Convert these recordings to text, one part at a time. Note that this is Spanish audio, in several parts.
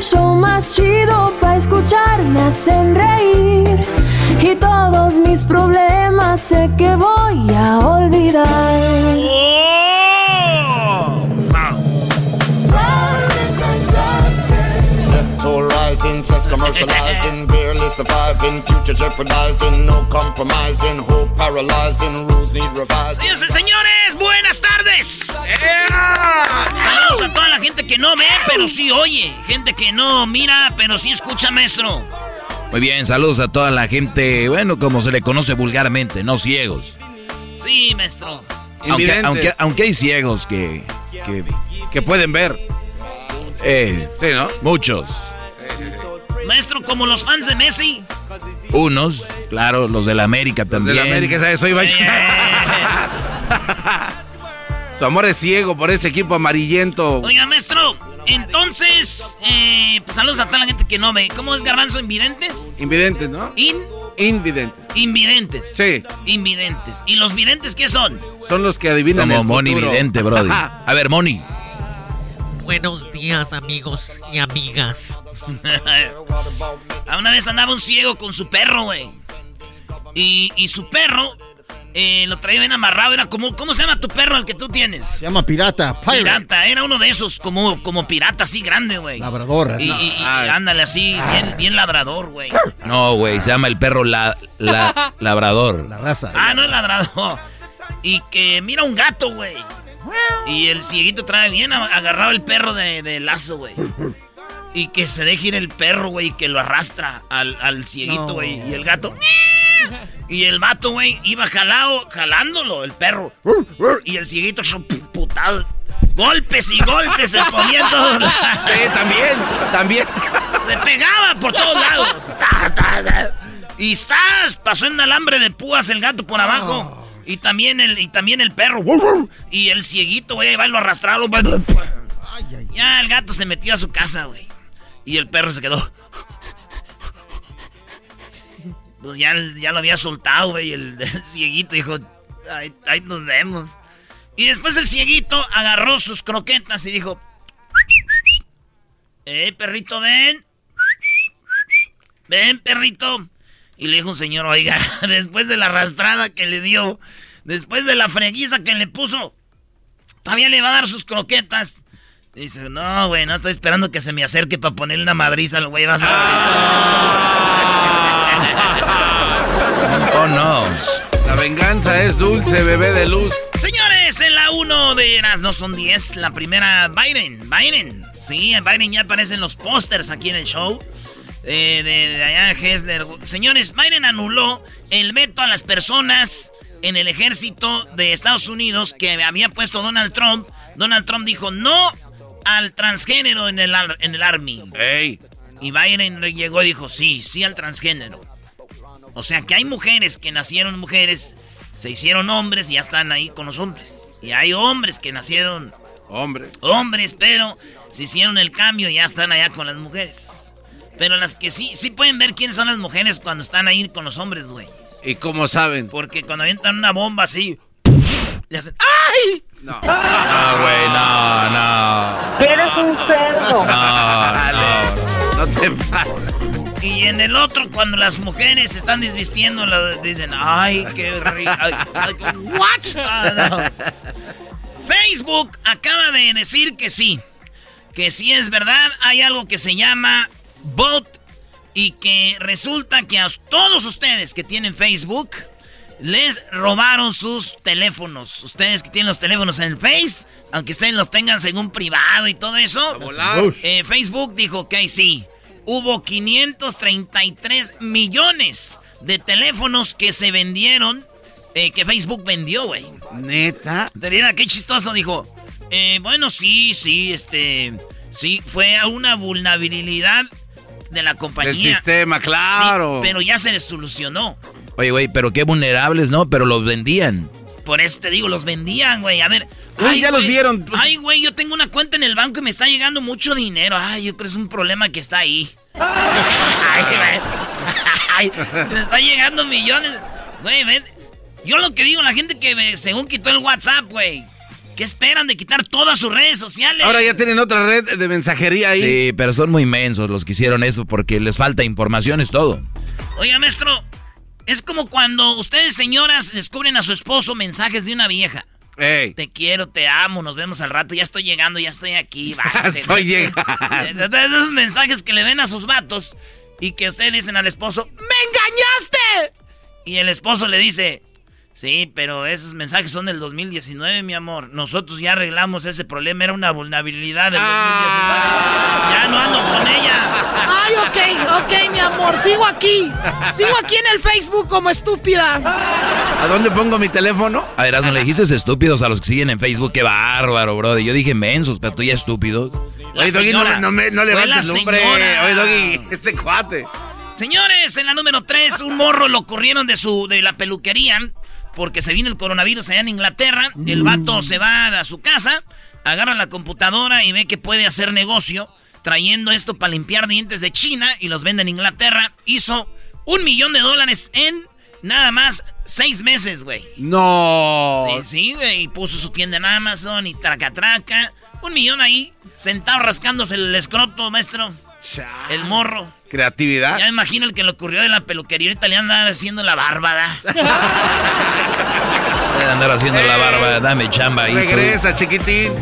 show más chido para escuchar me hacen reír. Y todos mis problemas sé que voy a olvidar. Says commercializing, barely surviving, future jeopardizing, no compromising, hope paralyzing, rules need revising. Señoras y señores, buenas tardes. Saludos a toda la gente que no ve, pero sí oye. Gente que no mira, pero sí escucha, maestro. Muy bien, saludos a toda la gente, bueno, como se le conoce vulgarmente, no ciegos. Sí, maestro. Aunque, aunque, aunque hay ciegos que, que, que pueden ver. Eh, Sí, ¿no? muchos. Maestro, como los fans de Messi. Unos, claro, los de la América De también. la América, ¿sabes? Soy Eh, Su amor es ciego por ese equipo amarillento. Oiga, maestro, entonces, eh, pues saludos a toda la gente que no ve. ¿Cómo es garbanzo? ¿Invidentes? Invidentes, ¿no? In, Invidentes. invidentes. Sí, Invidentes. ¿Y los videntes qué son? son los que adivinan Como el Moni futuro. Vidente, Brody. A ver, Moni. Buenos días amigos y amigas. A una vez andaba un ciego con su perro, güey. Y, y su perro eh, lo traía bien amarrado. Era como, ¿cómo se llama tu perro el que tú tienes? Se llama pirata, pirate. Pirata, era uno de esos, como, como pirata así grande, güey. Labrador. Y, y- y ándale así, bien, bien ladrador, güey. No, güey, se llama el perro la, la- labrador. La raza. Ah, no es ladrador. Y que mira un gato, güey. Y el cieguito trae bien agarrado el perro de, de lazo, güey. Y que se deje ir el perro, güey, y que lo arrastra al, al cieguito, No. güey. Y el gato. Y el vato, güey, iba jalado, jalándolo, el perro. Y el cieguito, putado. Golpes y golpes se ponía en todos lados. Sí, también, también. Se pegaba por todos lados. Y ¡zas! Pasó en alambre de púas el gato por abajo. Y también el, y también el perro. Y el cieguito, güey, va y lo arrastraron. Ya el gato se metió a su casa, güey. Y el perro se quedó. Pues ya, ya lo había soltado, güey. El, el cieguito dijo, ahí, ahí nos vemos. Y después el cieguito agarró sus croquetas y dijo, eh, perrito, ven. Ven, perrito. Y le dijo un señor, oiga, después de la arrastrada que le dio, después de la freguiza que le puso, todavía le va a dar sus croquetas. Dice, no, güey, no estoy esperando que se me acerque para ponerle una madriza al güey. Vas a Oh, no. La venganza es dulce, bebé de luz. Señores, en la 1 de las no son 10, la primera Biden, Biden. Sí, Biden ya aparece en los pósters aquí en el show. Eh, de, de allá Hessler. Señores, Biden anuló el veto a las personas en el ejército de Estados Unidos que había puesto Donald Trump. Donald Trump dijo no al transgénero en el, en el Army. Ey. Y Biden llegó y dijo, sí, sí al transgénero. O sea que hay mujeres que nacieron mujeres, se hicieron hombres y ya están ahí con los hombres. Y hay hombres que nacieron Hombre. hombres, pero se hicieron el cambio y ya están allá con las mujeres. Pero las que sí, sí pueden ver quiénes son las mujeres cuando están ahí con los hombres, güey. ¿Y cómo saben? Porque cuando avientan una bomba así, le hacen ¡Ay! No. No, güey, no, no. Eres un cerdo. No, no. No te pases. Y en el otro, cuando las mujeres se están desvistiendo, lo- dicen, ¡ay, qué rico! ¿What? Ah, no. Facebook acaba de decir que sí. Que sí es verdad, hay algo que se llama bot y que resulta que a todos ustedes que tienen Facebook les robaron sus teléfonos. Ustedes que tienen los teléfonos en Face, aunque ustedes los tengan según privado y todo eso, eh, Facebook dijo que sí. Hubo 533 millones de teléfonos que se vendieron, eh, que Facebook vendió, güey. Neta. Mira, qué chistoso, dijo. Eh, bueno, sí, sí, este. Sí, fue a una vulnerabilidad de la compañía. Del sistema, claro. Sí, pero ya se les solucionó. Oye, güey, pero qué vulnerables, ¿no? Pero los vendían. Por eso te digo, los vendían, güey. A ver. Uy, ya los vieron. Ay, güey, yo tengo una cuenta en el banco y me está llegando mucho dinero. Ay, yo creo que es un problema que está ahí. Ay, güey. Ay, me está llegando millones. Güey, ven. Yo lo que digo, la gente que me- según quitó el WhatsApp, güey. ¿Qué esperan de quitar todas sus redes sociales? Ahora ya tienen otra red de mensajería ahí. Sí, pero son muy mensos los que hicieron eso porque les falta información, es todo. Oiga, maestro, es como cuando ustedes, señoras, descubren a su esposo mensajes de una vieja. Ey. Te quiero, te amo, nos vemos al rato, ya estoy llegando, ya estoy aquí. Estoy llegando. Esos mensajes que le ven a sus vatos y que ustedes dicen al esposo, ¡Me engañaste! Y el esposo le dice, sí, pero esos mensajes son del 2019, mi amor. Nosotros ya arreglamos ese problema, era una vulnerabilidad del 2019. Ya no ando con ella. Ay, ok, ok, mi amor, sigo aquí. Sigo aquí en el Facebook como estúpida. ¿A dónde pongo mi teléfono? A ver, no le dijiste estúpidos a los que siguen en Facebook. Qué bárbaro, bro. Yo dije mensos, pero tú ya estúpido. La Oye, Doggy, no, no, me- no levantes el hombre. Oye, Doggy, este cuate. Señores, en la número 3, un morro lo corrieron de su de la peluquería porque se vino el coronavirus allá en Inglaterra. El vato se va a su casa, agarra la computadora y ve que puede hacer negocio trayendo esto para limpiar dientes de China y los vende en Inglaterra. Hizo un millón de dólares en nada más seis meses, güey. No. Sí, sí, güey. Y puso su tienda en Amazon y traca traca. Un millón ahí, sentado rascándose el escroto, maestro. El morro. Creatividad. Ya me imagino el que le ocurrió de la peluquería. Ahorita le anda haciendo la bárbara. Debe andar haciendo la barba, dame chamba ahí. tú. Regresa, chiquitín.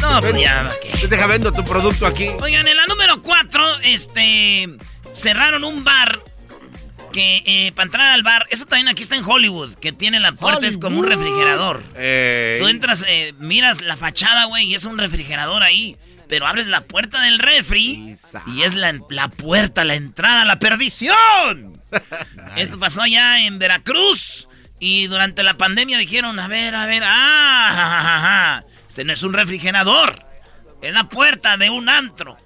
No, pues ya, ¿qué? Deja vendo tu producto aquí. Oigan, en la número 4, este. Cerraron un bar. Que eh, para entrar al bar, eso también aquí está en Hollywood, que tiene la puerta, es como un refrigerador. Ey. Tú entras, eh, miras la fachada, güey, y es un refrigerador ahí. Pero abres la puerta del refri y es la, la puerta, la entrada la perdición. Esto pasó allá en Veracruz. Y durante la pandemia dijeron, a ver, a ver, ah, ja, ja, ja, ja. Este no es un refrigerador. Es la puerta de un antro.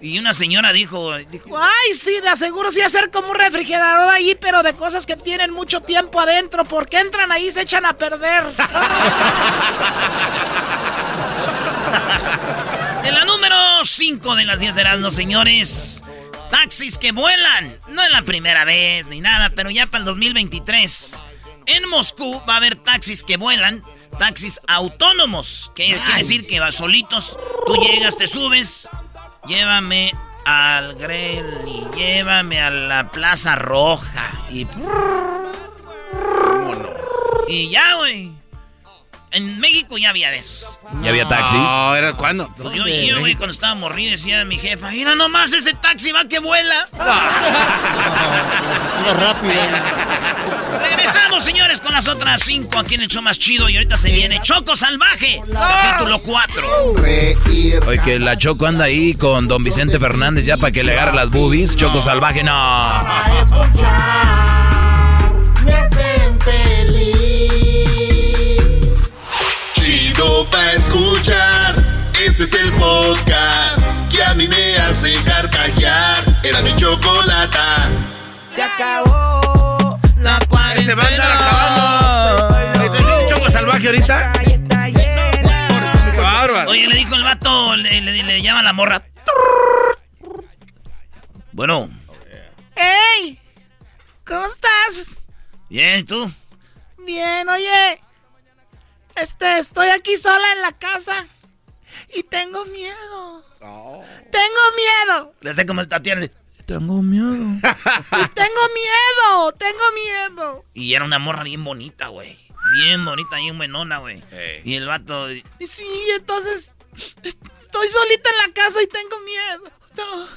Y una señora dijo, dijo Ay, sí, de aseguro sí hacer como un refrigerador ahí, pero de cosas que tienen mucho tiempo adentro, porque entran ahí y se echan a perder. En la número 5 de las 10 de Erasmus, señores. Taxis que vuelan. No es la primera vez ni nada, pero ya para el 2023. En Moscú va a haber taxis que vuelan. Taxis autónomos. Que quiere decir que va solitos. Tú llegas, te subes. Llévame al Grel y llévame a la Plaza Roja. Y. Y ya, güey. En México ya había de esos. ¿Ya había taxis? No, ¿era cuándo? Pues yo, yo, güey, cuando estaba morrido decía a mi jefa, mira nomás ese taxi va que vuela. Regresamos, señores, con las otras cinco aquí en el show más chido. Y ahorita se viene Choco Salvaje, capítulo 4. Oye, que la Choco anda ahí con don Vicente Fernández ya para que le agarre las boobies. Choco salvaje, no. Me hacen feliz. Chido pa' escuchar. Este es el podcast que a mí me hace carcajear. Era mi chocolata. Se acabó la cuarentena. Se va a andar acabando. ¿Te choco salvaje ahorita? Oye, le dijo el vato, le, le, le llama a la morra. Bueno, ¡Ey! ¿Cómo estás? bien, ¿y tú? Bien, oye. Este, estoy aquí sola en la casa. Y tengo miedo. Tengo miedo. Le como el Tatiana. de, Tengo miedo. tengo miedo. Tengo miedo. Y era una morra bien bonita, güey. Bien bonita, bien buenona, güey. Y el vato... Y Sí, entonces. Estoy solita en la casa y tengo miedo. No.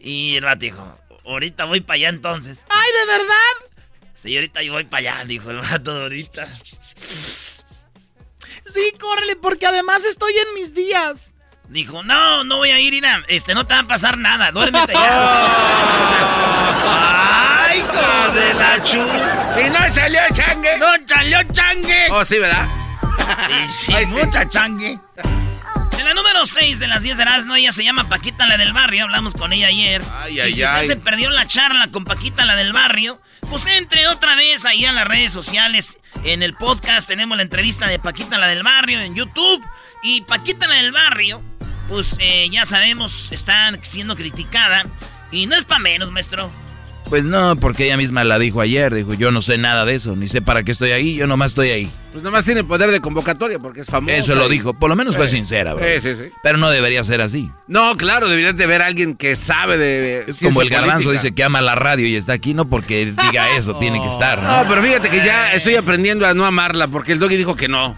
Y el vato dijo, ahorita voy para allá entonces. ¡Ay, de verdad! Sí, ahorita yo voy para allá, dijo el vato ahorita. Sí, córrele, porque además estoy en mis días. Dijo, no, no voy a ir, Ira. Este, no te va a pasar nada, duérmete ya. ¡Ay, hijo de la chu! Y no salió changue. ¡No salió changue! Oh, sí, ¿verdad? Sí, sí, Ay, sí. mucha changue. En la número 6 de las 10 de Erasmo, ella se llama Paquita la del barrio. Hablamos con ella ayer. Ay, y ay, si usted ay. se perdió la charla con Paquita la del barrio, pues entre otra vez ahí a las redes sociales. En el podcast tenemos la entrevista de Paquita la del barrio en YouTube. Y Paquita la del barrio, pues eh, ya sabemos, está siendo criticada. Y no es para menos, maestro. Pues no, porque ella misma la dijo ayer. Dijo, yo no sé nada de eso, ni sé para qué estoy ahí, yo nomás estoy ahí. Pues nomás tiene poder de convocatoria porque es famoso. Eso lo dijo. Por lo menos fue sincera, bro. Sí, sí, sí. Pero no debería ser así. No, claro, deberías de ver a alguien que sabe de. Es como el garbanzo dice que ama la radio y está aquí, no porque diga eso, tiene que estar, ¿no? No, pero fíjate que ya estoy aprendiendo a no amarla porque el doggy dijo que no.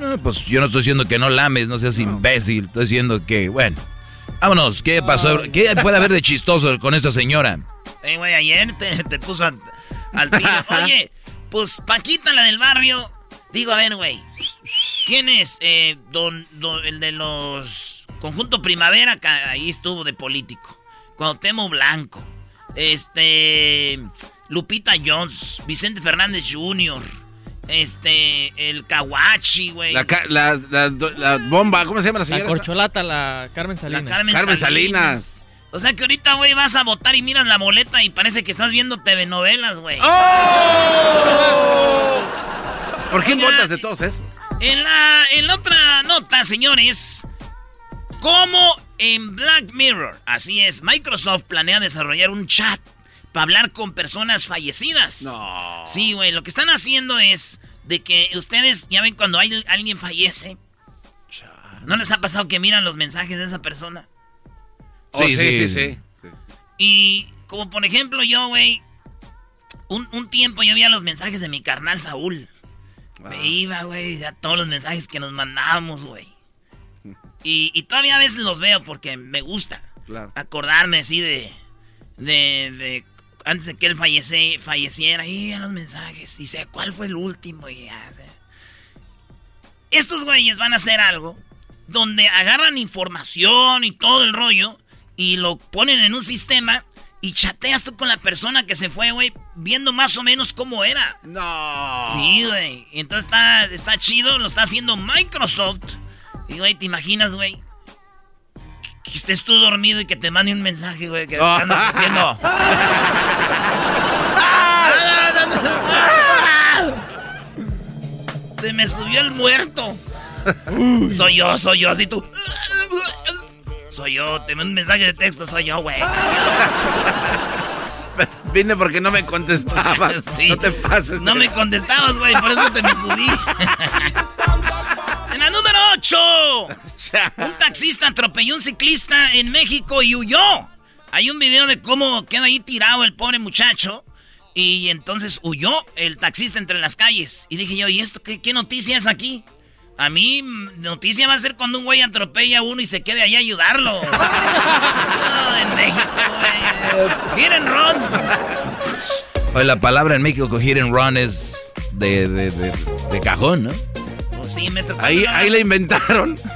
No, pues yo no estoy diciendo que no lames, no seas imbécil. Estoy diciendo que, bueno. Vámonos, ¿qué pasó? ¿Qué puede haber de chistoso con esta señora? Eh, güey, ayer te, te puso al, al tiro. Oye, pues Paquita, la del barrio. Digo, a ver, güey. ¿Quién es? Eh, don, don- el de los Conjunto Primavera, que ahí estuvo de político. Cuauhtémoc Blanco. Este. Lupita Jones. Vicente Fernández Jr. Este. El Kawachi, güey. La, la, la- la bomba, ¿cómo se llama la La señora? corcholata, la Carmen La Salinas. Carmen, Carmen Salinas. Salinas. O sea que ahorita, güey, vas a votar y miras la boleta y parece que estás viendo TV novelas, güey. ¿Por quién Oiga, votas de todos esos? En la, en la otra nota, señores, como en Black Mirror, así es, Microsoft planea desarrollar un chat para hablar con personas fallecidas. No. Sí, güey, lo que están haciendo es de que ustedes, ya ven cuando hay, alguien fallece, ¿no les ha pasado que miran los mensajes de esa persona? Oh, sí, sí, sí, sí. Y como por ejemplo yo, güey, un, un tiempo yo veía los mensajes de mi carnal Saúl. Me iba, güey, a todos los mensajes que nos mandábamos, güey. Y, y todavía a veces los veo porque me gusta Claro. acordarme así de, de, de antes de que él fallece, falleciera, y a los mensajes, y sé cuál fue el último, y ya, sé. Estos güeyes van a hacer algo donde agarran información y todo el rollo y lo ponen en un sistema y chateas tú con la persona que se fue, güey, viendo más o menos cómo era. No. Sí, güey. Y Entonces está, está chido, lo está haciendo Microsoft. Y, güey, ¿te imaginas, güey? Que estés tú dormido y que te mande un mensaje, güey, que ¿qué andas haciendo. Se me subió el muerto. soy yo, soy yo, así tú. Soy yo, te mando un mensaje de texto, soy yo, güey. Vine porque no me contestabas. Sí. No te pases. No me contestabas, güey, por eso te me subí. en la número 8. Un taxista atropelló a un ciclista en México y huyó. Hay un video de cómo queda ahí tirado el pobre muchacho. Y entonces huyó el taxista entre las calles. Y dije yo, ¿y esto qué, qué noticia es aquí? A mí, noticia va a ser cuando un güey atropella a uno y se quede ahí a ayudarlo. No, en México, güey. Miren, Ron. Oye, la palabra en México hit and run es de, de, de, de cajón, ¿no? Pues sí, maestro. Ahí, ¿cuándo ahí la inventaron.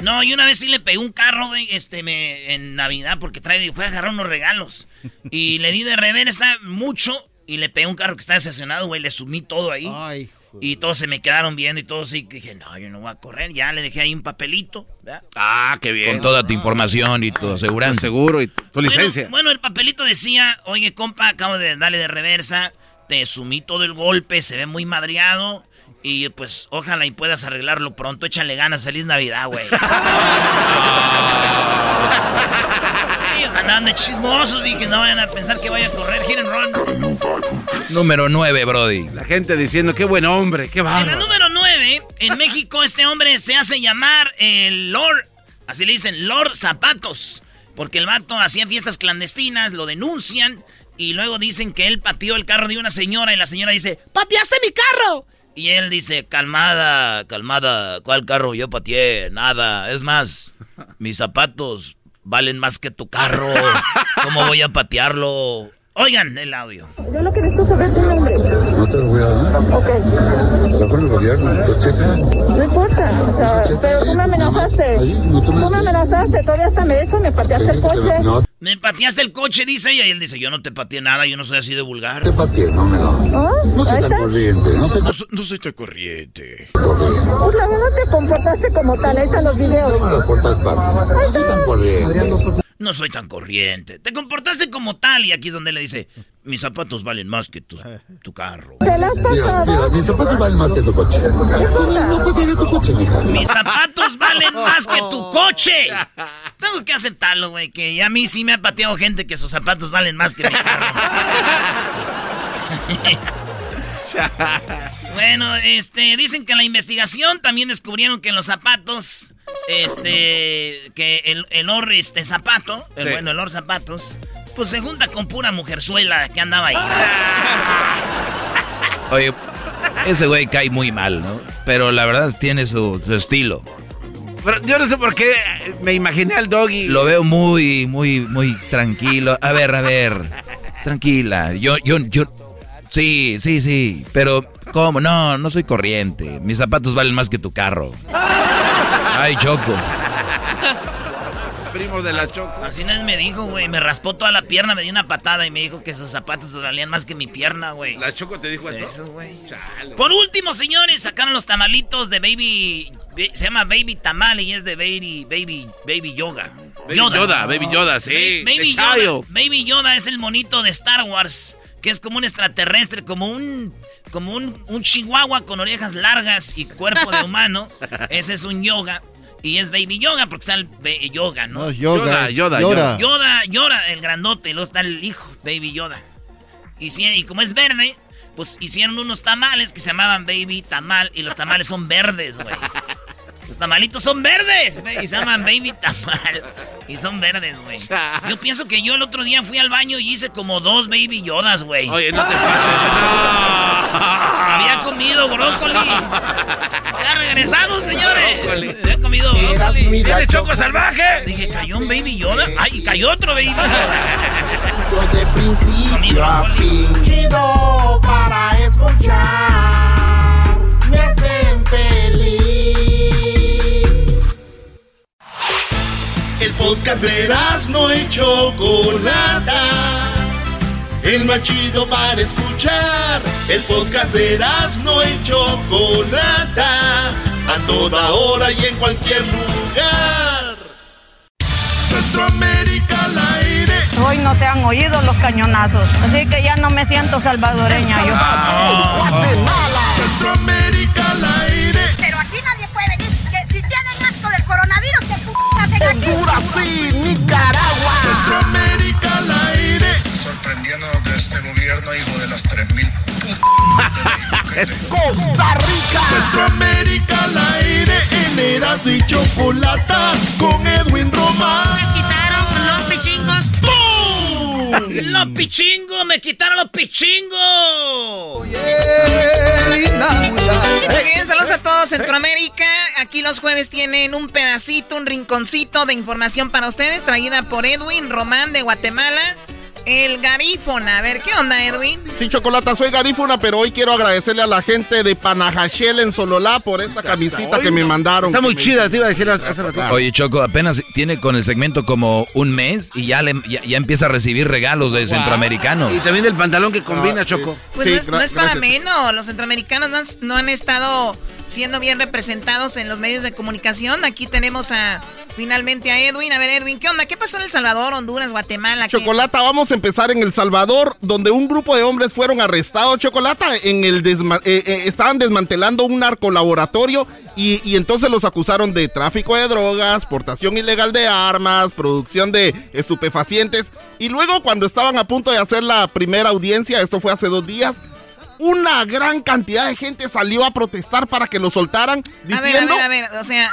No, y una vez sí le pegué un carro, güey, este, me, en Navidad, porque trae, fue a agarrar unos regalos. Y le di de reversa mucho y le pegué un carro que estaba estacionado, güey, le sumí todo ahí. Ay, Y todos se me quedaron viendo y todos sí. Dije, no, yo no voy a correr. Ya le dejé ahí un papelito. ¿verdad? Ah, qué bien. Con toda tu información y tu aseguranza. Seguro y tu Bueno, licencia. Bueno, el papelito decía, oye, compa, acabo de darle de reversa, te sumí todo el golpe, se ve muy madreado. Y pues, ojalá y puedas arreglarlo pronto. Échale ganas. Feliz Navidad, güey. andaban de chismosos y que no vayan a pensar que vaya a correr. Hit and run. Número 9, Brody. La gente diciendo, qué buen hombre, qué En la bárbaro. número 9, en México este hombre se hace llamar el Lord, así le dicen, Lord Zapatos. Porque el vato hacía fiestas clandestinas, lo denuncian y luego dicen que él pateó el carro de una señora y la señora dice, ¡pateaste mi carro! Y él dice, calmada, calmada, ¿cuál carro yo pateé? Nada, es más, mis zapatos valen más que tu carro. ¿Cómo voy a patearlo? Oigan el audio. Yo lo que necesito saber tu nombre. No te lo voy a dar. Ok. Trabajo en el gobierno. No importa. O sea, pero tú me amenazaste. Ahí, no te Tú me amenazaste. amenazaste. Todavía hasta me eso, me pateaste el coche. No Me pateaste el coche, dice ella. Y él dice, yo no te pateé nada, yo no soy así de vulgar. te pateé, no me lo. ¿Ah? No soy tan corriente. No soy tan No soy tan corriente. corriente. Pues la verdad te comportaste como tal. Ahí están los videos. No me lo portas partes. No soy tan corriente. No soy tan corriente. Te comportaste como tal. Y aquí es donde le dice, mis zapatos valen más que tu, tu carro. ¿Te la has Mira, mira, mis zapatos valen más que tu coche. No, no patearé tu coche, mija. Mis zapatos valen más que tu coche. Tengo que aceptarlo, güey, que a mí sí me ha pateado gente que sus zapatos valen más que mi carro. bueno, este, dicen que en la investigación también descubrieron que en los zapatos, este, que el, el or, este, zapato, el, Sí. bueno, el or zapatos, pues se junta con pura mujerzuela que andaba ahí. Oye, ese güey cae muy mal, ¿no? Pero la verdad tiene su, su estilo. Pero yo no sé por qué me imaginé al doggy. Lo veo muy, muy, muy tranquilo. A ver, a ver. Tranquila. Yo, yo, yo. Sí, sí, sí. Pero, ¿cómo? No, no soy corriente. Mis zapatos valen más que tu carro. Ay, Choco. De la Choco. Así nadie me dijo, güey, me raspó toda la pierna, me dio una patada y me dijo que sus zapatos valían más que mi pierna, güey. ¿La Choco te dijo eso? Eso, güey. Por último, señores, sacaron los tamalitos de Baby. Se llama Baby Tamal y es de Baby. Baby. Baby Yoga. Baby Yoda, Baby Yoda, sí. Ba- Baby. Yoda. Baby Yoda es el monito de Star Wars. Que es como un extraterrestre, como un. Como un, un chihuahua con orejas largas y cuerpo de humano. Ese es un yoga. Y es Baby Yoga porque está el be- yoga, ¿no? No, es yoga. Yoda, Yoda, Yoda. Yoda, Yoda, el grandote, luego está el hijo, Baby Yoda. Y, si- y como es verde, pues hicieron unos tamales que se llamaban Baby Tamal y los tamales son verdes, güey. Los tamalitos son verdes güey, y se llaman Baby Tamal y son verdes, güey. Yo pienso que yo el otro día fui al baño y hice como dos Baby Yodas, güey. Oye, no te pases. No. Había comido brócoli. Ya regresamos, señores. Brócoli. Había comido brócoli. ¿Tiene Choco salvaje? Dije, cayó un Baby Yoda. Ay, y cayó otro Baby Yoda. De principio a fin. Chido para escuchar. Podcast de no y Chocolata. El más chido para escuchar. El podcast de no y Chocolata. A toda hora y en cualquier lugar. Centroamérica al aire. Hoy no se han oído los cañonazos. Así que ya no me siento salvadoreña yo. Guatemala. Centroamérica al aire. Honduras y Nicaragua. Centroamérica al aire. Sorprendiendo de este gobierno, hijo de las 3000. Costa Rica. Centroamérica al aire. En Erasmo y Chocolata. Con Edwin Román. quitaron los pichingos. ¡Los pichingos! ¡Me quitaron los pichingos! Muy bien, saludos a todos Centroamérica. Aquí los jueves tienen un pedacito, un rinconcito de información para ustedes, traída por Edwin Román de Guatemala. El garífona. A ver, ¿qué onda, Edwin? Sí, Chocolata, soy garífuna, pero hoy quiero agradecerle a la gente de Panajachel en Sololá por esta camisita que me mandaron. Está muy chida, te iba a decir hace rato. Oye, Choco, apenas tiene con el segmento como un mes y ya, le, ya, ya empieza a recibir regalos de centroamericanos. Y también del pantalón que combina, Ah, sí. Choco. Pues Sí, no es, no es para menos. Los centroamericanos no han, no han estado siendo bien representados en los medios de comunicación. Aquí tenemos a finalmente a Edwin. A ver, Edwin, ¿qué onda? ¿Qué pasó en El Salvador, Honduras, Guatemala? ¿Qué- Chocolata, vamos a empezar en El Salvador, donde un grupo de hombres fueron arrestados, Chocolata, en el desma- eh, eh, estaban desmantelando un narcolaboratorio y, y entonces los acusaron de tráfico de drogas, portación ilegal de armas, producción de estupefacientes. Y luego, cuando estaban a punto de hacer la primera audiencia, esto fue hace dos días, una gran cantidad de gente salió a protestar para que lo soltaran, A ver, a diciendo... ver, a ver. O sea,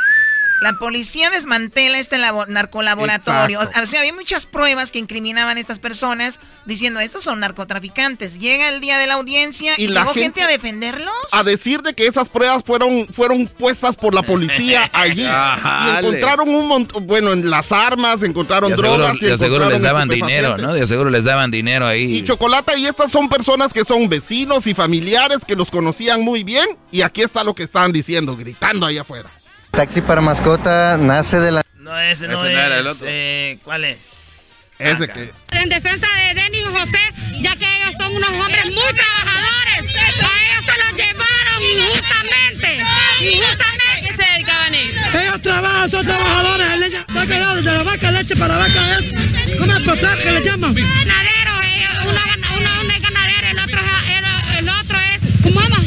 la policía desmantela este labo- narcolaboratorio. Exacto. O sea, había muchas pruebas que incriminaban a estas personas diciendo, estos son narcotraficantes. Llega el día de la audiencia y, Y la llegó gente... gente- a defenderlos. a decir de que esas pruebas fueron, fueron puestas por la policía allí. y Ajale. encontraron un montón, bueno, en las armas, encontraron De seguro, drogas. y de seguro les daban dinero, estupefacientes. ¿no? De seguro les daban dinero ahí. Y chocolate, y estas son personas que son vecinos y familiares que los conocían muy bien. Y aquí está lo que estaban diciendo, gritando allá afuera. Taxi para mascota nace de la... No, ese no Ese es. no era el otro. eh, ¿Cuál es? Ese que. En defensa de Denis y José, ya que ellos son unos hombres muy trabajadores. A ellos se los llevaron injustamente. Injustamente. ¿Qué se dedicaban ellos? Ellos trabajan, son trabajadores de quedado desde la vaca, leche para vaca. Es, ¿Cómo es que le llaman? Ganadero, ellos- uno, gana- uno- uno es ganadero, el otro, es- el, el otro es. ¿Cómo ama?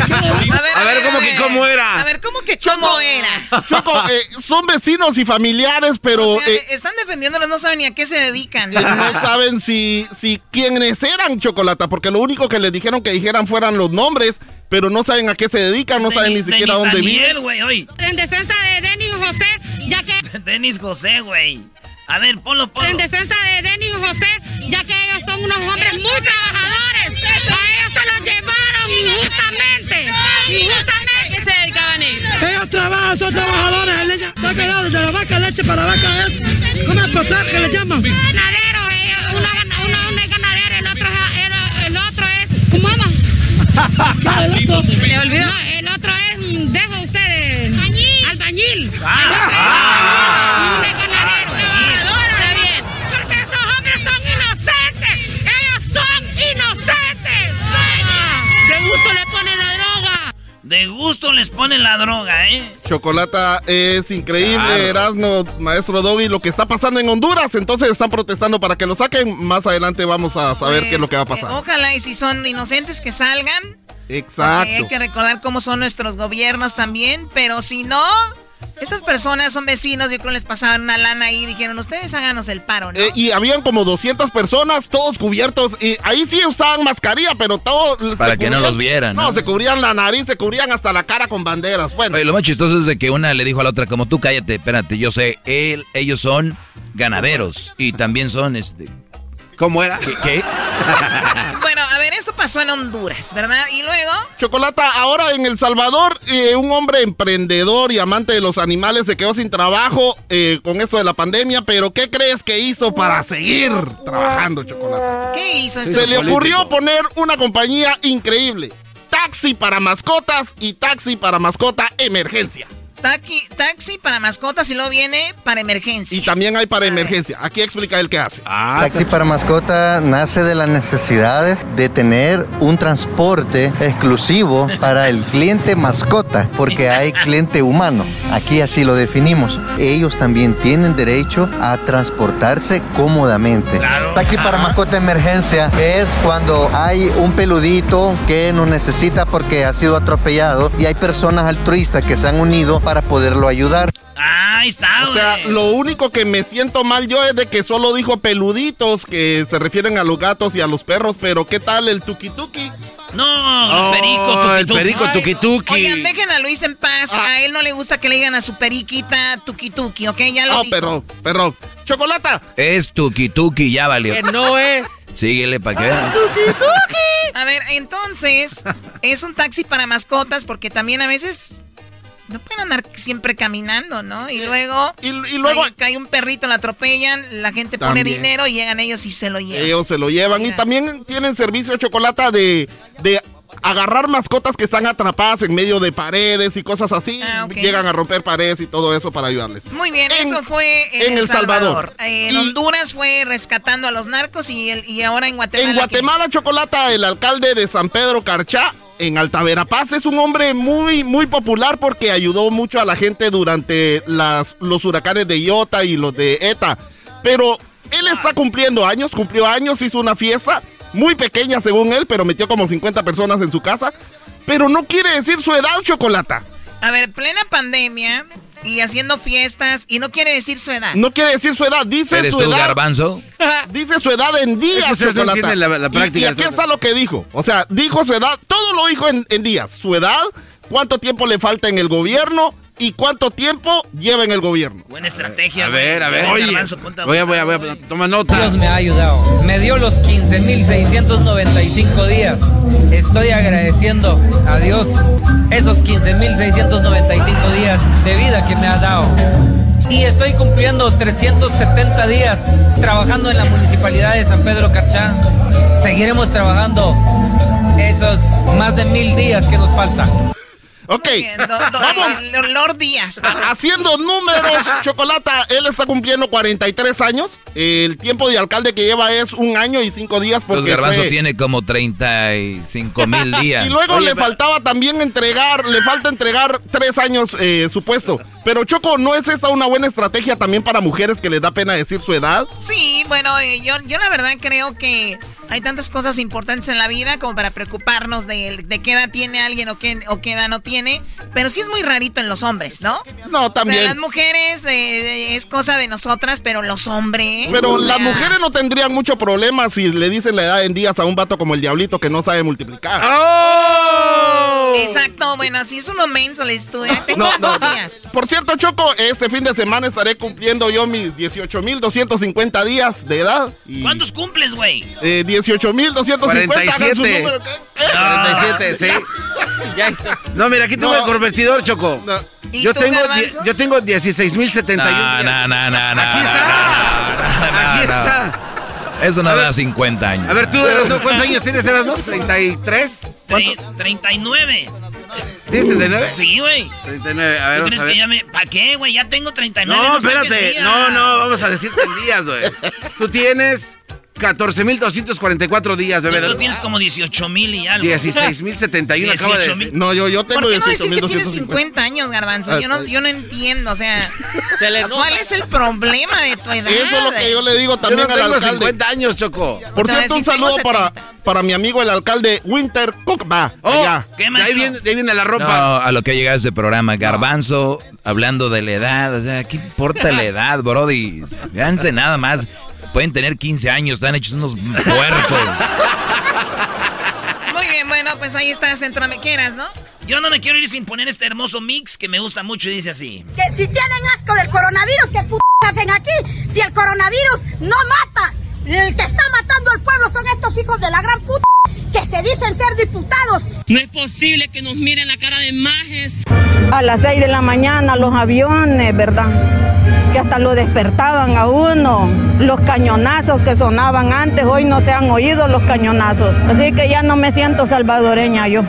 A ver, A ver, ¿cómo que cómo era? A ver, ¿cómo que cómo era? Choco, eh, son vecinos y familiares, pero O sea, eh, están defendiéndolos, no saben ni a qué se dedican. eh, no saben si, si quiénes eran Chocolata, porque lo único que les dijeron que dijeran fueran los nombres, pero no saben a qué se dedican, no saben ni siquiera Denis dónde Daniel, viven. En defensa de Denis y José, ya que. Denis José, güey. A ver, ponlo, ponlo. En defensa de Denis José, ya que ellos son unos hombres muy trabajadores. A ellos se los llevaron injustamente. Injustamente. ¿Qué se dedicaban ellos? Ellos trabajan, son trabajadores leña. Está quedado desde la vaca, leche para vaca. Es, ¿Cómo es potar que le llaman? Ganadero, ellos- uno, es ganadero, el otro, es- el, el otro es. ¿Cómo ama? ¿Le olvidó? No, el otro es. Dejo ustedes. Albañil. Ah. De gusto les ponen la droga, ¿eh? Chocolata es increíble, Erasmo, maestro Doggy, lo que está pasando en Honduras. Entonces están protestando para que lo saquen. Más adelante vamos a saber qué es lo que va a Pues, pasar. eh, ojalá y si son inocentes que salgan. Exacto. Hay que recordar cómo son nuestros gobiernos también, pero si no, estas personas son vecinos, yo creo les pasaban una lana ahí y dijeron, ustedes háganos el paro, ¿no? Eh, y habían como 200 personas, todos cubiertos. Y ahí sí usaban mascarilla, pero todo. Para que no los vieran, No, ¿no? se cubrían la nariz, se cubrían hasta la cara con banderas. Bueno, Oye, lo más chistoso es de que una le dijo a la otra, como tú cállate, espérate, yo sé, él, ellos son ganaderos y también son, este... ¿Cómo era? ¿Qué? qué? bueno, ver, eso pasó en Honduras, ¿verdad? Y luego, Chocolata, ahora en El Salvador, eh, un hombre emprendedor y amante de los animales se quedó sin trabajo eh, con esto de la pandemia. Pero ¿qué crees que hizo para seguir trabajando, Chocolata? ¿qué hizo este Se le político. ocurrió poner una compañía increíble. Taxi para mascotas y taxi para mascota emergencia. Taqui- taxi para mascotas y luego viene para emergencia. Y también hay para emergencia. Aquí explica él qué hace. Taxi para mascota nace de las necesidades de tener un transporte exclusivo para el cliente mascota, porque hay cliente humano. Aquí así lo definimos. Ellos también tienen derecho a transportarse cómodamente. Taxi para mascota emergencia es cuando hay un peludito que nos necesita porque ha sido atropellado y hay personas altruistas que se han unido para poderlo ayudar. Ah, ahí está, O sea, lo único que me siento mal yo es de que solo dijo peluditos, que se refieren a los gatos y a los perros, pero ¿qué tal el tuki tuki? No, Oh, el perico, tuki, el tuki. perico tuki tuki. Oigan, dejen a Luis en paz. Ah. A él no le gusta que le digan a su periquita tuki tuki, ¿ok? Ya lo No, dijo. pero, pero, chocolata. Es tuki tuki, ya valió. Que no es. Síguele para que vean. A ver, entonces, es un taxi para mascotas porque también a veces No pueden andar siempre caminando, ¿no? Y luego, y, luego cae, cae, un perrito, lo atropellan, la gente pone dinero y llegan ellos y se lo llevan. Ellos se lo llevan. Y también tienen servicio de chocolate de, de agarrar mascotas que están atrapadas en medio de paredes y cosas así. Ah, Llegan a romper paredes y todo eso para ayudarles. Muy bien, eso fue en, El Salvador. En Honduras fue rescatando a los narcos y, el, y ahora en Guatemala. En Guatemala, Chocolata, el alcalde de San Pedro Carchá en Alta Verapaz es un hombre muy, muy popular porque ayudó mucho a la gente durante las, los huracanes de Iota y los de ETA. Pero él está cumpliendo años, cumplió años, hizo una fiesta muy pequeña según él, pero metió como 50 personas en su casa. Pero no quiere decir su edad, Chocolata. A ver, plena pandemia y haciendo fiestas y no quiere decir su edad. No quiere decir su edad, dice ¿Eres su tú, edad. garbanzo? Dice su edad en días, Eso no entiende la, la práctica. Y, y, aquí está lo que dijo. O sea, dijo su edad, todo lo dijo en, en días. Su edad, cuánto tiempo le falta en el gobierno y cuánto tiempo lleva en el gobierno. Buena estrategia. A ver, a ver. Oye, voy a, voy a, voy a, toma nota. Dios me ha ayudado. Me dio los 15.695 días. Estoy agradeciendo a Dios esos 15.695 días de vida que me ha dado. Y estoy cumpliendo 370 días trabajando en la municipalidad de San Pedro Cachá. Seguiremos trabajando esos más de mil días que nos faltan. Ok, vamos. Lord Díaz. Haciendo números, Chocolata, él está cumpliendo 43 años. El tiempo de alcalde que lleva es un año y cinco días. Porque Los Garbanzo fue... tiene como 35 mil días. y luego Oye, le pero... faltaba también entregar, le falta entregar tres años eh, su puesto. Pero Choco, ¿no es esta una buena estrategia también para mujeres que les da pena decir su edad? Sí, bueno, eh, yo, yo la verdad creo que hay tantas cosas importantes en la vida como para preocuparnos de, de qué edad tiene alguien o qué, o qué edad no tiene. Pero sí es muy rarito en los hombres, ¿no? No, también. O sea, las mujeres eh, es cosa de nosotras, pero los hombres. Pero o sea... las mujeres no tendrían mucho problema si le dicen la edad en días a un vato como el diablito que no sabe multiplicar. ¡Oh! Exacto, bueno, si es un menso le estudia. Tengo no, no, días. Por cierto, Choco, este fin de semana estaré cumpliendo yo mis 18.250 días de edad. Y... ¿Cuántos cumples, güey? Eh, 18.250. 47. No. 47, sí. ya hizo. No, mira, aquí tengo no. el convertidor, Choco. No. Yo, tú, tengo yo tengo 16.071. No, no, no, no, no. Aquí está. Aquí está. Eso no da 50 años. A ver, tú, Erasno, ¿cuántos años tienes, Erasno? ¿33? ¿Cuánto? 39. ¿Tienes 39? Sí, güey. 39, a ver, ¿Tú crees a ver. que ya me... ¿Para qué, güey? Ya tengo 39. No, no espérate. No, no, vamos a decirte en días, güey. Tú tienes 14.244 días, bebé. Tú tienes como 18 mil y algo. 16.071 acaba de decir. No, yo, yo tengo ¿Por qué no decir que 18.250. tienes 50 años, Garbanzo? Ah, Yo no, yo no entiendo, o sea, Se le ¿cuál es el problema de tu edad? Eso es lo que yo le digo Yo también no al tengo alcalde. 50 años, Choco. Por cierto, un saludo para, 70. para mi amigo el alcalde Winter Cookba. Oh, allá. ¿Qué, de ahí viene, ahí viene la ropa. No, a lo que ha llegado este programa, Garbanzo, hablando de la edad, o sea, ¿qué importa la edad, brody? Véanse nada más. Pueden tener 15 años, están hechos unos puercos. Muy bien, bueno, pues ahí está Centroamericanas, ¿no? Yo no me quiero ir sin poner este hermoso mix que me gusta mucho y dice así. Que si tienen asco del coronavirus, ¿qué p hacen aquí? Si el coronavirus no mata, el que está matando al pueblo son estos hijos de la gran puta que se dicen ser diputados. No es posible que nos miren la cara de majes. A las 6 de la mañana los aviones, ¿verdad? Que hasta lo despertaban a uno. Los cañonazos que sonaban antes, hoy no se han oído los cañonazos. Así que ya no me siento salvadoreña yo.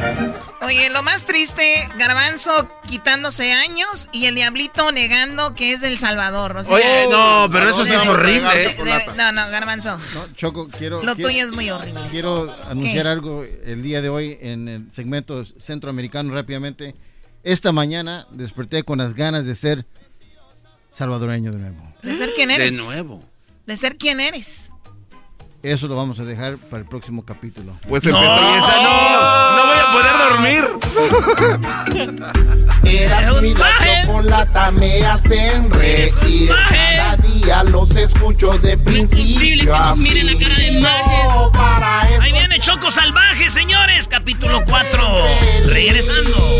Oye, lo más triste, Garbanzo quitándose años y el Diablito negando que es del Salvador. O sea, Oye, no, pero eso sí es horrible. de- ¿eh? de- no, no, Garbanzo. No, Choco, quiero. Lo quiero- tuyo es muy horrible. Quiero anunciar ¿Qué? algo el día de hoy en el segmento centroamericano rápidamente. Esta mañana desperté con las ganas de ser salvadoreño de nuevo. ¿De ser quién De eres? nuevo. De ser quién eres. Eso lo vamos a dejar para el próximo capítulo. Pues No, empezamos. esa no. No voy a poder dormir. Eras mi la chocolata me hacen reír. Cada día los escucho de principio a miren la cara de majes. Ahí viene Choco Salvaje, señores. Capítulo 4. Regresando.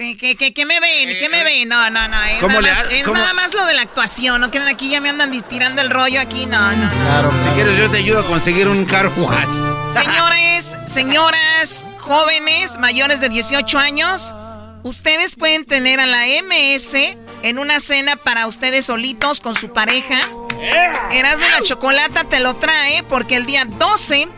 ¿Qué, qué, qué, qué me ven? ¿Qué me ven? No, no, no. Es, ¿Cómo nada, le más, es cómo- nada más lo de la actuación. ¿No creen aquí ya me andan tirando el rollo aquí? No, no. Claro, si quieres yo te ayudo a conseguir un car wash. Señores, señoras, jóvenes mayores de 18 años, ustedes pueden tener a la MS en una cena para ustedes solitos con su pareja. Erasmo y la Chocolata te lo trae porque el día 12,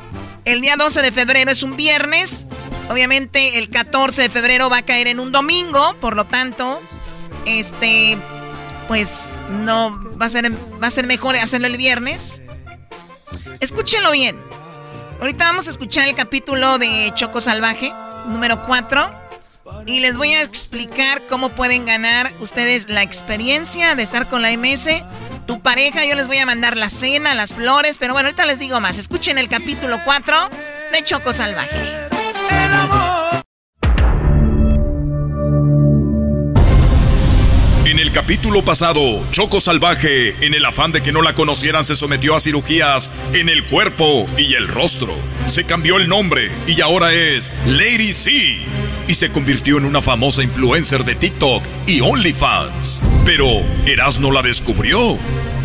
el día 12 de febrero es un viernes. Obviamente el 14 de febrero va a caer en un domingo, por lo tanto, este, pues no va a ser, va a ser mejor hacerlo el viernes. Escúchenlo bien. Ahorita vamos a escuchar el capítulo de Choco Salvaje, número 4. Y les voy a explicar cómo pueden ganar ustedes la experiencia de estar con la MS. Tu pareja, yo les voy a mandar la cena, las flores, pero bueno, ahorita les digo más. Escuchen el capítulo 4 de Choco Salvaje. Capítulo pasado, Choco Salvaje, en el afán de que no la conocieran, se sometió a cirugías en el cuerpo y el rostro. Se cambió el nombre y ahora es Lady C. Y se convirtió en una famosa influencer de TikTok y OnlyFans. Pero Erasno la descubrió.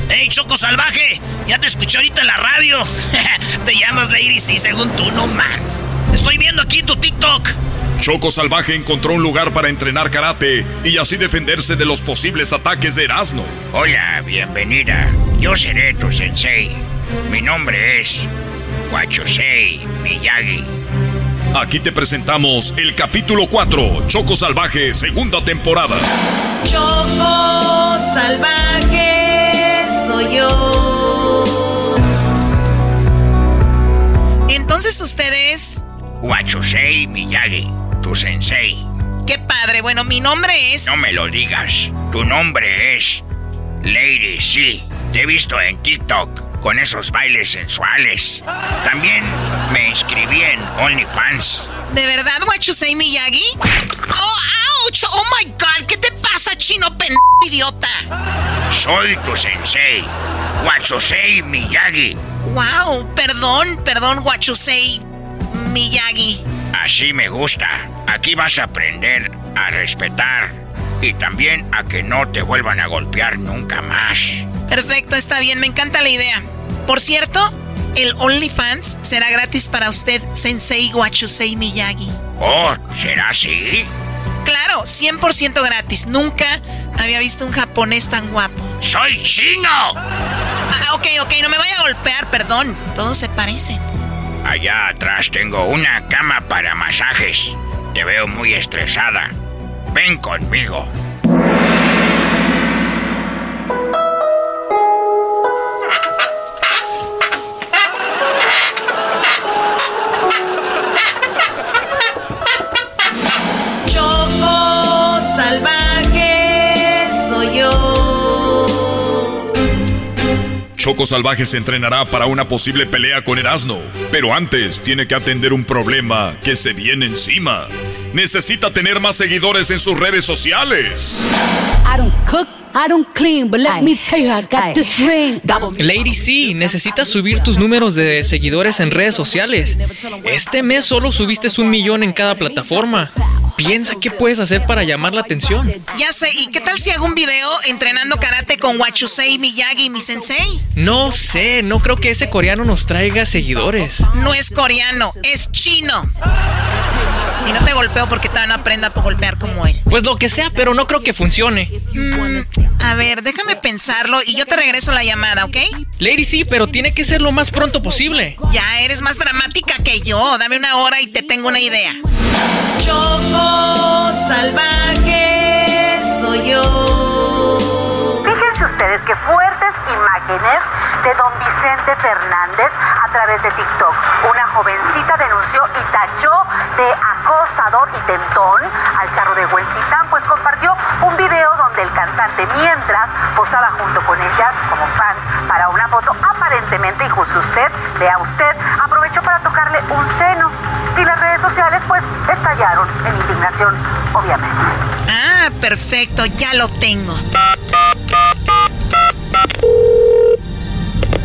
¡Ey, Choco Salvaje! Ya te escuché ahorita en la radio. te llamas Lady C según tú, no más. Estoy viendo aquí tu TikTok. Choco Salvaje encontró un lugar para entrenar karate y así defenderse de los posibles ataques de Erasno. Hola, bienvenida. Yo seré tu sensei. Mi nombre es Wachosei Miyagi. Aquí te presentamos el capítulo 4, Choco Salvaje, segunda temporada. Choco Salvaje soy yo. Entonces ustedes, Wachosei Miyagi, tu sensei. qué padre. Bueno, mi nombre es... No me lo digas. Tu nombre es Lady C. Te he visto en TikTok con esos bailes sensuales. También me inscribí en OnlyFans. ¿De verdad, Wachusei Miyagi? ¡Oh, ouch! ¡Oh, my God! ¿Qué te pasa, chino pendejo idiota? Soy tu sensei, Wachosei Miyagi. ¡Wow! Perdón, perdón, Wachusei Miyagi. Así me gusta. Aquí vas a aprender a respetar y también a que no te vuelvan a golpear nunca más. Perfecto, está bien, me encanta la idea. Por cierto, el OnlyFans será gratis para usted, Sensei Wachusei Miyagi. Oh, ¿será así? Claro, 100% gratis. Nunca había visto un japonés tan guapo. ¡Soy chino! Ah, ok, ok, no me vaya a golpear, perdón. Todos se parecen. Allá atrás tengo una cama para masajes. Te veo muy estresada. Ven conmigo. Choco Salvaje se entrenará para una posible pelea con Erasno, pero antes tiene que atender un problema que se viene encima. Necesita tener más seguidores en sus redes sociales. I don't cook, I don't clean, but let me tell you, I got this ring. Lady C, necesitas subir tus números de seguidores en redes sociales. Este mes solo subiste un millón en cada plataforma. Piensa qué puedes hacer para llamar la atención. Ya sé, ¿y qué tal si hago un video entrenando karate con Wachusei Miyagi, mi sensei? No sé, no creo que ese coreano nos traiga seguidores. No es coreano, es chino. Y no te golpeo porque todavía no aprenda a golpear como él. Pues lo que sea, pero no creo que funcione. Mm, a ver, déjame pensarlo y yo te regreso la llamada, ¿ok? Lady C, pero tiene que ser lo más pronto posible. Ya eres más dramática que yo. Dame una hora y te tengo una idea. Choco salvaje soy yo. Ustedes qué fuertes imágenes de don Vicente Fernández a través de TikTok. Una jovencita denunció y tachó de acosador y tentón al charro de Huentitán, pues compartió un video donde el cantante mientras posaba junto con ellas como fans para una foto aparentemente, y juzgue usted, vea usted, aprovechó para tocarle un seno. Y las redes sociales pues estallaron en indignación, obviamente. Ah, perfecto, ya lo tengo.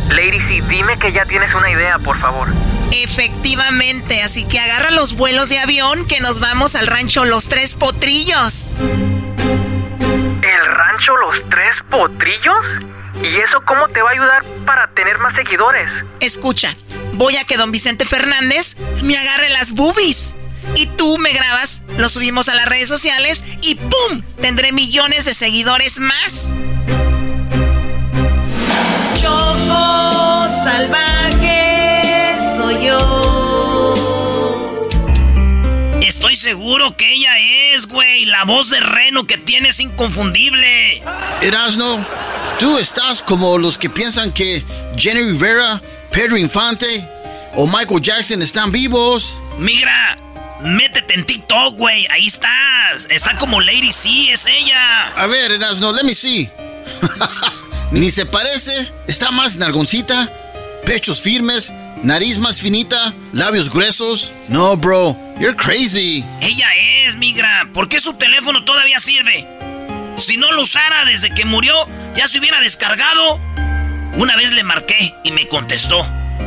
Lady, sí, dime que ya tienes una idea, por favor. Efectivamente, así que agarra los vuelos de avión que nos vamos al rancho Los Tres Potrillos. ¿El rancho Los Tres Potrillos? ¿Y eso cómo te va a ayudar para tener más seguidores? Escucha, voy a que don Vicente Fernández me agarre las boobies. Y tú me grabas, lo subimos a las redes sociales y ¡pum! Tendré millones de seguidores más. Salvaje soy yo. Estoy seguro que ella es, güey. La voz de Reno que tiene es inconfundible. Erasno, tú estás como los que piensan que Jenny Rivera, Pedro Infante o Michael Jackson están vivos. Migra, métete en TikTok, güey. Ahí estás. Está como Lady C, es ella. A ver, Erasno, let me see. Ni se parece, está más nalgoncita, pechos firmes, nariz más finita, labios gruesos. No, bro, you're crazy. Ella es, migra. ¿Por qué su teléfono todavía sirve? Si no lo usara desde que murió, ya se hubiera descargado. Una vez le marqué y me contestó.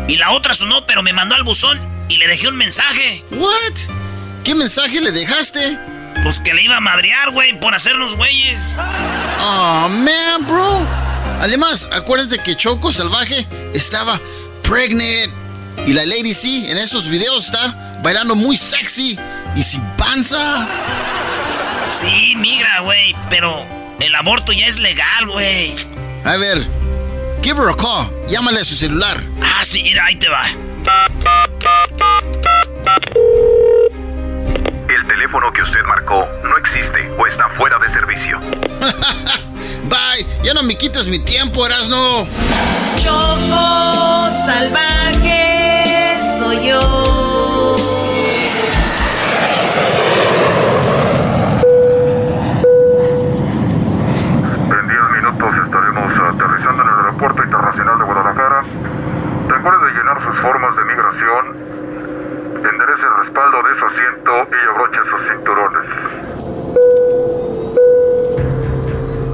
Y la otra sonó, pero me mandó al buzón y le dejé un mensaje. What? ¿Qué mensaje le dejaste? Pues que le iba a madrear, güey, por hacernos güeyes. Oh, man, bro. Además, acuérdate que Choco Salvaje estaba pregnant. Y la Lady C en esos videos está bailando muy sexy y sin panza. Sí, migra, güey, pero el aborto ya es legal, güey. A ver, give her a call. Llámale a su celular. Ah, sí, mira, ahí te va. El teléfono que usted marcó no existe o está fuera de servicio. Bye, ya no me quites mi tiempo, Erasno. Choco salvaje soy yo. En 10 minutos estaremos aterrizando en el Aeropuerto Internacional de Guadalajara. Recuerde llenar sus formas de migración, enderece el respaldo de su asiento y abroche cinturones.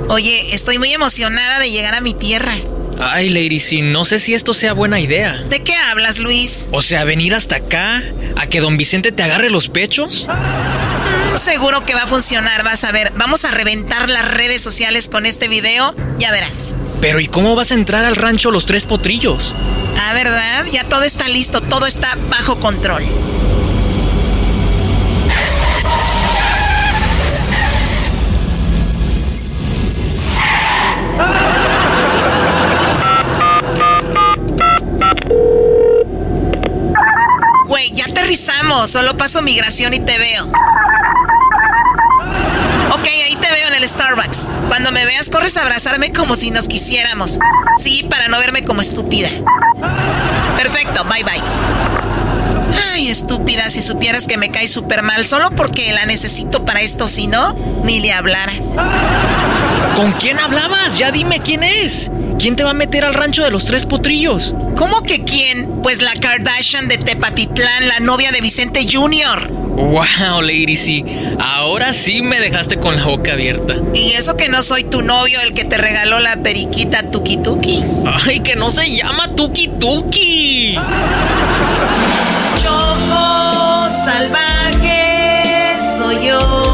Oye, estoy muy emocionada de llegar a mi tierra. Ay, Lady, sí, no sé si esto sea buena idea. ¿De qué hablas, Luis? O sea, venir hasta acá, a que don Vicente te agarre los pechos. Mm, seguro que va a funcionar, vas a ver. Vamos a reventar las redes sociales con este video, ya verás. Pero ¿y cómo vas a entrar al rancho Los Tres Potrillos? Ah, ¿verdad? Ya todo está listo, todo está bajo control. Solo paso migración y te veo. Ok, ahí te veo en el Starbucks. Cuando me veas, corres a abrazarme como si nos quisiéramos. Sí, para no verme como estúpida. Perfecto, bye bye. Ay, estúpida, si supieras que me cae súper mal solo porque la necesito para esto, si no, ni le hablara. ¿Con quién hablabas? Ya dime quién es. ¿Quién te va a meter al rancho de los tres potrillos? ¿Cómo que quién? Pues la Kardashian de Tepatitlán, la novia de Vicente Jr. Wow, Lady C. Ahora sí me dejaste con la boca abierta. Y eso que no soy tu novio, el que te regaló la periquita Tuki Tuki. Ay, que no se llama Tuki Tuki. Choco salvaje soy yo.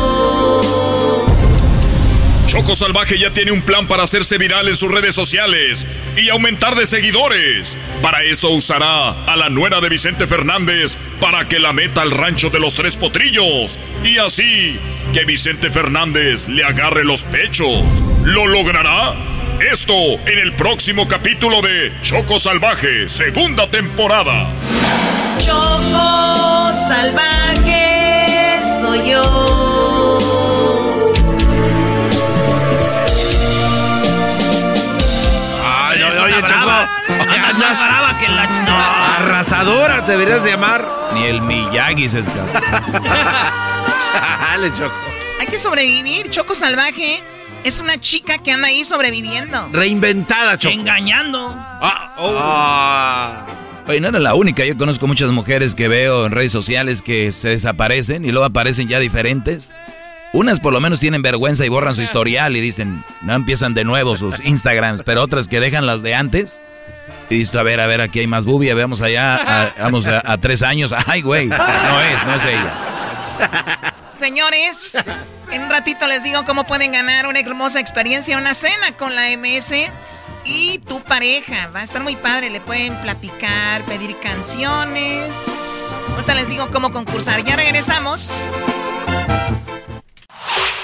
Choco Salvaje ya tiene un plan para hacerse viral en sus redes sociales y aumentar de seguidores. Para eso usará a la nuera de Vicente Fernández para que la meta al rancho de los tres potrillos. Y así que Vicente Fernández le agarre los pechos. ¿Lo logrará? Esto en el próximo capítulo de Choco Salvaje, segunda temporada. Choco salvaje soy yo. Más brava que la... No. Arrasadora te deberías llamar. Ni el Miyagi se escapa. Chale, Choco. Hay que sobrevivir. Choco salvaje es una chica que anda ahí sobreviviendo. Reinventada, Choco. Engañando. Ah, oh. Oye, no era la única. Yo conozco muchas mujeres que veo en redes sociales que se desaparecen y luego aparecen ya diferentes. Unas por lo menos tienen vergüenza y borran su historial y dicen, no empiezan de nuevo sus Instagrams, pero otras que dejan las de antes Y listo, a ver, a ver, aquí hay más bubia, veamos allá, vamos a, a tres años. Ay, güey, no es, no es ella. Señores, en un ratito les digo cómo pueden ganar una hermosa experiencia, una cena con la MS y tu pareja. Va a estar muy padre, le pueden platicar, pedir canciones. Ahorita les digo cómo concursar. Ya regresamos.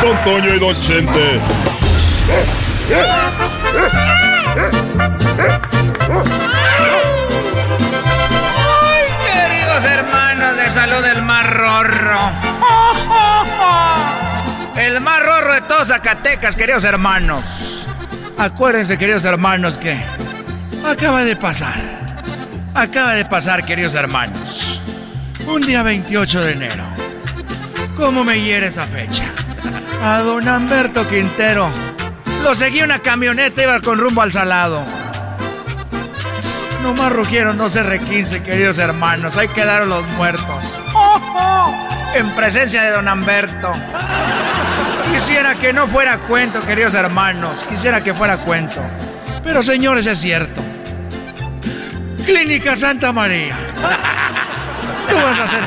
Don Toño y Don Chente. Ay, queridos hermanos, les saluda el más. El más rorro de todos Zacatecas, queridos hermanos. Acuérdense, queridos hermanos, que acaba de pasar. Acaba de pasar, queridos hermanos. Un día 28 de enero. ¿Cómo me hiere esa fecha? A don Humberto Quintero. Lo seguí una camioneta, iba con rumbo al salado. Nomás rugieron dos R15, queridos hermanos. Ahí quedaron los muertos. En presencia de don Humberto. Quisiera que no fuera cuento, queridos hermanos. Quisiera que fuera cuento. Pero señores, es cierto. Clínica Santa María. Tú vas a ser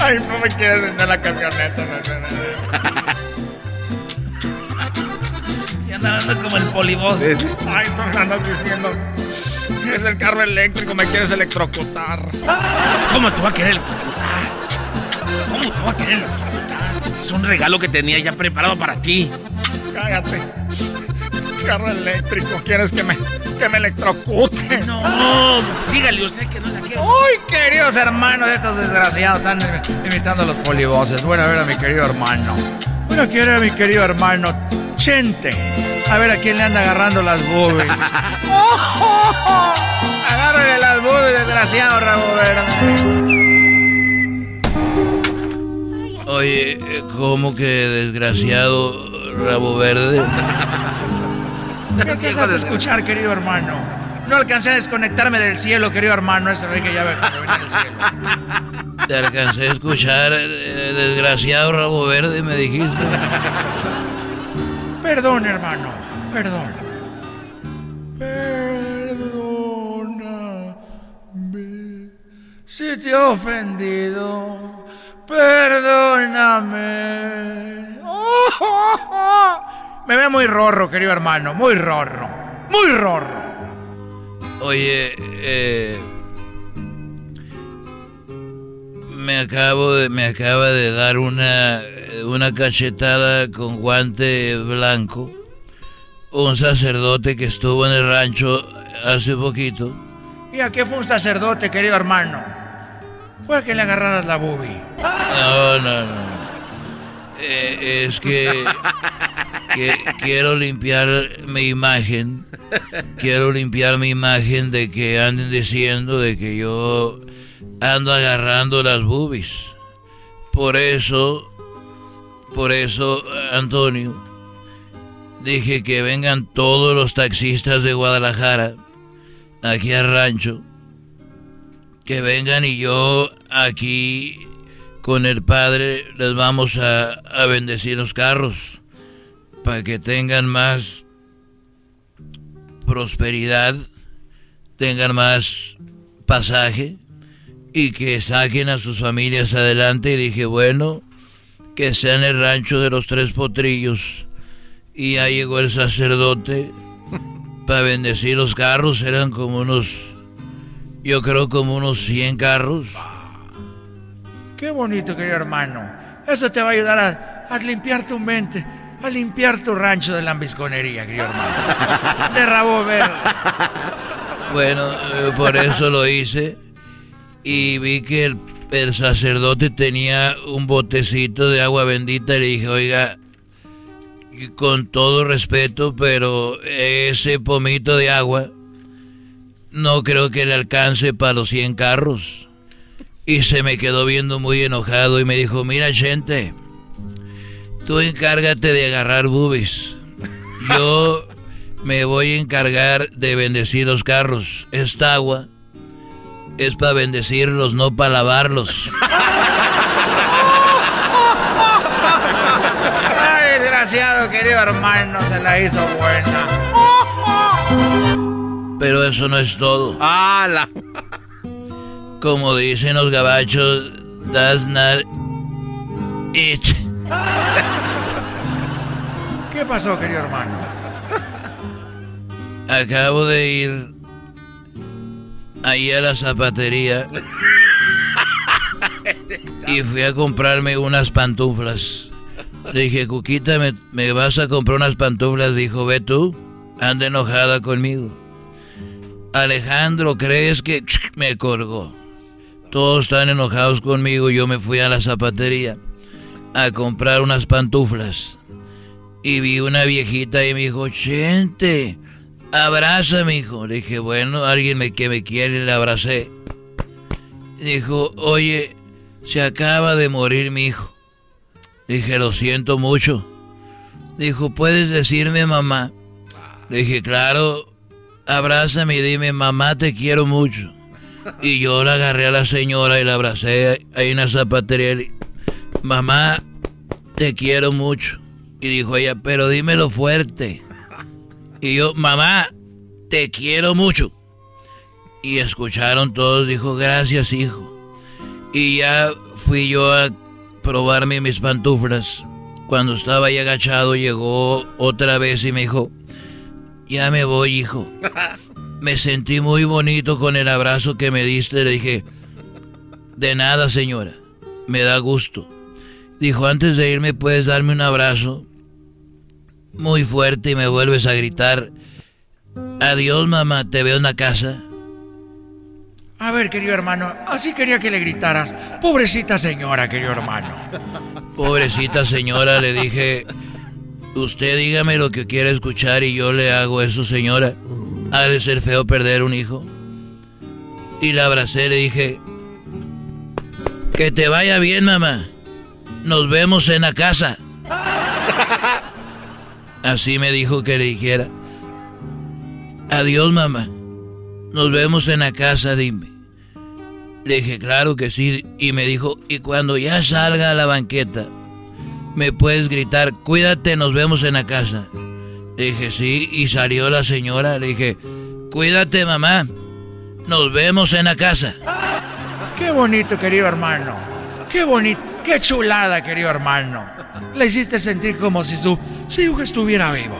Ay, no me quieres vender la camioneta. no. Y andan andando como el polibos. Ay, tú andas diciendo. Es el carro eléctrico, me quieres electrocutar. ¿Cómo te va a querer electrocutar? ¿Cómo te va a querer electrocutar? Es un regalo que tenía ya preparado para ti. Cállate. Carro eléctrico, ¿quieres que me, que me electrocute? No, dígale usted que no la quiere. Ay, queridos hermanos, estos desgraciados están imitando a los polivoces. Bueno, a ver a mi querido hermano. Bueno, a ver a mi querido hermano Chente. A ver a quién le anda agarrando las boobies. Agárrale las boobies, desgraciado Rabo Verde. Oye, eh, ¿cómo que desgraciado rabo verde? ¿Qué alcanzaste a escuchar, querido hermano? No alcancé a desconectarme del cielo, querido hermano. Ese rey que ya ve cuando viene del cielo. Te alcancé a escuchar, eh, desgraciado rabo verde, me dijiste. Perdón, hermano. Perdón. Perdóname. Si te he ofendido, perdóname. Oh, oh, oh. Me ve muy rorro, querido hermano. Muy rorro. Muy rorro. Oye, eh, me acabo de, me acaba de dar una, una cachetada con guante blanco. Un sacerdote que estuvo en el rancho hace poquito. ¿Y a qué fue un sacerdote, querido hermano? Fue a que le agarraras la boobie. No, no, no. Eh, es que, quiero limpiar mi imagen. Quiero limpiar mi imagen de que anden diciendo de que yo ando agarrando las boobies. Por eso, por eso, Antonio, dije que vengan todos los taxistas de Guadalajara aquí al rancho. Que vengan y yo aquí con el padre les vamos a, bendecir los carros para que tengan más prosperidad, tengan más pasaje y que saquen a sus familias adelante. Y dije, bueno, que sea en el rancho de los tres potrillos. Y ya llegó el sacerdote para bendecir los carros. Eran como unos, yo creo como unos 100 carros. Qué bonito, querido hermano. Eso te va a ayudar a, limpiar tu mente, a limpiar tu rancho de lambisconería, querido hermano. De rabo verde. Bueno, eh, por eso lo hice. Y vi que el, sacerdote tenía un botecito de agua bendita y le dije, oiga, con todo respeto, pero ese pomito de agua no creo que le alcance para los 100 carros. Y se me quedó viendo muy enojado y me dijo, mira gente, tú encárgate de agarrar boobies. Yo me voy a encargar de bendecir los carros. Esta agua es para bendecirlos, no para lavarlos. Ay, desgraciado, querido hermano, se la hizo buena. Pero eso no es todo. ¡Hala! Como dicen los gabachos, that's not it. ¿Qué pasó, querido hermano? Acabo de ir ahí a la zapatería y fui a comprarme unas pantuflas. Le dije, Cuquita, ¿me, me vas a comprar unas pantuflas? Dijo, ve tú, anda enojada conmigo. Alejandro, ¿crees que me colgó? Todos están enojados conmigo. Yo me fui a la zapatería a comprar unas pantuflas. Y vi una viejita y me dijo, Chente, abrázame, hijo. Le dije, bueno, alguien que me quiere, le abracé. Dijo, oye, se acaba de morir mi hijo. Dije, lo siento mucho. Dijo, ¿puedes decirme mamá? Le dije, claro, abrázame y dime, mamá, te quiero mucho. Y yo la agarré a la señora y la abracé en la zapatería. y Mamá, te quiero mucho. Y dijo ella, pero dímelo fuerte. Y yo, mamá, te quiero mucho. Y escucharon todos, dijo, gracias, hijo. Y ya fui yo a probarme mis pantuflas. Cuando estaba ahí agachado, llegó otra vez y me dijo, ya me voy, hijo. Me sentí muy bonito con el abrazo que me diste. Le dije, de nada, señora. Me da gusto. Dijo, antes de irme, ¿puedes darme un abrazo? Muy fuerte y me vuelves a gritar, adiós, mamá, te veo en la casa. A ver, querido hermano, así quería que le gritaras. Pobrecita señora, querido hermano. Pobrecita señora, le dije, usted dígame lo que quiere escuchar y yo le hago eso, señora. Ha de ser feo perder un hijo. Y la abracé, le dije, que te vaya bien, mamá. Nos vemos en la casa. Así me dijo que le dijera. Adiós, mamá. Nos vemos en la casa, dime. Le dije, claro que sí. Y me dijo, y cuando ya salga a la banqueta, me puedes gritar, cuídate, nos vemos en la casa. Le dije, sí. Y salió la señora. Le dije, cuídate, mamá. Nos vemos en la casa. Qué bonito, querido hermano. Qué bonito. Qué chulada, querido hermano. Le hiciste sentir como si su, su hijo estuviera vivo.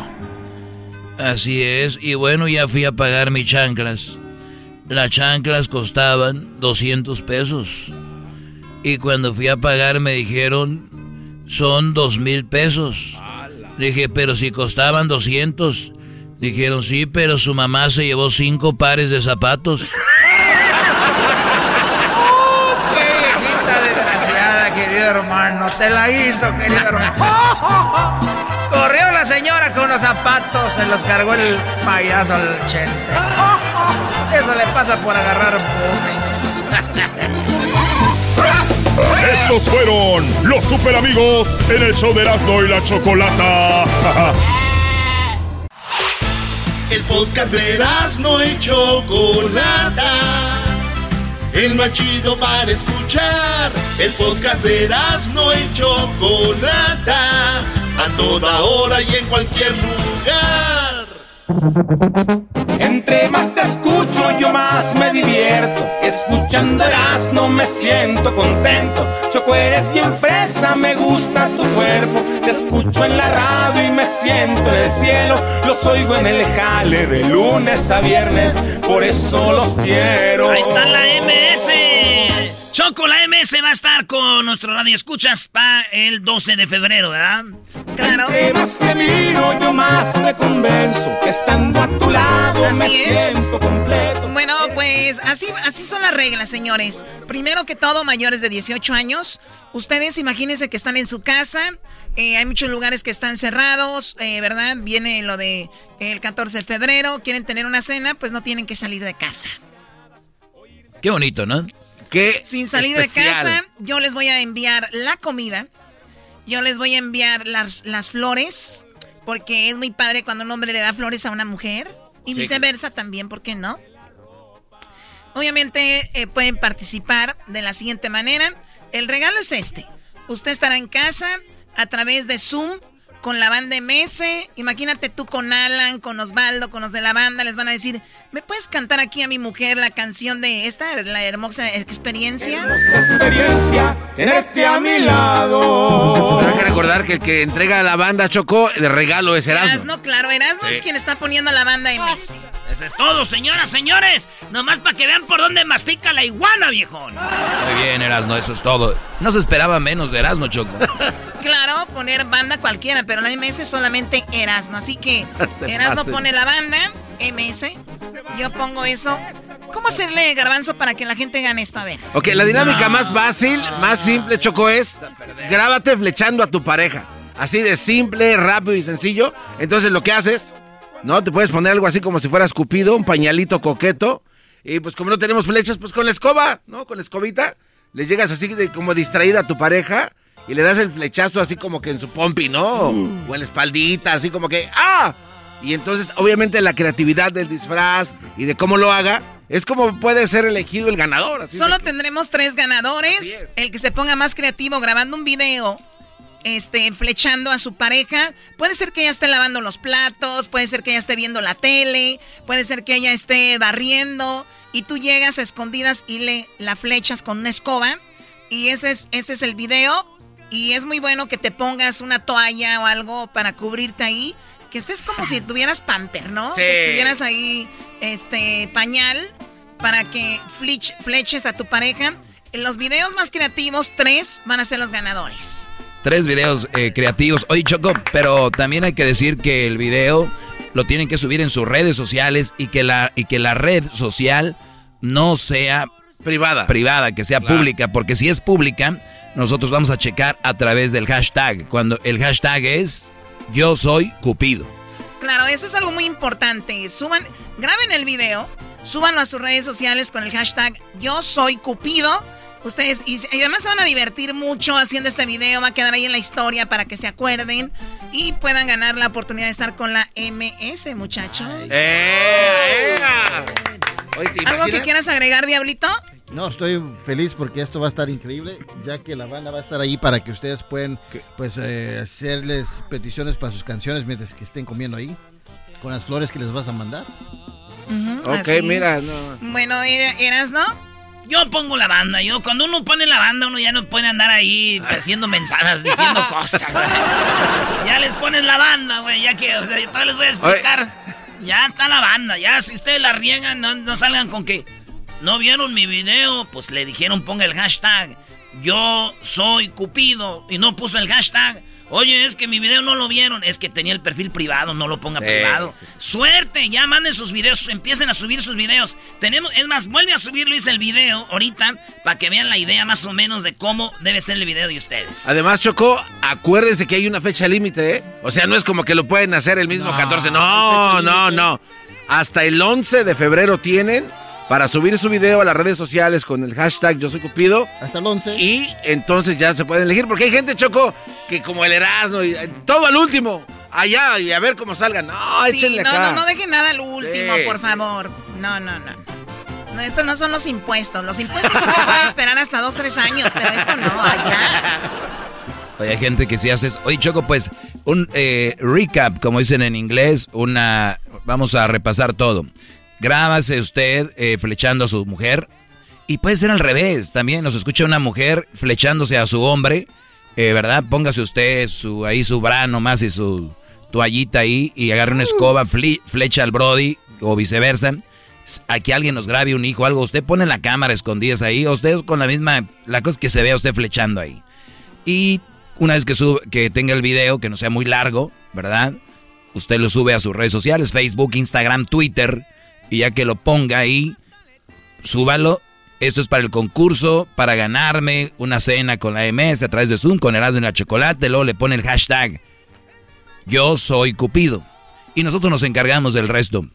Así es, y bueno, ya fui a pagar mis chanclas. Las chanclas costaban 200 pesos. Y cuando fui a pagar me dijeron, son dos mil pesos. Dije, pero si costaban 200. Dijeron, sí, pero su mamá se llevó cinco pares de zapatos. ¡Qué viejita desgraciada, querido hermano! Te la hizo, querido hermano. Corrió la señora con los zapatos, se los cargó el payaso al chente. Eso le pasa por agarrar boobies. Estos fueron los super amigos en el show de Erasmo y la Chocolata. El podcast de no y Chocolata. El más chido para escuchar. El podcast de no y Chocolata. A toda hora y en cualquier lugar. Entre más te yo más me divierto. Escuchando no me siento contento. Choco, eres bien fresa, me gusta tu cuerpo. Te escucho en la radio y me siento en el cielo. Los oigo en el jale de lunes a viernes, por eso los quiero. Ahí está la MS. Choco, la MS va a estar con nuestro radio escuchas para el 12 de febrero, ¿verdad? Claro. Entre más te miro, yo más me convenzo que estando a tu lado me Así es. siento completo. Bueno, pues así, así son las reglas, señores. Primero que todo, mayores de 18 años, ustedes imagínense que están en su casa, Eh, hay muchos lugares que están cerrados, eh, ¿verdad? Viene lo de el 14 de febrero, quieren tener una cena, pues no tienen que salir de casa. Qué bonito, ¿no? Qué Sin salir de casa, yo les voy a enviar la comida, yo les voy a enviar las, las flores, porque es muy padre cuando un hombre le da flores a una mujer, y Sí, viceversa también, ¿por qué no? Obviamente eh, pueden participar de la siguiente manera. El regalo es este. Usted estará en casa a través de Zoom con la banda MS. Imagínate tú con Alan, con Osvaldo, con los de la banda. Les van a decir, ¿me puedes cantar aquí a mi mujer la canción de esta, la hermosa experiencia? experiencia tenerte a mi lado. Hay que recordar que el que entrega a la banda Choco, de regalo es Erasmo. Erasno, claro, Erasno es Sí. quien está poniendo la banda MS. Eso es todo, señoras, señores. Nomás para que vean por dónde mastica la iguana, viejón. Muy bien, Erasno, eso es todo. No se esperaba menos de Erasno, Choco. Claro, poner banda cualquiera, pero la MS es solamente Erasno. Así que Erasno pone la banda, MS. Yo pongo eso. ¿Cómo hacerle garbanzo para que la gente gane esto? A ver. Ok, la dinámica más fácil, más simple, Choco, es grábate flechando a tu pareja. Así de simple, rápido y sencillo. Entonces lo que haces, ¿no? Te puedes poner algo así como si fueras Cupido, un pañalito coqueto. Y pues como no tenemos flechas, pues con la escoba, ¿no? Con la escobita, le llegas así de como distraída a tu pareja y le das el flechazo así como que en su pompi, ¿no? O en la espaldita, así como que ¡ah! Y entonces, obviamente, la creatividad del disfraz y de cómo lo haga es como puede ser elegido el ganador. así Solo que- tendremos tres ganadores. El que se ponga más creativo grabando un video, este, flechando a su pareja. Puede ser que ella esté lavando los platos, puede ser que ella esté viendo la tele, puede ser que ella esté barriendo y tú llegas a escondidas y le la flechas con una escoba. Y ese es, ese es el video. Y es muy bueno que te pongas una toalla o algo para cubrirte ahí. Que estés como si tuvieras pamper, ¿no? Sí. Que tuvieras ahí este pañal para que flech- fleches a tu pareja. En los videos más creativos, tres van a ser los ganadores. Tres videos eh, creativos. Oye, Choco, pero también hay que decir que el video lo tienen que subir en sus redes sociales y que la, y que la red social no sea privada. Privada, que sea Claro. pública, porque si es pública, nosotros vamos a checar a través del hashtag. Cuando el hashtag es yo soy Cupido. Claro, eso es algo muy importante. Suban, graben el video, súbanlo a sus redes sociales con el hashtag Yo soy Cupido. Ustedes, y, y además se van a divertir mucho haciendo este video, va a quedar ahí en la historia para que se acuerden y puedan ganar la oportunidad de estar con la MS, muchachos. ¡Eh! Oye, ¿te ¿Algo que quieras agregar, Diablito? No, estoy feliz porque esto va a estar increíble, ya que la banda va a estar ahí para que ustedes puedan pues eh, hacerles peticiones para sus canciones mientras que estén comiendo ahí, con las flores que les vas a mandar. Ok, Así. mira, no. Bueno, ¿er- ¿eras, no? Yo pongo la banda. Yo, cuando uno pone la banda, uno ya no puede andar ahí haciendo mensadas, diciendo cosas. ya les pones la banda, güey. Ya que, o sea, yo les voy a explicar. Ya está la banda. Ya, si ustedes la riegan, no, no salgan con que no vieron mi video. Pues le dijeron, ponga el hashtag. Yo soy Cupido. Y no puso el hashtag. Oye, es que mi video no lo vieron. Es que tenía el perfil privado, no lo ponga Sí, privado. Suerte, ya manden sus videos, empiecen a subir sus videos. Tenemos, es más, vuelve a subir Luis el video ahorita para que vean la idea más o menos de cómo debe ser el video de ustedes. Además, Choco, acuérdense que hay una fecha límite, ¿eh? O sea, no es como que lo pueden hacer el mismo 14. No, no, no. Hasta el 11 de febrero tienen para subir su video a las redes sociales con el hashtag Yo Soy Cupido. Hasta el 11. Y entonces ya se pueden elegir, porque hay gente, Choco, que como el Erasmo, y eh, todo al último. Allá, y a ver cómo salgan. No, Sí, échenle no, acá. no, no dejen nada al último, Sí. por favor. No, no, no. No, esto no son los impuestos. Los impuestos se pueden esperar hasta dos, tres años, pero esto no, allá. Oye, hay gente que si haces. Oye, Choco, pues un eh, recap, como dicen en inglés, una. Vamos a repasar todo. Grábase usted eh, flechando a su mujer. Y puede ser al revés también. Nos escucha una mujer flechándose a su hombre. eh, ¿Verdad? Póngase usted su, ahí su brano más y su toallita ahí. Y agarre una escoba, fli- flecha al Brody o viceversa. A que alguien nos grabe un hijo algo. Usted pone la cámara escondidas ahí. O usted con la misma. La cosa es que se vea usted flechando ahí. Y una vez que, sube, que tenga el video, que no sea muy largo, ¿verdad? Usted lo sube a sus redes sociales, Facebook, Instagram, Twitter, y ya que lo ponga ahí, súbalo Esto es para el concurso, para ganarme una cena con la MS a través de Zoom, con Erasmo en la Chocolate. Luego le pone el hashtag Yo soy Cupido. Y nosotros nos encargamos del resto.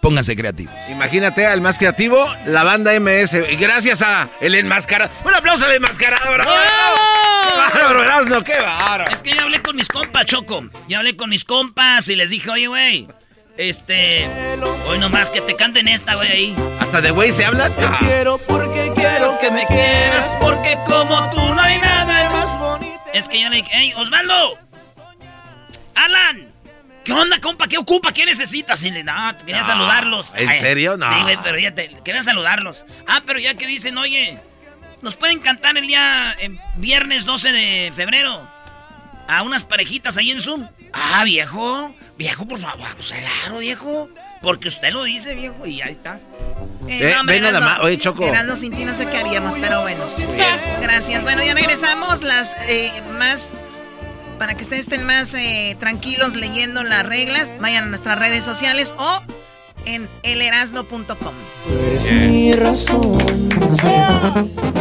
Pónganse creativos. Imagínate al más creativo, la banda MS. Y gracias a el enmascarado. Un aplauso al enmascarado, bro. ¡Qué bárbaro, Erasmo! ¡Qué bárbaro! Es que ya hablé con mis compas, Choco. Ya hablé con mis compas y les dije, oye, güey. Este. Hoy nomás que te canten esta, güey, ahí. ¿Hasta de güey se habla? Te quiero porque quiero que me quieras. Porque como tú no hay nada más bonito. Es que ya le dije, ¡Ey, Osvaldo! ¡Alan! ¿Qué onda, compa? ¿Qué ocupa? ¿Qué necesitas? Y le, no, quería No, saludarlos. ¿en serio? No. Sí, güey, pero ya te, quería saludarlos. Ah, pero ya que dicen, oye, nos pueden cantar el día en viernes 12 de febrero a unas parejitas ahí en Zoom. Ah, viejo, viejo, por favor, claro, viejo. Porque usted lo dice, viejo, y ahí está. Eh, ve nada más. Oye, Choco. Erasmo sin ti no sé qué haríamos, pero bueno. Gracias. Bueno, ya regresamos. Las eh, más. Para que ustedes estén más eh, tranquilos leyendo las reglas, vayan a nuestras redes sociales o en elerasno.com. mi razón.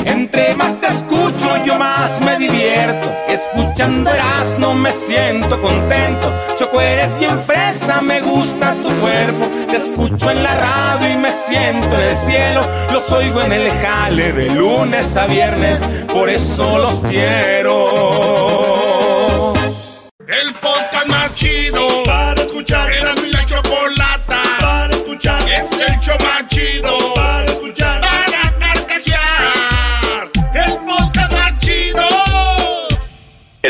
Entre más te escucho, yo más me divierto. Escuchando Erasmo me siento contento. Choco, eres bien fresa, me gusta tu cuerpo. Te escucho en la radio y me siento en el cielo. Los oigo en el jale de lunes a viernes, por eso los quiero. El podcast más chido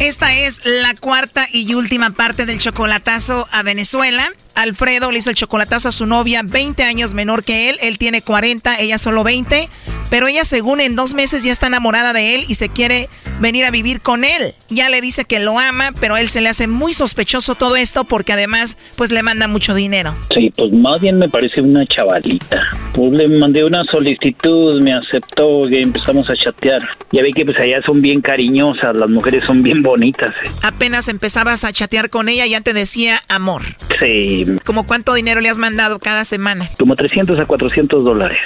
Esta es la cuarta y última parte del chocolatazo a Venezuela. Alfredo le hizo el chocolatazo a su novia, 20 años menor que él. Él tiene 40, ella solo 20. Pero ella, según en dos meses, ya está enamorada de él y se quiere venir a vivir con él. Ya le dice que lo ama, pero a él se le hace muy sospechoso todo esto porque además, pues le manda mucho dinero. Sí, pues más bien me parece una chavalita. Pues le mandé una solicitud, me aceptó, y empezamos a chatear. Ya ve que pues allá son bien cariñosas, las mujeres son bien bonitas. eh. Apenas empezabas a chatear con ella, ya te decía amor. Sí, ¿Como cuánto dinero le has mandado cada semana? como 300 a 400 dólares.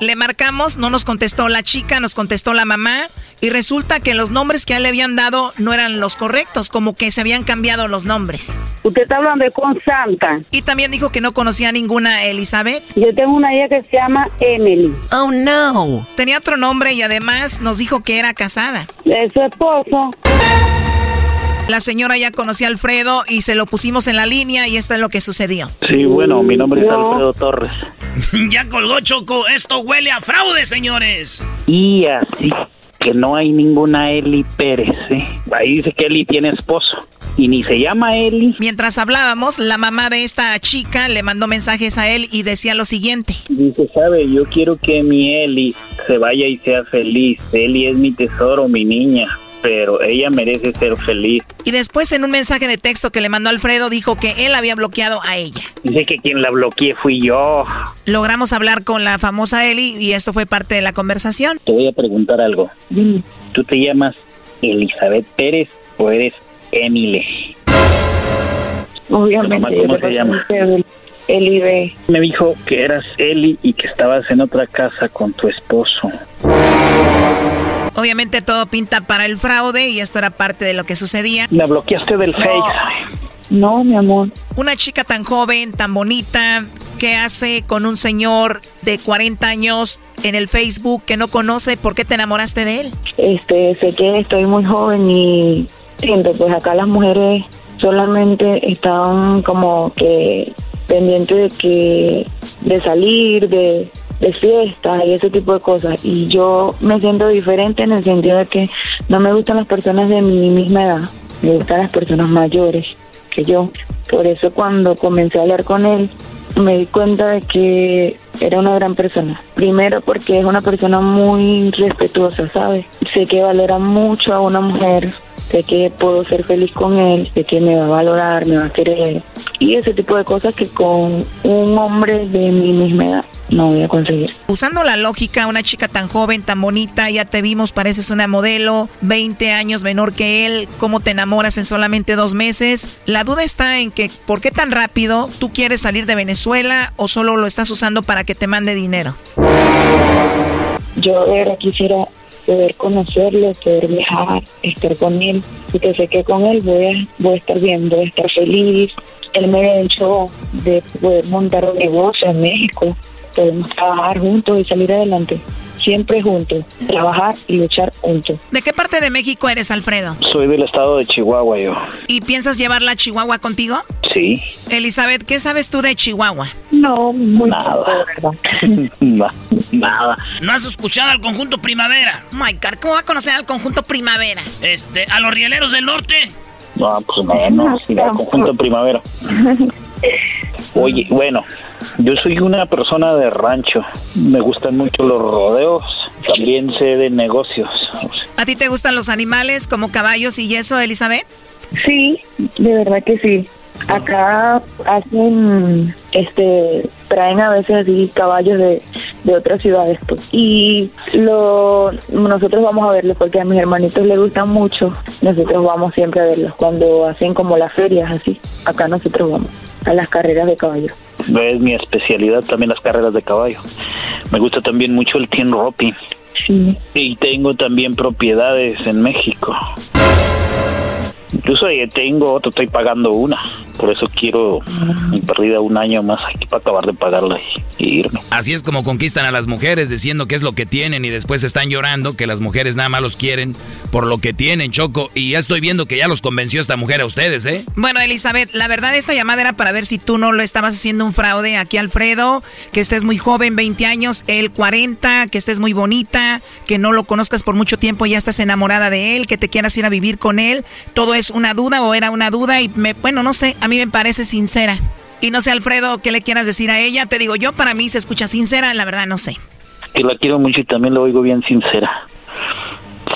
Le marcamos, no nos contestó la chica, nos contestó la mamá y resulta que los nombres que a él le habían dado no eran los correctos, como que se habían cambiado los nombres. Usted está hablando de Constanta. Y también dijo que no conocía a ninguna Elizabeth. Yo tengo una hija que se llama Emily. Oh no. Tenía otro nombre y además nos dijo que era casada. Es su esposo. La señora ya conocía a Alfredo y se lo pusimos en la línea y esto es lo que sucedió. Sí, bueno, mi nombre es Alfredo Torres. ya colgó Choco. Esto huele a fraude, señores. Y así que no hay ninguna Eli Pérez. ¿eh? Ahí dice que Eli tiene esposo. Y ni se llama Eli. Mientras hablábamos, la mamá de esta chica le mandó mensajes a él y decía lo siguiente. Dice, sabe, yo quiero que mi Eli se vaya y sea feliz. Eli es mi tesoro, mi niña. Pero ella merece ser feliz. Y después en un mensaje de texto que le mandó Alfredo dijo que él había bloqueado a ella. Dice que quien la bloqueé fui yo. Logramos hablar con la famosa Eli y esto fue parte de la conversación. Te voy a preguntar algo. ¿Tú te llamas Elizabeth Pérez o eres Emile? Obviamente. ¿cómo te Eli B. Me dijo que eras Eli y que estabas en otra casa con tu esposo. Obviamente todo pinta para el fraude y esto era parte de lo que sucedía. La bloqueaste del Face. No, mi amor. Una chica tan joven, tan bonita, ¿qué hace con un señor de 40 años en el Facebook que no conoce? ¿Por qué te enamoraste de él? Este, sé que estoy muy joven y siento, pues acá las mujeres solamente están como que pendientes de que de salir, de, de fiestas y ese tipo de cosas. Y yo me siento diferente en el sentido de que no me gustan las personas de mi misma edad, me gustan las personas mayores que yo. Por eso cuando comencé a hablar con él, me di cuenta de que era una gran persona. Primero porque es una persona muy respetuosa, ¿sabes? Sé que valora mucho a una mujer sé que puedo ser feliz con él, sé que me va a valorar, me va a querer y ese tipo de cosas que con un hombre de mi misma edad no voy a conseguir. Usando la lógica, una chica tan joven, tan bonita, ya te vimos, pareces una modelo, 20 años menor que él, ¿cómo te enamoras en solamente dos meses? La duda está en que, ¿por qué tan rápido tú quieres salir de Venezuela o solo lo estás usando para que te mande dinero? Yo era quisiera poder conocerlo, poder viajar, estar con él, porque sé que con él voy a, voy a estar bien, voy a estar feliz. Él me ha hecho de poder montar un negocio en México, podemos trabajar juntos y salir adelante siempre juntos, trabajar y luchar juntos. ¿De qué parte de México eres, Alfredo? Soy del estado de Chihuahua yo. ¿Y piensas llevarla a Chihuahua contigo? Sí. Elizabeth, ¿qué sabes tú de Chihuahua? No, muy nada. nada. ¿No has escuchado al conjunto Primavera? My God, ¿cómo va a conocer al conjunto Primavera? Este, a los rieleros del norte. No, pues menos, al conjunto Primavera. Oye, bueno, yo soy una persona de rancho. Me gustan mucho los rodeos. También sé de negocios. ¿A ti te gustan los animales como caballos y eso, Elizabeth? Sí, de verdad que sí. Acá hacen, este, traen a veces así caballos de, de otras ciudades, pues. Y lo, nosotros vamos a verlos porque a mis hermanitos les gustan mucho. Nosotros vamos siempre a verlos cuando hacen como las ferias así. Acá nosotros vamos a las carreras de caballo. Es mi especialidad también las carreras de caballo. Me gusta también mucho el team roping. Sí. Y tengo también propiedades en México. Incluso tengo otro, estoy pagando una. Por eso quiero mi perdida un año más aquí para acabar de pagarla y, irme. Así es como conquistan a las mujeres, diciendo qué es lo que tienen y después están llorando que las mujeres nada más los quieren por lo que tienen, Choco. Y ya estoy viendo que ya los convenció esta mujer a ustedes, ¿eh? Bueno, Elizabeth, la verdad esta llamada era para ver si tú no lo estabas haciendo un fraude aquí, Alfredo, que estés muy joven, 20 años, él 40, que estés muy bonita, que no lo conozcas por mucho tiempo y ya estás enamorada de él, que te quieras ir a vivir con él. Todo es una duda o era una duda y me, bueno, no sé, a mí me parece sincera. Y no sé, Alfredo, ¿qué le quieras decir a ella? Te digo, yo para mí se escucha sincera, la verdad no sé. Que la quiero mucho y también la oigo bien sincera.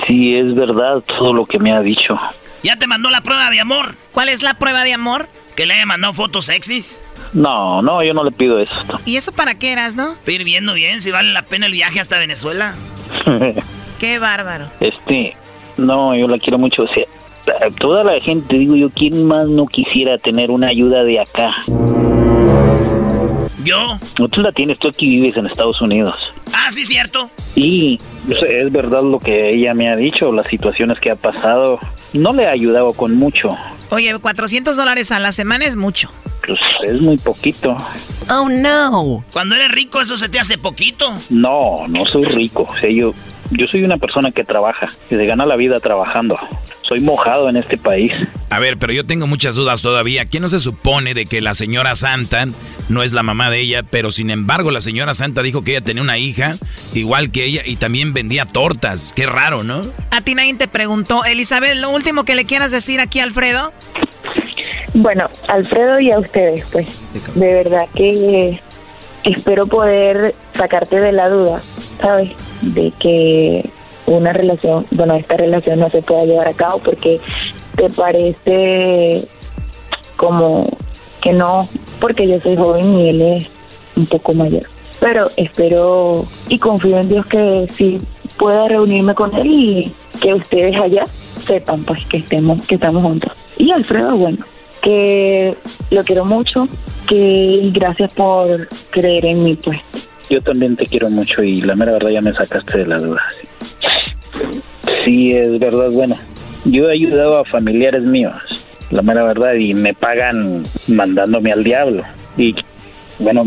Sí, es verdad todo lo que me ha dicho. ¿Ya te mandó la prueba de amor? ¿Cuál es la prueba de amor? ¿Que le haya mandado fotos sexys? No, no, yo no le pido eso. ¿Y eso para qué eras, no? Ir viendo bien si vale la pena el viaje hasta Venezuela. qué bárbaro. Este, no, yo la quiero mucho. O sea, toda la gente, digo yo, ¿quién más no quisiera tener una ayuda de acá? ¿Yo? No, tú la tienes, tú aquí vives en Estados Unidos. Ah, sí, cierto. Y es verdad lo que ella me ha dicho, las situaciones que ha pasado. No le ha ayudado con mucho. Oye, 400 dólares a la semana es mucho. Pues es muy poquito. Oh, no. Cuando eres rico, ¿eso se te hace poquito? No, no soy rico. O sea, yo, yo soy una persona que trabaja, que se gana la vida trabajando. Soy mojado en este país. A ver, pero yo tengo muchas dudas todavía. ¿Quién no se supone de que la señora Santa no es la mamá de ella? Pero sin embargo, la señora Santa dijo que ella tenía una hija igual que ella y también vendía tortas. Qué raro, ¿no? A ti nadie te preguntó. Elizabeth, lo último que le quieras decir aquí, Alfredo. Bueno, Alfredo y a ustedes, pues. De verdad que espero poder sacarte de la duda, ¿sabes? De que una relación, bueno, esta relación no se pueda llevar a cabo porque te parece como que no, porque yo soy joven y él es un poco mayor. Pero espero y confío en Dios que sí pueda reunirme con él y que ustedes allá sepan pues que estemos, que estamos juntos. Y Alfredo, bueno, que lo quiero mucho, que gracias por creer en mí pues. Yo también te quiero mucho y la mera verdad ya me sacaste de la duda. Sí, es verdad, bueno, yo he ayudado a familiares míos, la mera verdad, y me pagan mandándome al diablo. Y bueno,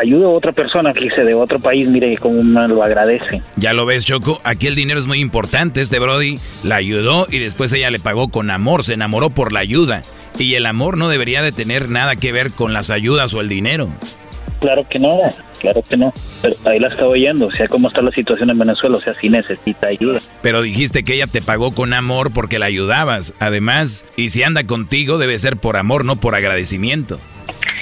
ayudo a otra persona, dice de otro país, mire cómo me lo agradece. Ya lo ves, Choco, aquí el dinero es muy importante. Este Brody la ayudó y después ella le pagó con amor, se enamoró por la ayuda. Y el amor no debería de tener nada que ver con las ayudas o el dinero. Claro que no, claro que no. Pero ahí la estaba oyendo, o sea, cómo está la situación en Venezuela, o sea, si necesita ayuda. Pero dijiste que ella te pagó con amor porque la ayudabas. Además, y si anda contigo debe ser por amor, no por agradecimiento.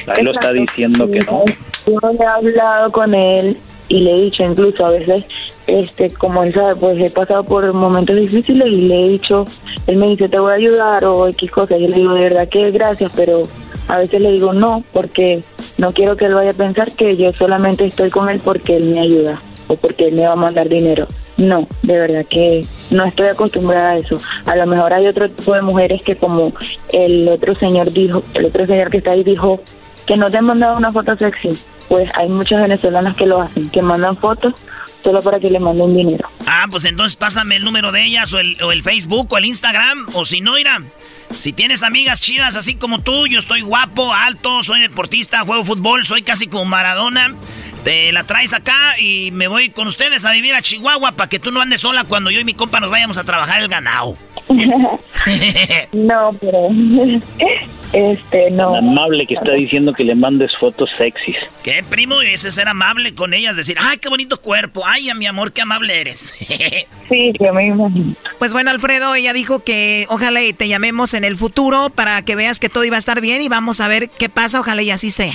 Ahí lo está diciendo que no. Yo he hablado con él y le he dicho incluso a veces, este, como él sabe, pues he pasado por momentos difíciles y le he dicho, él me dice, te voy a ayudar o X cosas. Yo le digo, de verdad que gracias, pero a veces le digo no, porque no quiero que él vaya a pensar que yo solamente estoy con él porque él me ayuda o porque él me va a mandar dinero. No, de verdad que no estoy acostumbrada a eso. A lo mejor hay otro tipo de mujeres que como el otro señor dijo, el otro señor que está ahí dijo que no te han mandado una foto sexy. Pues hay muchas venezolanas que lo hacen, que mandan fotos solo para que le manden dinero. Ah, pues entonces pásame el número de ellas o el, o el Facebook o el Instagram o si no, irán. Si tienes amigas chidas así como tú, yo estoy guapo, alto, soy deportista, juego fútbol, soy casi como Maradona. Te la traes acá y me voy con ustedes a vivir a Chihuahua para que tú no andes sola cuando yo y mi compa nos vayamos a trabajar el ganado. no, pero este no. amable que está diciendo que le mandes fotos sexys. ¿Qué, primo? Ese es ser amable con ellas, decir, ay, qué bonito cuerpo, ay, a mi amor, qué amable eres. sí, yo me imagino. Pues bueno, Alfredo, ella dijo que ojalá te llamemos en el futuro para que veas que todo iba a estar bien y vamos a ver qué pasa, ojalá y así sea.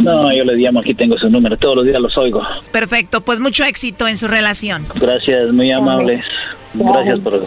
No, yo le llamo, aquí tengo su número, todos los días los oigo. Perfecto, pues mucho éxito en su relación. Gracias, muy amables. Gracias por...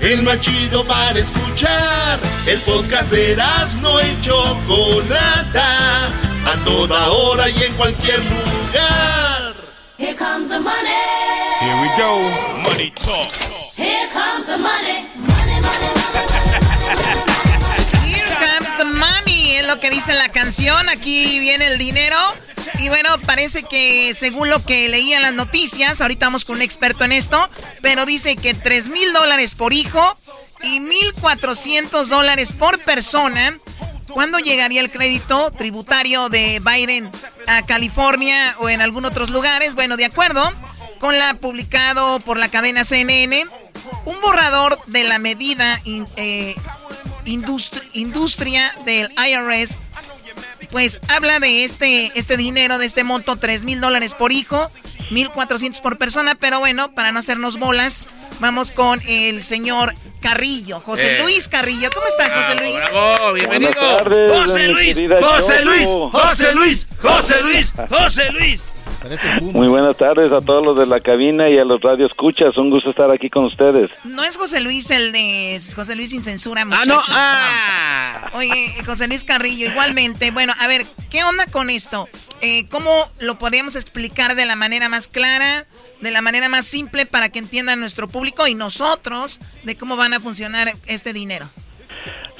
el más chido para escuchar. El podcast de Erasmo y Chocolata, a toda hora y en cualquier lugar. Here comes the money. Here we go, money talk. Here comes the money. Lo que dice la canción. Aquí viene el dinero. Y bueno, parece que según lo que leía las noticias, ahorita vamos con un experto en esto, pero dice que 3 mil dólares por hijo y 1.400 dólares por persona. ¿Cuándo llegaría el crédito tributario de Biden a California o en algún otros lugares? Bueno, de acuerdo con la publicado por la cadena CNN, un borrador de la medida eh, industria del IRS pues habla de este, este dinero, de este monto, 3 mil dólares por hijo, 1.400 por persona, pero bueno, para no hacernos bolas, vamos con el señor Carrillo, José Eh. Luis Carrillo. ¿Cómo está, José Luis? Bravo, bienvenido. Buenas tardes, José Luis, José. Luis, José Luis, José Luis, José Luis. Muy buenas tardes a todos los de la cabina y a los radio escuchas. Un gusto estar aquí con ustedes. No es José Luis el de José Luis sin censura, Ah, muchachos. no, ah. Oye, José Luis Carrillo, igualmente. Bueno, a ver, ¿qué onda con esto? Eh, ¿Cómo lo podríamos explicar de la manera más clara, de la manera más simple para que entienda nuestro público y nosotros de cómo van a funcionar este dinero?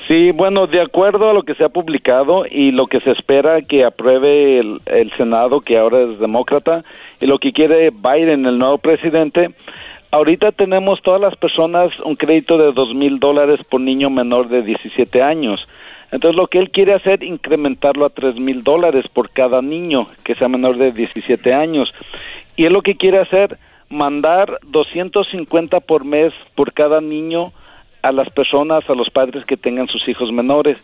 Sí, bueno, de acuerdo a lo que se ha publicado y lo que se espera que apruebe el, el Senado, que ahora es demócrata, y lo que quiere Biden, el nuevo presidente, ahorita tenemos todas las personas un crédito de dos mil dólares por niño menor de 17 años. Entonces lo que él quiere hacer incrementarlo a tres mil dólares por cada niño que sea menor de 17 años. Y él lo que quiere hacer, mandar 250 por mes por cada niño a las personas, a los padres que tengan sus hijos menores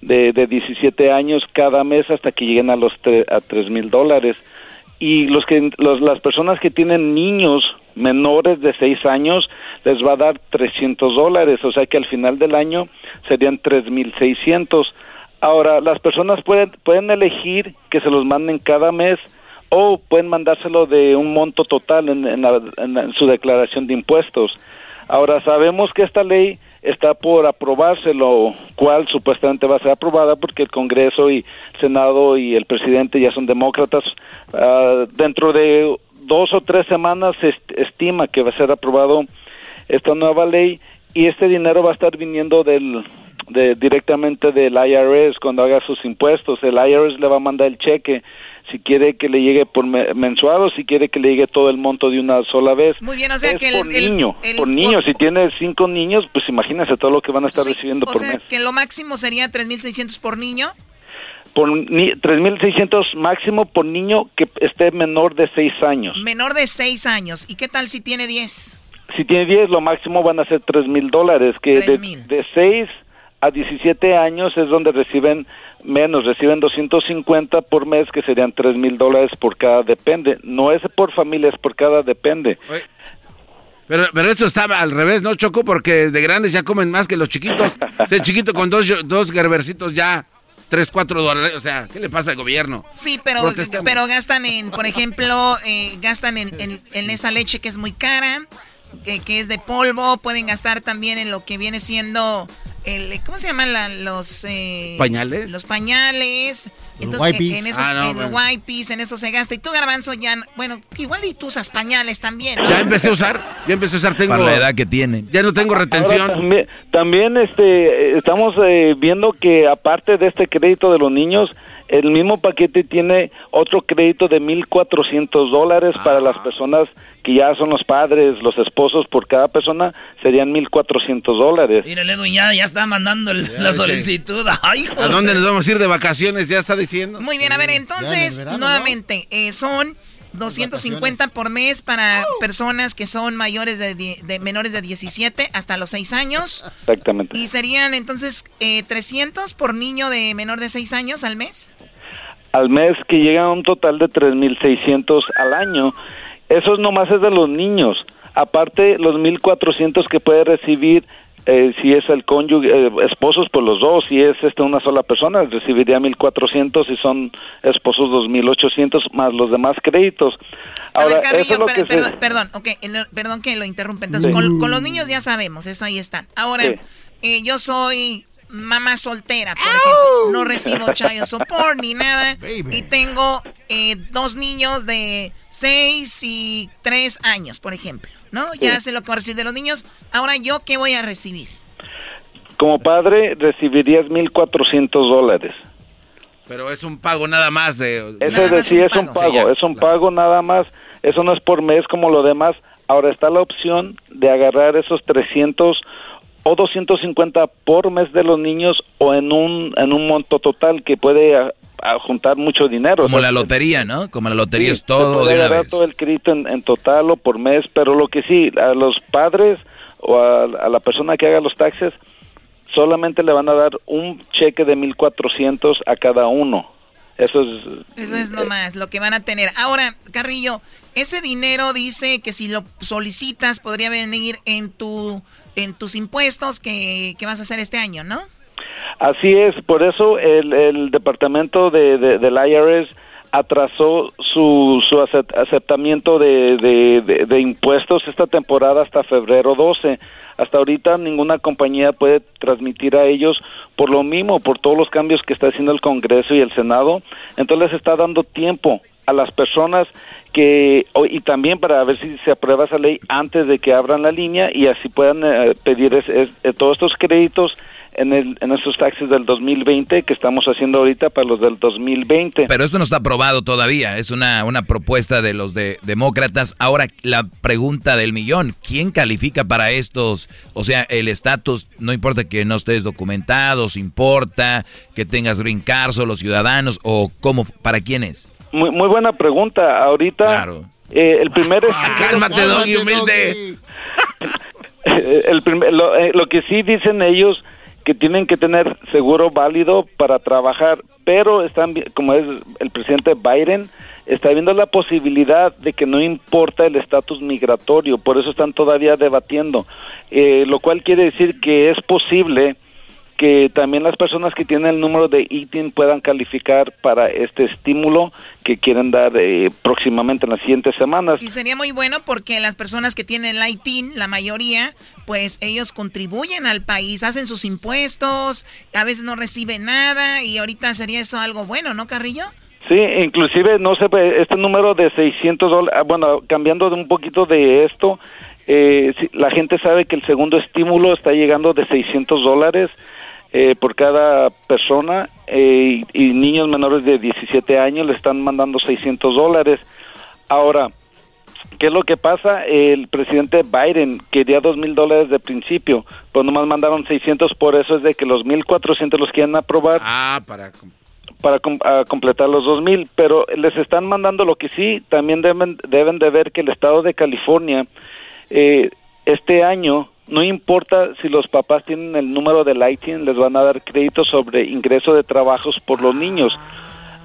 de, de 17 años cada mes hasta que lleguen a los tre- a tres mil dólares y los que los, las personas que tienen niños menores de 6 años les va a dar 300 dólares, o sea que al final del año serían 3.600. Ahora, las personas pueden, pueden elegir que se los manden cada mes o pueden mandárselo de un monto total en la- en su declaración de impuestos. Ahora, sabemos que esta ley está por aprobarse, lo cual supuestamente va a ser aprobada porque el Congreso y Senado y el presidente ya son demócratas. Ah, dentro de dos o tres semanas se est- estima que va a ser aprobado esta nueva ley y este dinero va a estar viniendo del de, directamente del IRS cuando haga sus impuestos. El IRS le va a mandar el cheque si quiere que le llegue por me- mensual o si quiere que le llegue todo el monto de una sola vez. Muy bien, o sea es que el- por el- niño, el- por niño. Si tiene cinco niños, pues imagínese todo lo que van a estar recibiendo O por sea mes. que lo máximo sería 3.600 por niño. por ni- 3.600 máximo por niño que esté menor de 6 años. Menor de 6 años. ¿Y qué tal si tiene 10? Si tiene 10, lo máximo van a ser 3.000 dólares, que de, 3,000. de 6 a 17 años es donde reciben menos, reciben 250 por mes, que serían 3.000 dólares por cada depende. No es por familia, es por cada depende. Pero, pero esto está al revés, ¿no, Choco? Porque de grandes ya comen más que los chiquitos. O sea, el chiquito con dos, dos gerbercitos ya, tres, cuatro dólares. O sea, ¿qué le pasa al gobierno? Sí, pero, pero gastan en, por ejemplo, eh, gastan en, en- en esa leche que es muy cara, que, que es de polvo. Pueden gastar también en lo que viene siendo el, ¿cómo se llaman la- los eh, ¿Pañales? Los pañales. Los Entonces, wipes. en esos, Ah, no, en bueno. wipes, en eso se gasta. Y tú, Garbanzo, ya, bueno, igual y tú usas pañales también, ¿no? Ya empecé a usar, ya empecé a usar, tengo... Para la edad que tiene. Ya no tengo retención. Ahora, también, también, este, estamos eh, viendo que aparte de este crédito de los niños, el mismo paquete tiene otro crédito de 1.400 dólares para las personas que ya son los padres, los esposos, por cada persona serían 1.400 dólares. Mira, el Edwin ya, ya está mandando el- la sí. solicitud. Ay, ¿A dónde nos vamos a ir de vacaciones? Ya está diciendo. Muy bien, a ver, entonces, verano, nuevamente, eh, son 250 por mes para personas que son mayores de, de menores de 17 hasta los 6 años. Exactamente. Y serían entonces eh, 300 por niño de menor de 6 años al mes. Al mes que llega a un total de 3.600 al año. Eso nomás es de los niños. Aparte, los 1.400 que puede recibir eh, si es el cónyuge, eh, esposos por los dos, si es este una sola persona, recibiría 1.400 y son esposos 2.800 más los demás créditos. A ver, Carrillo, eso es lo per- que se- perdón, perdón, perdón que lo interrumpa. Entonces, Sí. con, con los niños ya sabemos, eso ahí está. Ahora, Sí. eh, yo soy mamá soltera, por ejemplo. No recibo child support ni nada. Y tengo eh, dos niños de 6 y 3 años, por ejemplo. ¿No? Ya Sí. sé lo que voy a recibir de los niños. Ahora, ¿yo qué voy a recibir? como padre recibirías 1.400 dólares. Pero es un pago nada más de... Ese de sí es un pago, es un pago nada más, eso no es por mes como lo demás. Ahora está la opción de agarrar esos 300 o 250 por mes de los niños o en un en un monto total que puede a- juntar mucho dinero. Como O sea, la lotería, ¿no? Como la lotería Sí, es todo de una vez. todo el crédito en, en total o por mes, pero lo que sí, a los padres o a, a la persona que haga los taxes, solamente le van a dar un cheque de 1.400 a cada uno. Eso es... Eso es nomás lo que van a tener. Ahora, Carrillo, ese dinero dice que si lo solicitas podría venir en tu en tus impuestos que, que vas a hacer este año, ¿no? Así es, por eso el, el departamento de, de- del IRS atrasó su, su acep- aceptamiento de, de- de- impuestos esta temporada hasta febrero 12. Hasta ahorita ninguna compañía puede transmitir a ellos por lo mismo, por todos los cambios que está haciendo el Congreso y el Senado. Entonces está dando tiempo a las personas que y también para ver si se aprueba esa ley antes de que abran la línea y así puedan eh, pedir es- eh, todos estos créditos en, el, en estos taxes del 2020 que estamos haciendo ahorita para los del 2020. Pero esto no está aprobado todavía, es una, una propuesta de los de demócratas. Ahora, la pregunta del millón, ¿quién califica para estos? O sea, el estatus, no importa que no estés documentados, importa que tengas green card, o los ciudadanos, o cómo, ¿para quién es? Muy, muy buena pregunta. Ahorita eh, el primer Cálmate, Doggy, humilde. El primer- lo, eh, lo que sí dicen ellos que tienen que tener seguro válido para trabajar, pero están como es el presidente Biden está viendo la posibilidad de que no importa el estatus migratorio, por eso están todavía debatiendo, Eh, lo cual quiere decir que es posible que también las personas que tienen el número de ITIN puedan calificar para este estímulo que quieren dar eh, próximamente en las siguientes semanas. Y sería muy bueno porque las personas que tienen el ITIN, la mayoría, pues ellos contribuyen al país, hacen sus impuestos, a veces no reciben nada y ahorita sería eso algo bueno, ¿no, Carrillo? Sí, inclusive, no sé, pues, este número de 600 dólares, bueno, cambiando de un poquito de esto, eh, la gente sabe que el segundo estímulo está llegando de 600 dólares eh, por cada persona eh, y, y niños menores de 17 años le están mandando 600 dólares. Ahora, ¿qué es lo que pasa? El presidente Biden quería 2 mil dólares de principio, pero nomás mandaron 600, por eso es de que los 1.400 los quieren aprobar. Ah, para... para completar los 2000, pero les están mandando lo que sí, también deben, deben de ver que el estado de California eh, este año, no importa si los papás tienen el número del ITIN, les van a dar crédito sobre ingreso de trabajos por los niños.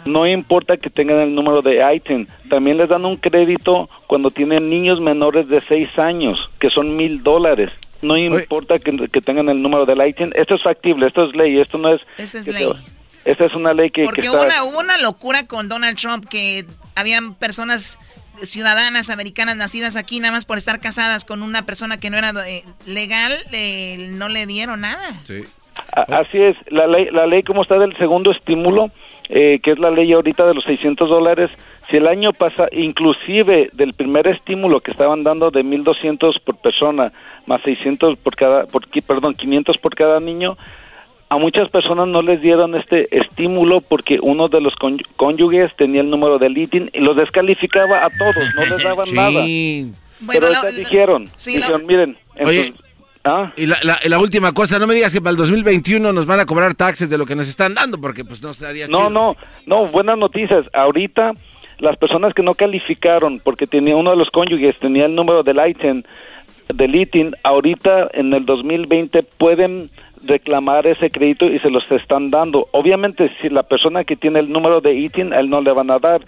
No importa que tengan el número de ITIN, también les dan un crédito cuando tienen niños menores de 6 años, que son mil dólares. No importa que, que tengan el número del ITIN. Esto es factible, esto es ley, esto no es... Esa es que ley. te- esta es una ley que, que Porque está... hubo una, hubo una locura con Donald Trump que habían personas ciudadanas americanas nacidas aquí nada más por estar casadas con una persona que no era eh, legal, eh, no le dieron nada. A- Así es, la ley, la ley como está del segundo estímulo, eh, que es la ley ahorita de los 600 dólares, si el año pasa, inclusive del primer estímulo que estaban dando de 1.200 por persona, más 600 por cada, por, perdón, 500 por cada niño, a muchas personas no les dieron este estímulo porque uno de los cóny- cónyuges tenía el número del ITIN y los descalificaba a todos, no les daban nada. Pero ahorita dijeron, dijeron, miren, Oye, entonces- ¿ah? y la, la- la última cosa, no me digas que para el 2021 nos van a cobrar taxes de lo que nos están dando, porque pues no estaría No, chido. no, no, buenas noticias. Ahorita las personas que no calificaron porque tenía uno de los cónyuges tenía el número del ITIN, del ITIN, ahorita en el 2020 pueden reclamar ese crédito y se los están dando. Obviamente si la persona que tiene el número de ITIN, a él no le van a dar,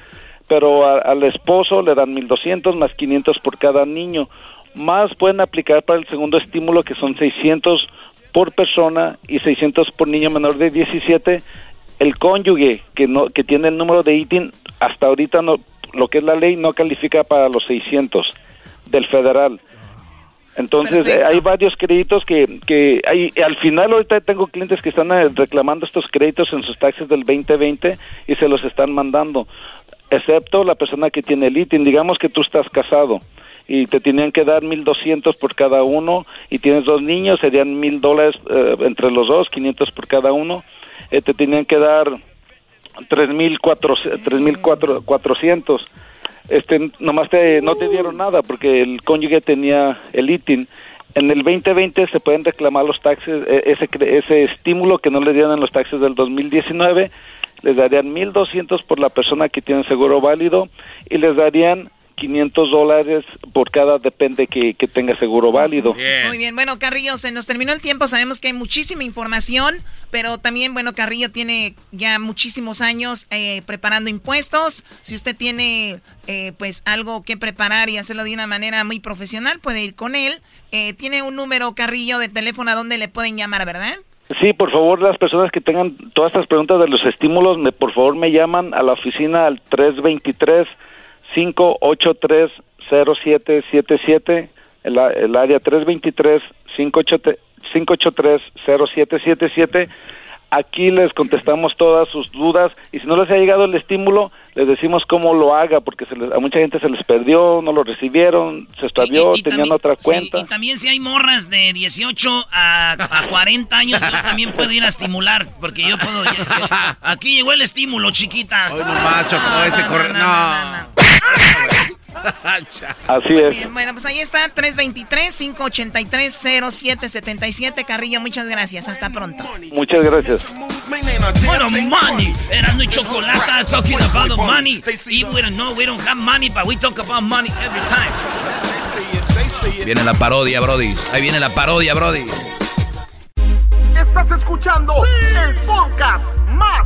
pero a- al esposo le dan 1200 más 500 por cada niño. Más pueden aplicar para el segundo estímulo que son 600 por persona y 600 por niño menor de 17 el cónyuge que no que tiene el número de ITIN hasta ahorita no lo que es la ley no califica para los 600 del federal. Entonces eh, hay varios créditos que, que hay, al final ahorita tengo clientes que están eh, reclamando estos créditos en sus taxes del 2020 y se los están mandando, excepto la persona que tiene el ITIN. Digamos que tú estás casado y te tenían que dar 1.200 por cada uno y tienes dos niños, serían mil dólares eh, entre los dos, 500 por cada uno. Eh, te tenían que dar 3.400. Este, nomás te, no te dieron nada porque el cónyuge tenía el ITIN. En el 2020 se pueden reclamar los taxes, eh, ese, ese estímulo que no le dieron en los taxes del 2019. Les darían 1.200 por la persona que tiene seguro válido y les darían 500 dólares por cada depende que, que tenga seguro válido. Muy bien, bueno, Carrillo, se nos terminó el tiempo, sabemos que hay muchísima información, pero también, bueno, Carrillo tiene ya muchísimos años eh, preparando impuestos. Si usted tiene, eh, pues, algo que preparar y hacerlo de una manera muy profesional, puede ir con él. Eh, tiene un número, Carrillo, de teléfono a donde le pueden llamar, ¿verdad? Sí, por favor, las personas que tengan todas estas preguntas de los estímulos, me, por favor me llaman a la oficina al 323-583-0777, el, el área 323-583-0777. Aquí les contestamos todas sus dudas y si no les ha llegado el estímulo, les decimos cómo lo haga, porque se les- a mucha gente se les perdió, no lo recibieron, se extravió, tenían otra cuenta. Y también si hay morras de 18 a, a 40 años, yo también puedo ir a estimular, porque yo puedo... aquí llegó el estímulo, chiquitas. Hoy no macho, como este corre... No. Así es. Bien, bueno, pues ahí está, 323-583-0777. Carrillo, muchas gracias, hasta pronto. Muchas gracias. Bueno, money. Erasmo y chocolate talking about the money. Even we don't know, we don't have money, but we talk about money every time. Viene la parodia, Brody. Ahí viene la parodia, Brody. Estás escuchando el podcast más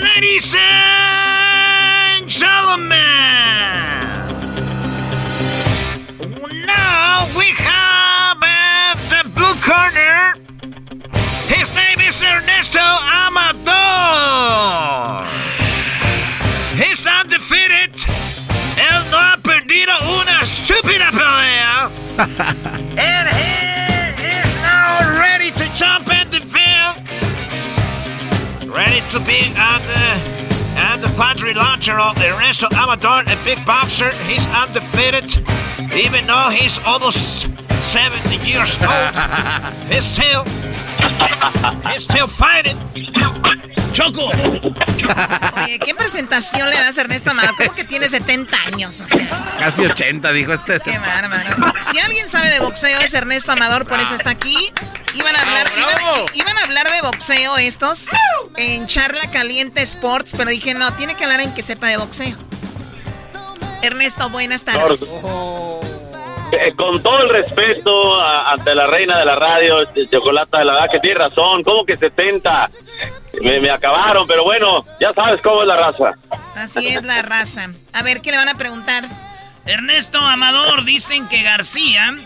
Ladies and gentlemen, now we have at the blue corner. His name is Ernesto Amador. He's undefeated. Él no ha perdido una estúpida pelea. and he ready to jump in the field. Ready to be at the, at the quadrilateral. Ernesto Amador, a big boxer. He's undefeated, even though he's almost 70 years old. He's still, he's still fighting. ¡Choco! Oye, ¿qué presentación le das a Ernesto Amador? ¿Cómo que tiene 70 años? O sea, Casi 80, dijo este. qué bárbaro. Si alguien sabe de boxeo es Ernesto Amador, por eso está aquí. Iban a hablar, iban, iban a hablar de boxeo estos en Charla Caliente Sports, pero dije, no, tiene que hablar en que sepa de boxeo. Ernesto, buenas tardes. Eh, con todo el respeto a- ante la reina de la radio, este, Chocolata, la verdad que tiene razón. ¿Cómo que 70? Me, me acabaron, pero bueno, ya sabes cómo es la raza. Así es la raza. A ver, ¿qué le van a preguntar? Ernesto Amador, dicen que García,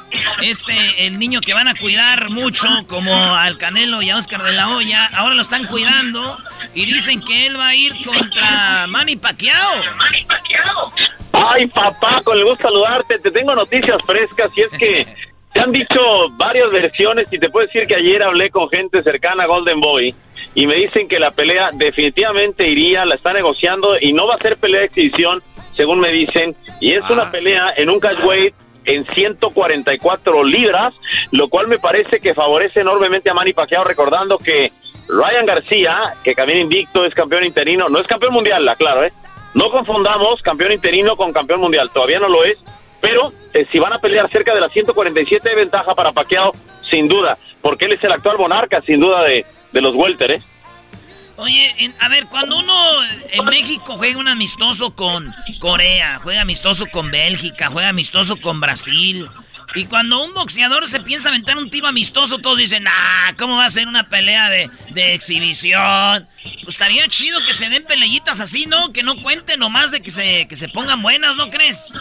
este, el niño que van a cuidar mucho, como al Canelo y a Oscar de la Hoya, ahora lo están cuidando y dicen que él va a ir contra Manny Pacquiao. Ay, papá, con el gusto saludarte. Te tengo noticias frescas y es que te han dicho varias versiones y te puedo decir que ayer hablé con gente cercana a Golden Boy y me dicen que la pelea definitivamente iría, la está negociando y no va a ser pelea de exhibición, según me dicen, y es una pelea en un catchweight en 144 libras, lo cual me parece que favorece enormemente a Manny Pacquiao, recordando que Ryan García, que camina invicto, es campeón interino, no es campeón mundial, aclaro, ¿eh? No confundamos campeón interino con campeón mundial, todavía no lo es, pero eh, si van a pelear cerca de las 147 de ventaja para Pacquiao, sin duda, porque él es el actual monarca, sin duda, de, de los welter, ¿eh? Oye, en- a ver, cuando uno en México juega un amistoso con Corea, juega amistoso con Bélgica, juega amistoso con Brasil, y cuando un boxeador se piensa aventar un tiro amistoso, todos dicen, ah, ¿cómo va a ser una pelea de, de exhibición? Pues estaría chido que se den peleitas así, ¿no? Que no cuenten nomás de que se, que se pongan buenas, ¿no crees?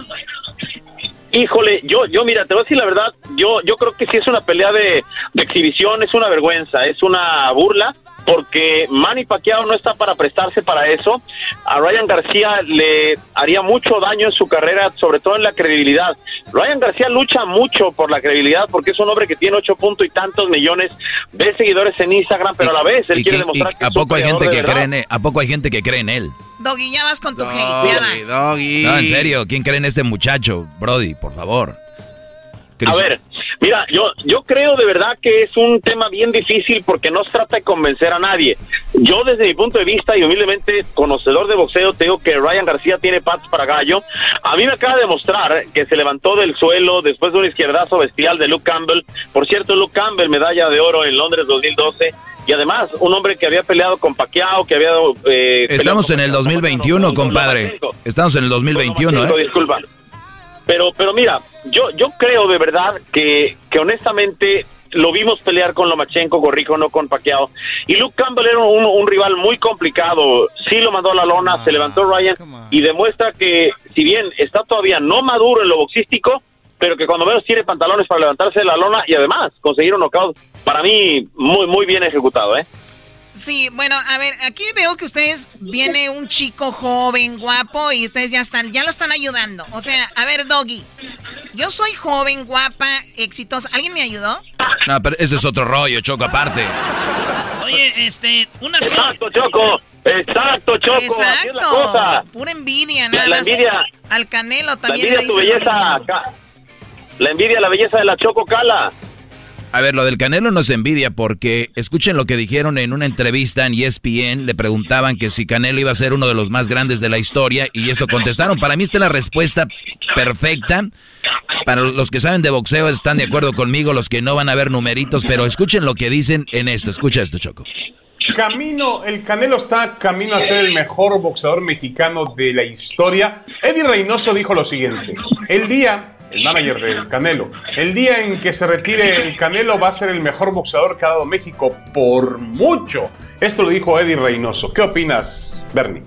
Híjole, yo, yo mira, te voy a decir la verdad, yo, yo creo que si es una pelea de, de exhibición, es una vergüenza, es una burla, porque Manny Pacquiao no está para prestarse para eso. A Ryan García le haría mucho daño en su carrera, sobre todo en la credibilidad. Ryan García lucha mucho por la credibilidad porque es un hombre que tiene ocho puntos y tantos millones de seguidores en Instagram, pero a la vez él ¿Y quiere y demostrar que ¿A es un poco hay gente que cree en él? ¿A poco hay gente que cree en él? Doggy, ya vas con tu hate, ya vas. No, en serio, ¿quién cree en este muchacho? Brody, por favor. A ver, mira, yo, yo creo de verdad que es un tema bien difícil porque no se trata de convencer a nadie. Yo desde mi punto de vista y humildemente conocedor de boxeo, te digo que Ryan García tiene patas para gallo. A mí me acaba de demostrar que se levantó del suelo después de un izquierdazo bestial de Luke Campbell. Por cierto, Luke Campbell, medalla de oro en Londres 2012. Y además, un hombre que había peleado con Pacquiao, que había... eh, Estamos en el 2021, compadre. Estamos en el 2021, Lomachenko, ¿eh? disculpa. Pero, pero mira, yo, yo creo de verdad que, que honestamente lo vimos pelear con Lomachenko, Gorrijo, no con Pacquiao. Y Luke Campbell era un, un rival muy complicado. Sí lo mandó a la lona, se levantó Ryan y demuestra que, si bien está todavía no maduro en lo boxístico, pero que cuando menos tiene pantalones para levantarse de la lona y además conseguir un knockout, para mí, muy, muy bien ejecutado, ¿eh? Sí, bueno, a ver, aquí veo que ustedes viene un chico joven, guapo, y ustedes ya están, ya lo están ayudando. O sea, a ver, Doggy, yo soy joven, guapa, exitosa. ¿Alguien me ayudó? No, pero ese es otro rollo, Choco, aparte. Oye, este, una cosa. Exacto, Choco. Exacto, Choco. Así es la Exacto. cosa. Pura envidia, La- nada la más. envidia- Al Canelo La también envidia le tu belleza. La envidia, la belleza de la Choco Cala. A ver, lo del Canelo no se envidia porque escuchen lo que dijeron en una entrevista en ESPN. Le preguntaban que si Canelo iba a ser uno de los más grandes de la historia y esto contestaron. Para mí esta es la respuesta perfecta. Para los que saben de boxeo están de acuerdo conmigo, los que no van a ver numeritos, pero escuchen lo que dicen en esto. Escucha esto, Choco. Camino, el Canelo está camino a ser el mejor boxeador mexicano de la historia. Eddie Reynoso dijo lo siguiente: el día, el manager del Canelo, el día en que se retire el Canelo va a ser el mejor boxeador que ha dado México por mucho. Esto lo dijo Eddie Reynoso. ¿Qué opinas, Bernie?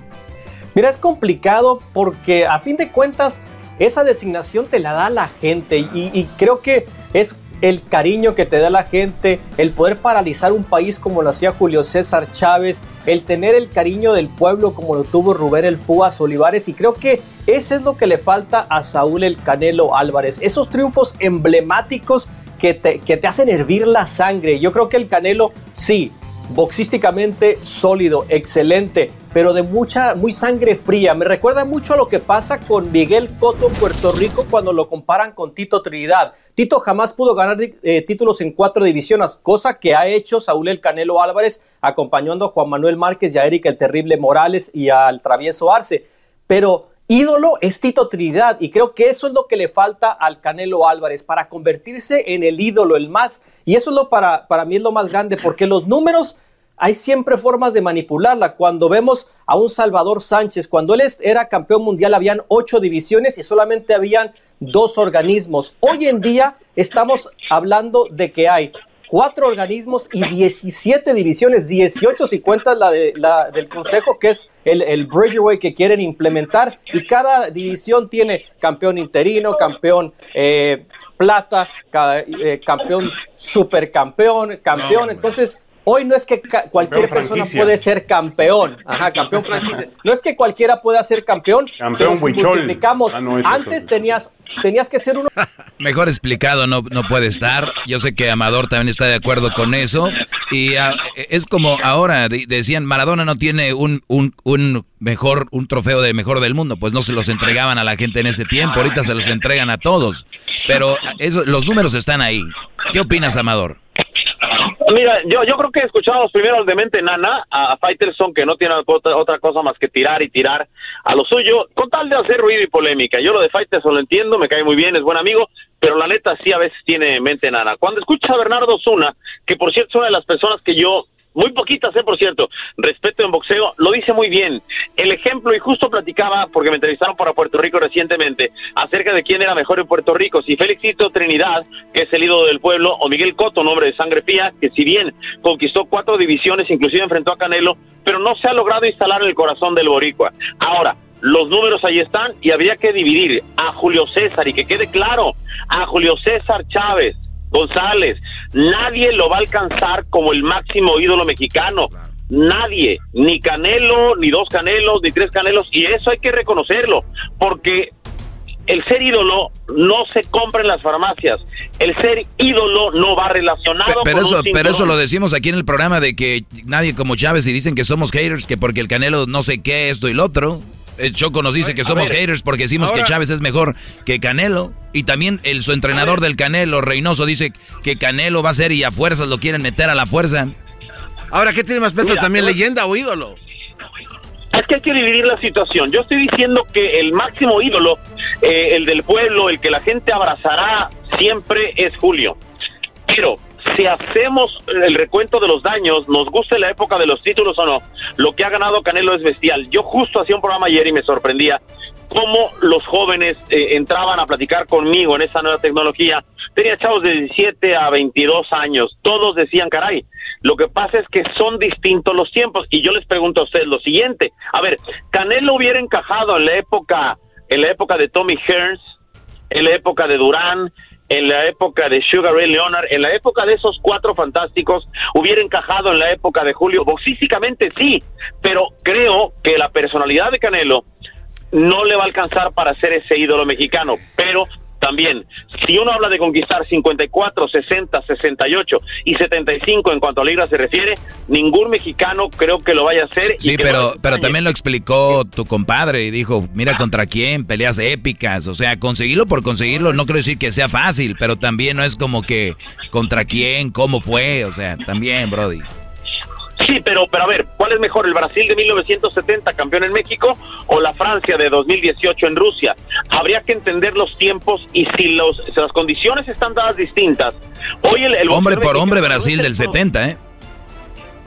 Mira, es complicado porque a fin de cuentas esa designación te la da la gente y, y creo que es el cariño que te da la gente, el poder paralizar un país como lo hacía Julio César Chávez, el tener el cariño del pueblo como lo tuvo Rubén el Púas Olivares y creo que eso es lo que le falta a Saúl el Canelo Álvarez, esos triunfos emblemáticos que te, que te hacen hervir la sangre. Yo creo que el Canelo sí, boxísticamente sólido, excelente, pero de mucha, muy sangre fría. Me recuerda mucho a lo que pasa con Miguel Cotto en Puerto Rico cuando lo comparan con Tito Trinidad. Tito jamás pudo ganar eh, títulos en cuatro divisiones, cosa que ha hecho Saúl el Canelo Álvarez acompañando a Juan Manuel Márquez y a Eric el Terrible Morales y al Travieso Arce. Pero ídolo es Tito Trinidad y creo que eso es lo que le falta al Canelo Álvarez para convertirse en el ídolo, el más. Y eso es lo para, para mí es lo más grande porque los números hay siempre formas de manipularla. Cuando vemos a un Salvador Sánchez, cuando él era campeón mundial, habían ocho divisiones y solamente habían dos organismos. Hoy en día estamos hablando de que hay cuatro organismos y 17 divisiones, 18 si cuentas la, de, la del consejo que es el, el Bridgeway que quieren implementar y cada división tiene campeón interino, campeón eh, plata, eh, campeón supercampeón, campeón, entonces Hoy no es que cualquier persona puede ser campeón. Ajá, campeón franquicia. No es que cualquiera pueda ser campeón. Campeón multiplicamos. Ah, antes tenías, tenías que ser uno. Mejor explicado no, no puede estar. Yo sé que Amador también está de acuerdo con eso. Y ah, es como ahora decían, Maradona no tiene un, un, un mejor, un trofeo de mejor del mundo. Pues no se los entregaban a la gente en ese tiempo. Ahorita se los entregan a todos. Pero eso, los números están ahí. ¿Qué opinas, Amador? Mira, yo, yo creo que escuchamos primero al demente Nana, a Fighterson, que no tiene otra, otra, cosa más que tirar y tirar a lo suyo, con tal de hacer ruido y polémica. Yo lo de Fighterson lo entiendo, me cae muy bien, es buen amigo, pero la neta sí a veces tiene mente Nana. Cuando escuchas a Bernardo Zuna, que por cierto es una de las personas que yo muy poquitas, eh, por cierto, respeto en boxeo, lo dice muy bien. El ejemplo, y justo platicaba, porque me entrevistaron para Puerto Rico recientemente, acerca de quién era mejor en Puerto Rico, si Félixito Trinidad, que es el ídolo del pueblo, o Miguel Coto, nombre de sangre fía, que si bien conquistó cuatro divisiones, inclusive enfrentó a Canelo, pero no se ha logrado instalar en el corazón del boricua. Ahora, los números ahí están y habría que dividir a Julio César y que quede claro, a Julio César Chávez, González, nadie lo va a alcanzar como el máximo ídolo mexicano. Nadie, ni Canelo, ni dos Canelos, ni tres Canelos, y eso hay que reconocerlo, porque el ser ídolo no se compra en las farmacias. El ser ídolo no va relacionado pero, con eso, un pero eso lo decimos aquí en el programa de que nadie como Chávez y dicen que somos haters, que porque el Canelo no sé qué, esto y lo otro. El Choco nos dice que somos haters porque decimos que Chávez es mejor que Canelo. Y también el, su entrenador del Canelo, Reynoso, dice que Canelo va a ser y a fuerzas lo quieren meter a la fuerza. Ahora, ¿qué tiene más peso también, leyenda o ídolo? Es que hay que dividir la situación. Yo estoy diciendo que el máximo ídolo, eh, el del pueblo, el que la gente abrazará siempre es Julio. Pero si hacemos el recuento de los daños, nos guste la época de los títulos o no, lo que ha ganado Canelo es bestial. Yo justo hacía un programa ayer y me sorprendía cómo los jóvenes eh, entraban a platicar conmigo en esa nueva tecnología. Tenía chavos de 17 a 22 años, todos decían, caray, lo que pasa es que son distintos los tiempos. Y yo les pregunto a ustedes lo siguiente, a ver, Canelo hubiera encajado en la época, en la época de Tommy Hearns, en la época de Durán, en la época de Sugar Ray Leonard, en la época de esos cuatro fantásticos, hubiera encajado en la época de Julio. Boxísticamente sí, pero creo que la personalidad de Canelo no le va a alcanzar para ser ese ídolo mexicano, pero también, si uno habla de conquistar 54, 60, 68 y 75 en cuanto a libras se refiere, ningún mexicano creo que lo vaya a hacer. Sí, pero, pero también lo explicó tu compadre y dijo, mira contra quién, peleas épicas, o sea, conseguirlo por conseguirlo, no quiero decir que sea fácil, pero también no es como que contra quién, cómo fue, o sea, también, Brody. Sí, pero, pero a ver, ¿cuál es mejor, el Brasil de 1970, campeón en México, o la Francia de 2018 en Rusia? Habría que entender los tiempos y si, los, las condiciones están dadas distintas. Hoy el, hombre por hombre Brasil del 70, ¿eh?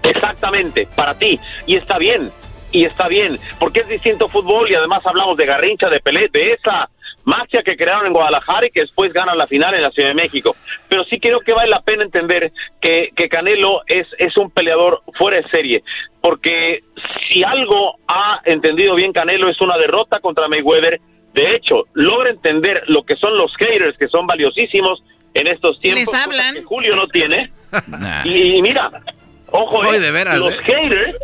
Exactamente, para ti. Y está bien, y está bien, porque es distinto fútbol y además hablamos de Garrincha, de Pelé, de esa magia que crearon en Guadalajara y que después ganan la final en la Ciudad de México. Pero sí creo que vale la pena entender que, que Canelo es, es un peleador fuera de serie, porque si algo ha entendido bien Canelo es una derrota contra Mayweather de hecho, logra entender lo que son los haters, que son valiosísimos en estos tiempos. Les hablan. Que Julio no tiene. Y, y mira, ojo, Oye, eh, de veras, los eh. haters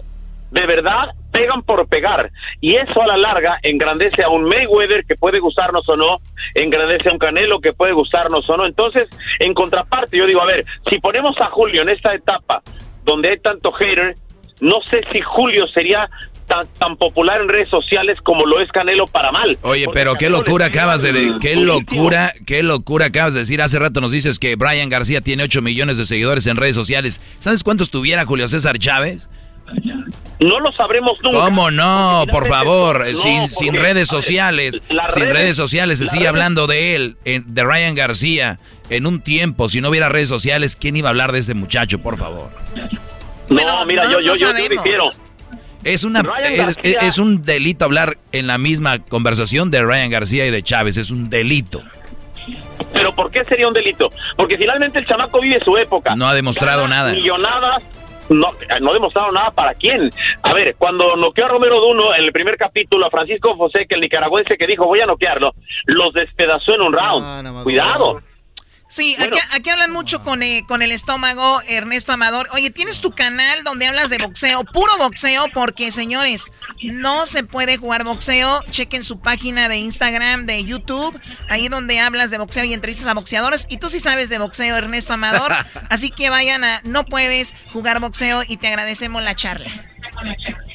de verdad pegan por pegar y eso a la larga engrandece a un Mayweather que puede gustarnos o no, engrandece a un Canelo que puede gustarnos o no. Entonces, en contraparte, yo digo, a ver, si ponemos a Julio en esta etapa donde hay tanto hater, no sé si Julio sería tan, tan popular en redes sociales como lo es Canelo para mal. Oye, Porque pero qué locura acabas de, de- qué locura, qué locura acabas de decir. Hace rato nos dices que Brian García tiene 8 millones de seguidores en redes sociales. ¿Sabes cuántos tuviera Julio César Chávez? No lo sabremos nunca. ¿Cómo no? Por favor, no, sin, sin redes sociales, sin redes- redes sociales se sigue redes- hablando de él, en- de Ryan García, en un tiempo, si no hubiera redes sociales, ¿quién iba a hablar de ese muchacho, por favor? No, mira, yo, yo, yo, yo difiero. Es, una, es, es un delito hablar en la misma conversación de Ryan García y de Chávez, es un delito. Pero ¿por qué sería un delito? Porque finalmente el chamaco vive su época. No ha demostrado nada. Millonadas. No, no ha demostrado nada para quién. A ver, cuando noqueó a Romero Duno en el primer capítulo, a Francisco José, que el nicaragüense que dijo voy a noquearlo, los despedazó en un round. Cuidado. Sí, aquí, aquí hablan mucho con, eh, con el estómago, Ernesto Amador. Oye, tienes tu canal donde hablas de boxeo, puro boxeo, porque señores, no se puede jugar boxeo. Chequen su página de Instagram, de YouTube, ahí donde hablas de boxeo y entrevistas a boxeadores. Y tú sí sabes de boxeo, Ernesto Amador. Así que vayan a No Puedes Jugar Boxeo y te agradecemos la charla.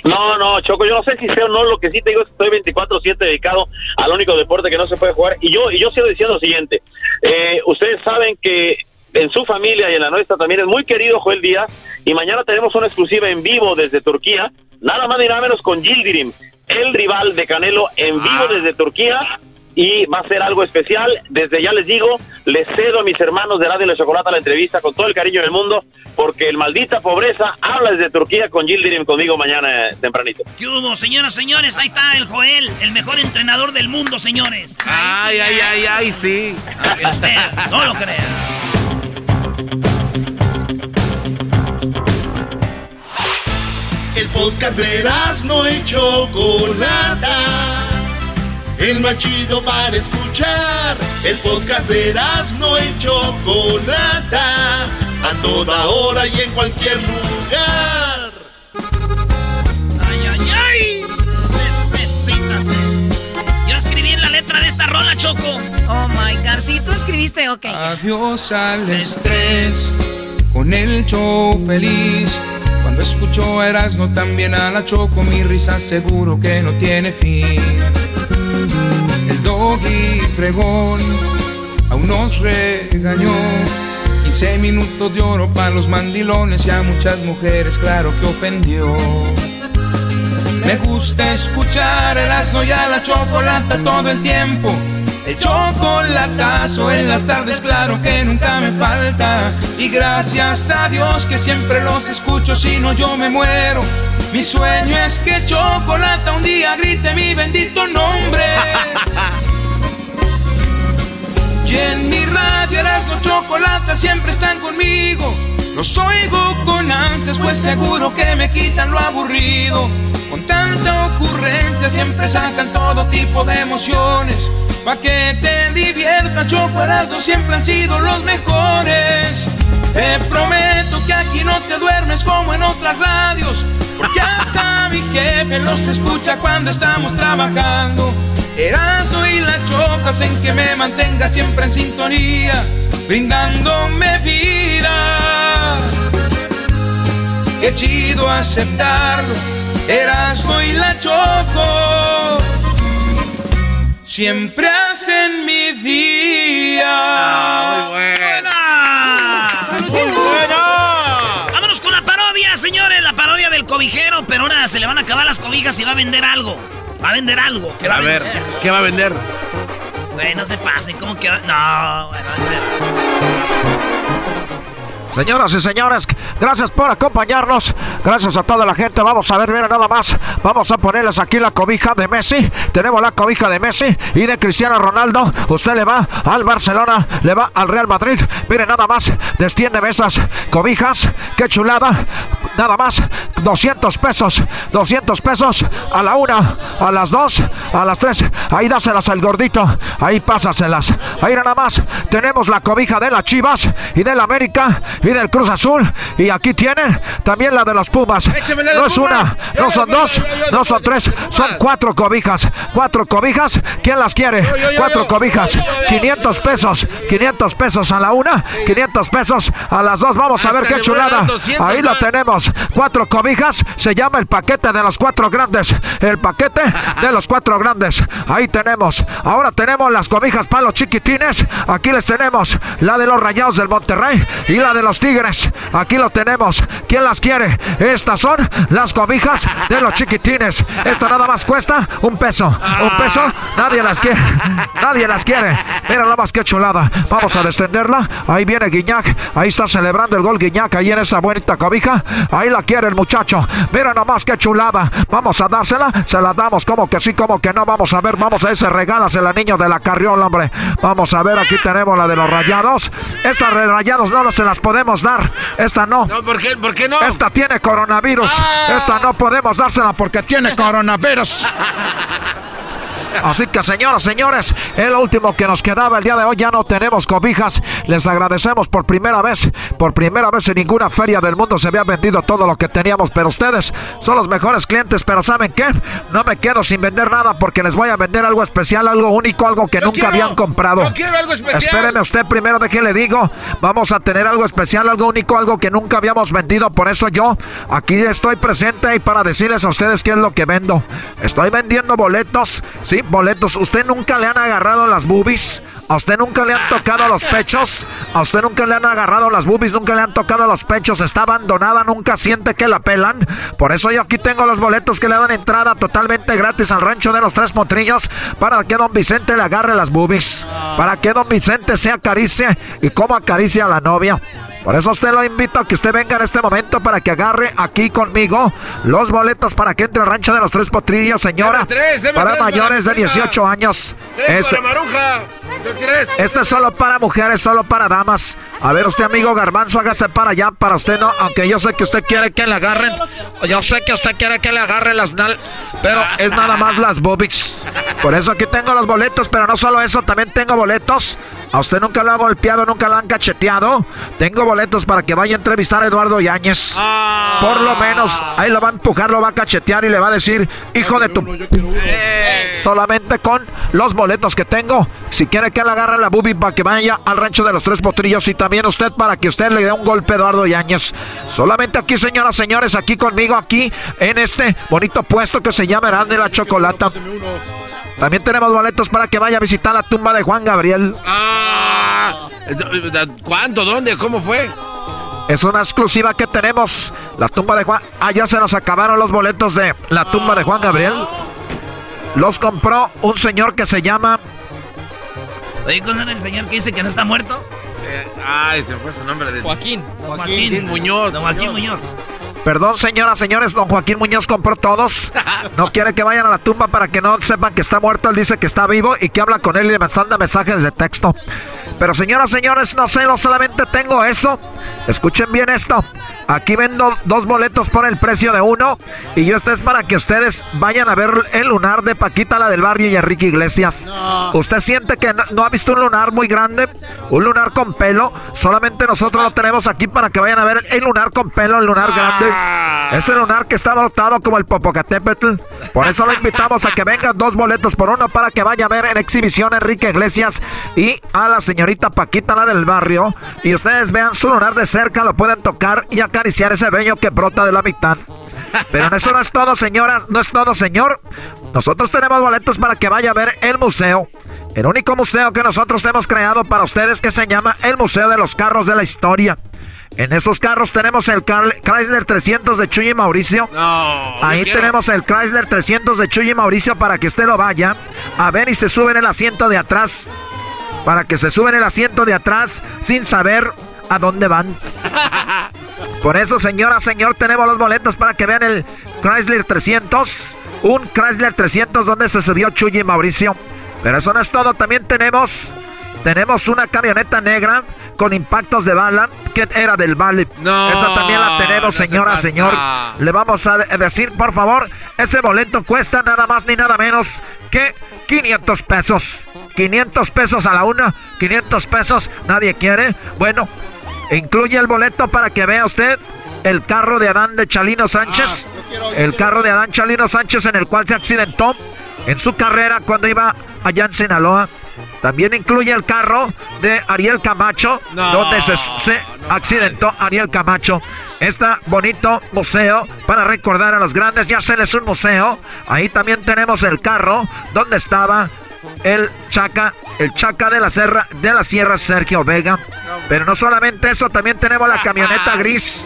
No, no, Choco, yo no sé si sé o no, lo que sí te digo es que estoy 24-7 dedicado al único deporte que no se puede jugar. Y yo, y yo sigo diciendo lo siguiente, eh, ustedes saben que en su familia y en la nuestra también es muy querido Joel Díaz y mañana tenemos una exclusiva en vivo desde Turquía, nada más ni nada menos con Gildirim, el rival de Canelo en vivo desde Turquía y va a ser algo especial. Desde ya les digo, les cedo a mis hermanos de Radio La Chocolata la entrevista con todo el cariño del mundo porque el maldita pobreza habla desde Turquía con Gildirim conmigo mañana eh, tempranito. ¿Qué hubo, señoras, señores? Ahí está el Joel, el mejor entrenador del mundo, señores. Ay, ay, ay, ay, sí. Aunque usted no lo crea. El podcast de no y Chocolata. El más chido para escuchar. El podcast de no y Chocolata. A toda hora y en cualquier lugar. ¡Ay, ay, ay! Necesitas. Yo escribí en la letra de esta rola, Choco. Oh my god, sí, tú escribiste, ok. Adiós al estrés, con el show feliz. Cuando escucho a Erasmo también a la Choco, mi risa seguro que no tiene fin. Doggy fregón aún nos regañó. 15 minutos de oro para los mandilones y a muchas mujeres, claro que ofendió. Me gusta escuchar el asno y a la chocolata todo el tiempo. El chocolatazo en las tardes, claro que nunca me falta. Y gracias a Dios que siempre los escucho, si no yo me muero. Mi sueño es que Chocolata un día grite mi bendito nombre. Y en mi radio Erasmo Chocolata siempre están conmigo. Los oigo con ansias, pues seguro que me quitan lo aburrido. Con tanta ocurrencia siempre sacan todo tipo de emociones. Pa' que te diviertas, Choco siempre han sido los mejores. Te prometo que aquí no te duermes como en otras radios. Porque hasta mi jefe los escucha cuando estamos trabajando. Erasmo y la chocas en que me mantenga siempre en sintonía, brindándome vida. Qué chido aceptarlo, Erasmo y la choco. Siempre hacen mi día. muy bueno. Vámonos con la parodia, señores. La parodia del cobijero, pero ahora se le van a acabar las cobijas y va a vender algo. Va a vender algo. ¿Qué va A ver, ¿qué va a vender? Güey, no se pasen. ¿Cómo que va? No, a vender. Señoras y señores, gracias por acompañarnos. Gracias a toda la gente. Vamos a ver, miren nada más. Vamos a ponerles aquí la cobija de Messi. Tenemos la cobija de Messi y de Cristiano Ronaldo. Usted le va al Barcelona, le va al Real Madrid. Miren nada más. Destiende esas cobijas. Qué chulada. Nada más 200 pesos, 200 pesos a la una, a las dos, a las tres. Ahí dáselas al gordito, ahí pásaselas. Ahí nada más tenemos la cobija de las Chivas y del América y del Cruz Azul. Y aquí tienen también la de los Pumas. No es una, no son dos, no son tres, son cuatro cobijas. Cuatro cobijas. ¿Quién las quiere? Cuatro cobijas. 500 pesos, 500 pesos a la una, 500 pesos a las dos. Vamos a ver qué chulada. Ahí lo tenemos. Cuatro cobijas. Se llama el paquete de los cuatro grandes. El paquete de los cuatro grandes. Ahí tenemos. Ahora tenemos las cobijas para los chiquitines. Aquí les tenemos la de los rayados del Monterrey y la de los tigres. Aquí lo tenemos. ¿Quién las quiere? Estas son las cobijas de los chiquitines. Esta nada más cuesta un peso. Un peso. Nadie las quiere. Nadie las quiere. Mira nada más que chulada. Vamos a descenderla. Ahí viene Guiñac. Ahí está celebrando el gol Guiñac. Ahí en esa bonita cobija. Ahí la quiere el muchacho. Mira nada más que chulada. Vamos a dársela. Se la damos como que sí, como que no. Vamos a ver. Vamos a ese regálasela, niño de la carriola, hombre. Vamos a ver. Aquí tenemos la de los rayados. Estas rayados no se las podemos dar. Esta no. No, ¿por qué, ¿por qué no? Esta tiene coronavirus. Ah. Esta no podemos dársela porque tiene coronavirus. Así que señoras, señores, el último que nos quedaba el día de hoy ya no tenemos cobijas. Les agradecemos por primera vez, por primera vez en ninguna feria del mundo se había vendido todo lo que teníamos, pero ustedes son los mejores clientes, pero ¿saben qué? No me quedo sin vender nada porque les voy a vender algo especial, algo único, algo que nunca habían comprado. Quiero algo especial. Espéreme usted primero de qué le digo. Vamos a tener algo especial, algo único, algo que nunca habíamos vendido. Por eso yo aquí estoy presente y para decirles a ustedes qué es lo que vendo. Estoy vendiendo boletos, sí, boletos. ¿Usted nunca le han agarrado las boobies? ¿A usted nunca le han tocado los pechos? ¿A usted nunca le han agarrado las boobies? ¿Nunca le han tocado los pechos? ¿Está abandonada? ¿Nunca siente que la pelan? Por eso yo aquí tengo los boletos que le dan entrada totalmente gratis al rancho de los tres potrillos para que don Vicente le agarre las boobies. Para que don Vicente se acaricie y como acaricia a la novia. Por eso usted lo invito a que usted venga en este momento para que agarre aquí conmigo los boletos para que entre al rancho de los tres potrillos, señora. Deme tres, deme para tres, mayores de Maruja. 18 años. Tres Este- es solo para mujeres, solo para damas. A ver, usted, amigo Garbanzo, hágase para allá, para usted no. Aunque yo sé que usted quiere que le agarren. Yo sé que usted quiere que le agarren las nal. Pero es nada más las bobix. Por eso aquí tengo los boletos, pero no solo eso, también tengo boletos. A usted nunca lo ha golpeado, nunca lo han cacheteado. Tengo boletos para que vaya a entrevistar a Eduardo Yáñez. Por lo menos, ahí lo va a empujar, lo va a cachetear y le va a decir, hijo de tu... Solamente con los boletos que tengo. Si quiere que le agarre la boobie para que vaya al rancho de los tres potrillos. Y también usted para que usted le dé un golpe a Eduardo Yáñez. Solamente aquí, señoras, señores, aquí conmigo, aquí en este bonito puesto que se llama Herán de la Chocolata. También tenemos boletos para que vaya a visitar la tumba de Juan Gabriel. Ah, ¿Cuánto? ¿Dónde? ¿Cómo fue? Es una exclusiva que tenemos. La tumba de Juan. Ah, ya se nos acabaron los boletos de la tumba de Juan Gabriel. Los compró un señor que se llama. Oye, ¿con el señor que dice que no está muerto? Eh, ay, se fue su nombre de Joaquín. Joaquín, Joaquín. Muñoz. Don Joaquín Muñoz. Perdón, señoras, señores, don Joaquín Muñoz compró todos. No quiere que vayan a la tumba para que no sepan que está muerto. Él dice que está vivo y que habla con él y le manda mensajes de texto. Pero señoras, señores, no sé, no solamente tengo eso. Escuchen bien esto. Aquí vendo dos boletos por el precio de uno. Y esto es para que ustedes vayan a ver el lunar de Paquita, la del barrio y Enrique Iglesias. ¿Usted siente que no, no ha visto un lunar muy grande? Un lunar con pelo. Solamente nosotros lo tenemos aquí para que vayan a ver el lunar con pelo, el lunar grande. Ese lunar que está brotado como el Popocatépetl. Por eso lo invitamos a que vengan dos boletos por uno para que vaya a ver en exhibición Enrique Iglesias y a la señorita Paquita, la del barrio. Y ustedes vean su lunar de cerca, lo pueden tocar y acariciar ese vello que brota de la mitad. Pero eso no es todo, señora, no es todo, señor. Nosotros tenemos boletos para que vaya a ver el museo. El único museo que nosotros hemos creado para ustedes que se llama el Museo de los Carros de la Historia. En esos carros tenemos el Car- Chrysler 300 de Chuy y Mauricio. Ahí tenemos el Chrysler 300 de Chuy y Mauricio para que usted lo vaya a ver y se sube en el asiento de atrás. Para que se sube en el asiento de atrás sin saber a dónde van. Por eso, señora, señor, tenemos los boletos para que vean el Chrysler 300. Un Chrysler 300 donde se subió Chuy y Mauricio. Pero eso no es todo, también tenemos tenemos una camioneta negra con impactos de bala, que era del vale. No, Esa también la tenemos, no señora, señor. Le vamos a de- decir, por favor, ese boleto cuesta nada más ni nada menos que 500 pesos. 500 pesos a la una, 500 pesos, nadie quiere. Bueno, incluye el boleto para que vea usted el carro de Adán de Chalino Sánchez. el carro de Adán Chalino Sánchez en el cual se accidentó en su carrera cuando iba allá en Sinaloa. También incluye el carro de Ariel Camacho, No, donde se, se accidentó Ariel Camacho. Este bonito museo para recordar a los grandes, ya se les un museo. Ahí también tenemos el carro donde estaba el Chaca, el Chaca de la Sierra, de la Sierra Sergio Vega. Pero no solamente eso, también tenemos la camioneta gris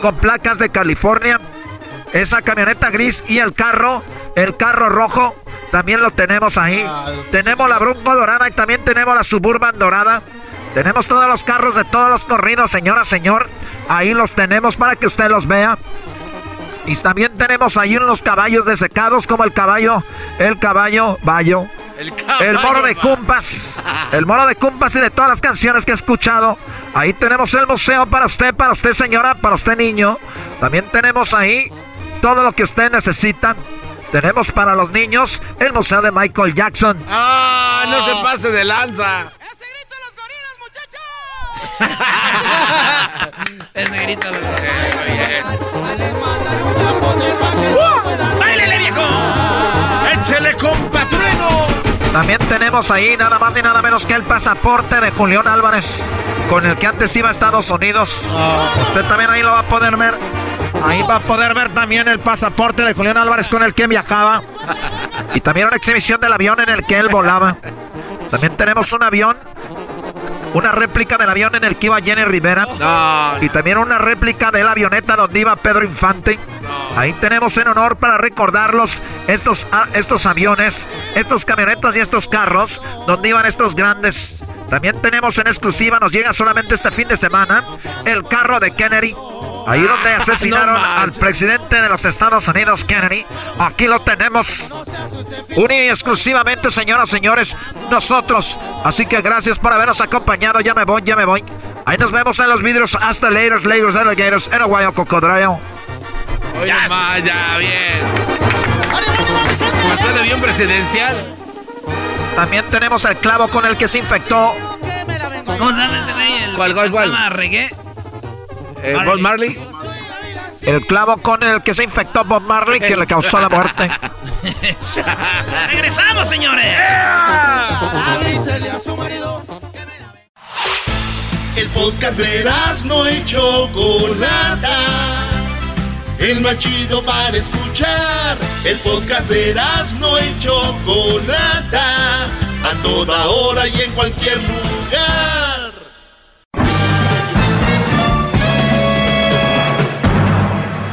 con placas de California. Esa camioneta gris y el carro, el carro rojo, también lo tenemos ahí. Tenemos la Bronco dorada y también tenemos la Suburban dorada. Tenemos todos los carros de todos los corridos, señora, señor. Ahí los tenemos para que usted los vea. Y también tenemos ahí unos caballos desecados como el caballo, el caballo bayo. El moro de Cumpas. El moro de Cumpas y de todas las canciones que he escuchado. Ahí tenemos el museo para usted, para usted señora, para usted niño. También tenemos ahí todo lo que usted necesita. Tenemos para los niños el museo de Michael Jackson. ¡Ah! No se pase de lanza. Es negrito los ¡Báilele, viejo! ¡Échele, compa! También tenemos ahí nada más y nada menos que el pasaporte de Julián Álvarez, con el que antes iba a Estados Unidos. Usted también ahí lo va a poder ver. Ahí va a poder ver también el pasaporte de Julián Álvarez con el que viajaba. Y también una exhibición del avión en el que él volaba. También tenemos un avión, una réplica del avión en el que iba Jenny Rivera. Y también una réplica de la avioneta donde iba Pedro Infante. Ahí tenemos en honor para recordarlos estos, a- estos aviones, estos camionetas y estos carros donde iban estos grandes. También tenemos en exclusiva, nos llega solamente este fin de semana, el carro de Kennedy. Ahí donde asesinaron No al presidente de los Estados Unidos, Kennedy. Aquí lo tenemos. Única y exclusivamente, señoras y señores, nosotros. Así que gracias por habernos acompañado. Ya me voy, ya me voy. Ahí nos vemos en los vidrios. Hasta later, Lakers, alligators, en Ohio, Cocodrilo. Oye, ma, ya, bien. El avión presidencial. También tenemos el clavo con el que se infectó. ¿Cómo se llama ese güey? ¿Cuál, cuál, cuál? reggae. Eh, Bob Marley. El clavo con el que se infectó Bob Marley, que le causó la muerte. ¡Regresamos, señores! El podcast de no y Chocolata. El más chido para escuchar. El podcast de no y Chocolata. A toda hora y en cualquier lugar.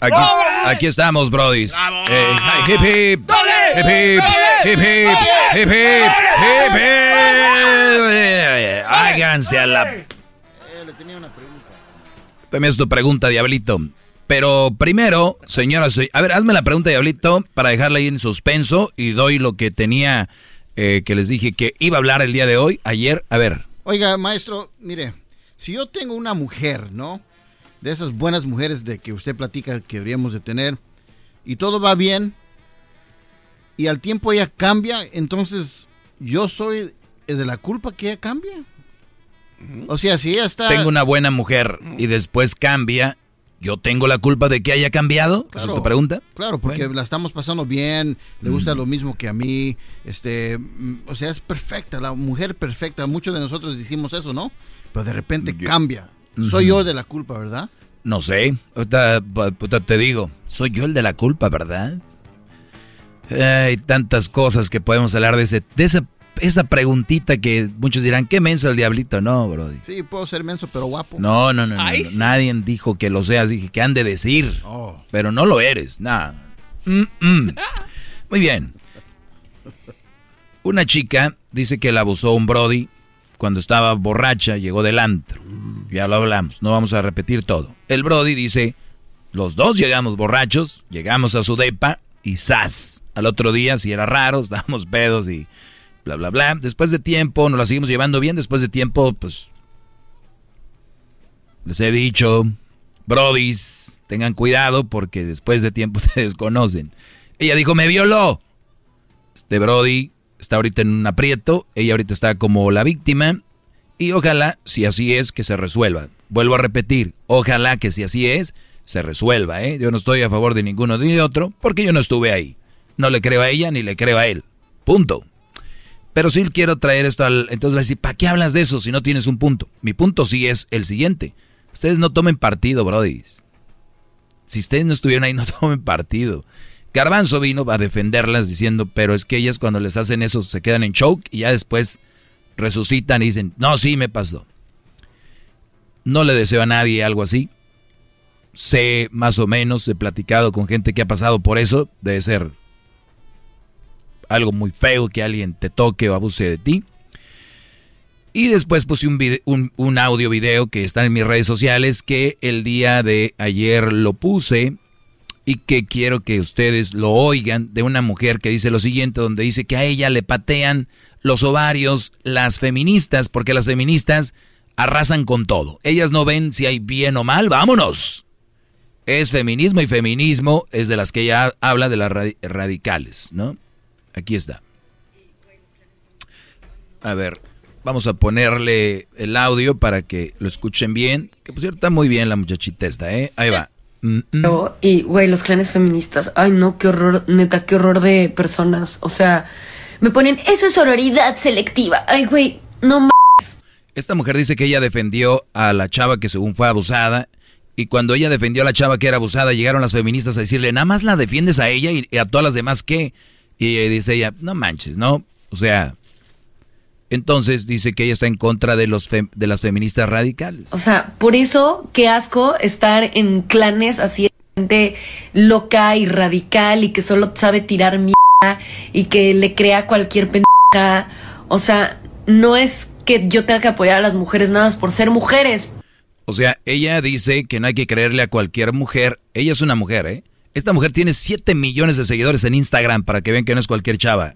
Aquí, aquí estamos, brodis. Eh, hi, hip hip. Hip hip. Hip hip. Hip hip. Hip hip. Háganse a la. También es tu pregunta, Diablito. Pero primero, señoras, a ver, hazme la pregunta, Diablito, para dejarla ahí en suspenso y doy lo que tenía eh, que les dije que iba a hablar el día de hoy, ayer. A ver, Oiga, maestro, mire, si yo tengo una mujer, ¿no? De esas buenas mujeres de que usted platica que deberíamos de tener, y todo va bien, y al tiempo ella cambia, entonces yo soy el de la culpa que ella cambie. O sea, si ella está... tengo una buena mujer y después cambia, ¿yo tengo la culpa de que haya cambiado? ¿Esa es tu Claro. pregunta? Claro, porque la estamos pasando bien, le gusta lo mismo que a mí, este, mm, o sea, es perfecta, la mujer perfecta, muchos de nosotros decimos eso, ¿no? Pero de repente cambia. Soy yo de la culpa, ¿verdad? No sé, te digo, soy yo el de la culpa, ¿verdad? Hay tantas cosas que podemos hablar de ese, de esa preguntita que muchos dirán, ¿qué menso el diablito? No, Brody. Sí, puedo ser menso, pero guapo. No, no, no, no, nadie dijo que lo seas, dije que han de decir, Oh. pero no lo eres, nada. Mm, mm. Muy bien. Una chica dice que la abusó un Brody cuando estaba borracha, llegó del antro. Ya lo hablamos, no vamos a repetir todo. El Brody dice, los dos llegamos borrachos, llegamos a su depa y ¡zas! Al otro día, si era raro, estábamos pedos y bla, bla, bla. Después de tiempo, nos la seguimos llevando bien. Después de tiempo, pues, les he dicho, Brodis, tengan cuidado porque después de tiempo se desconocen. Ella dijo, me violó. Este Brody está ahorita en un aprieto, ella ahorita está como la víctima y ojalá, si así es, que se resuelva. Vuelvo a repetir, ojalá que si así es, se resuelva, ¿eh? Yo no estoy a favor de ninguno ni de otro porque yo no estuve ahí. No le creo a ella ni le creo a él. Punto. Pero sí quiero traer esto al... Entonces va a decir, ¿para qué hablas de eso si no tienes un punto? Mi punto sí es el siguiente. Ustedes no tomen partido, brodis. Si ustedes no estuvieron ahí, no tomen partido. Garbanzo vino a defenderlas diciendo, pero es que ellas cuando les hacen eso se quedan en choke y ya después resucitan y dicen, no, sí me pasó. No le deseo a nadie algo así. Sé más o menos, he platicado con gente que ha pasado por eso, debe ser algo muy feo que alguien te toque o abuse de ti. Y después puse un, un audio video que está en mis redes sociales que el día de ayer lo puse y que quiero que ustedes lo oigan de una mujer que dice lo siguiente, donde dice que a ella le patean los ovarios las feministas, porque las feministas arrasan con todo. Ellas no ven si hay bien o mal, vámonos. Es feminismo y feminismo es de las que ella habla de las radi- radicales, ¿no? Aquí está. A ver, vamos a ponerle el audio para que lo escuchen bien. Que por cierto está muy bien la muchachita esta, ¿eh? Ahí va. Mm, mm. Y, güey, los clanes feministas. Ay, no, qué horror, neta, qué horror de personas. O sea, me ponen, eso es sororidad selectiva. Ay, güey, no m Esta mujer dice que ella defendió a la chava que según fue abusada. Y cuando ella defendió a la chava que era abusada, llegaron las feministas a decirle, nada más la defiendes a ella y, a todas las demás qué. Y dice ella, no manches, ¿no? O sea, entonces dice que ella está en contra de, los fem- de las feministas radicales. O sea, por eso, qué asco estar en clanes así de gente loca y radical y que solo sabe tirar mierda y que le crea cualquier pendeja. O sea, no es que yo tenga que apoyar a las mujeres nada más por ser mujeres. O sea, ella dice que no hay que creerle a cualquier mujer. Ella es una mujer, ¿eh? Esta mujer tiene 7 millones de seguidores en Instagram para que vean que no es cualquier chava.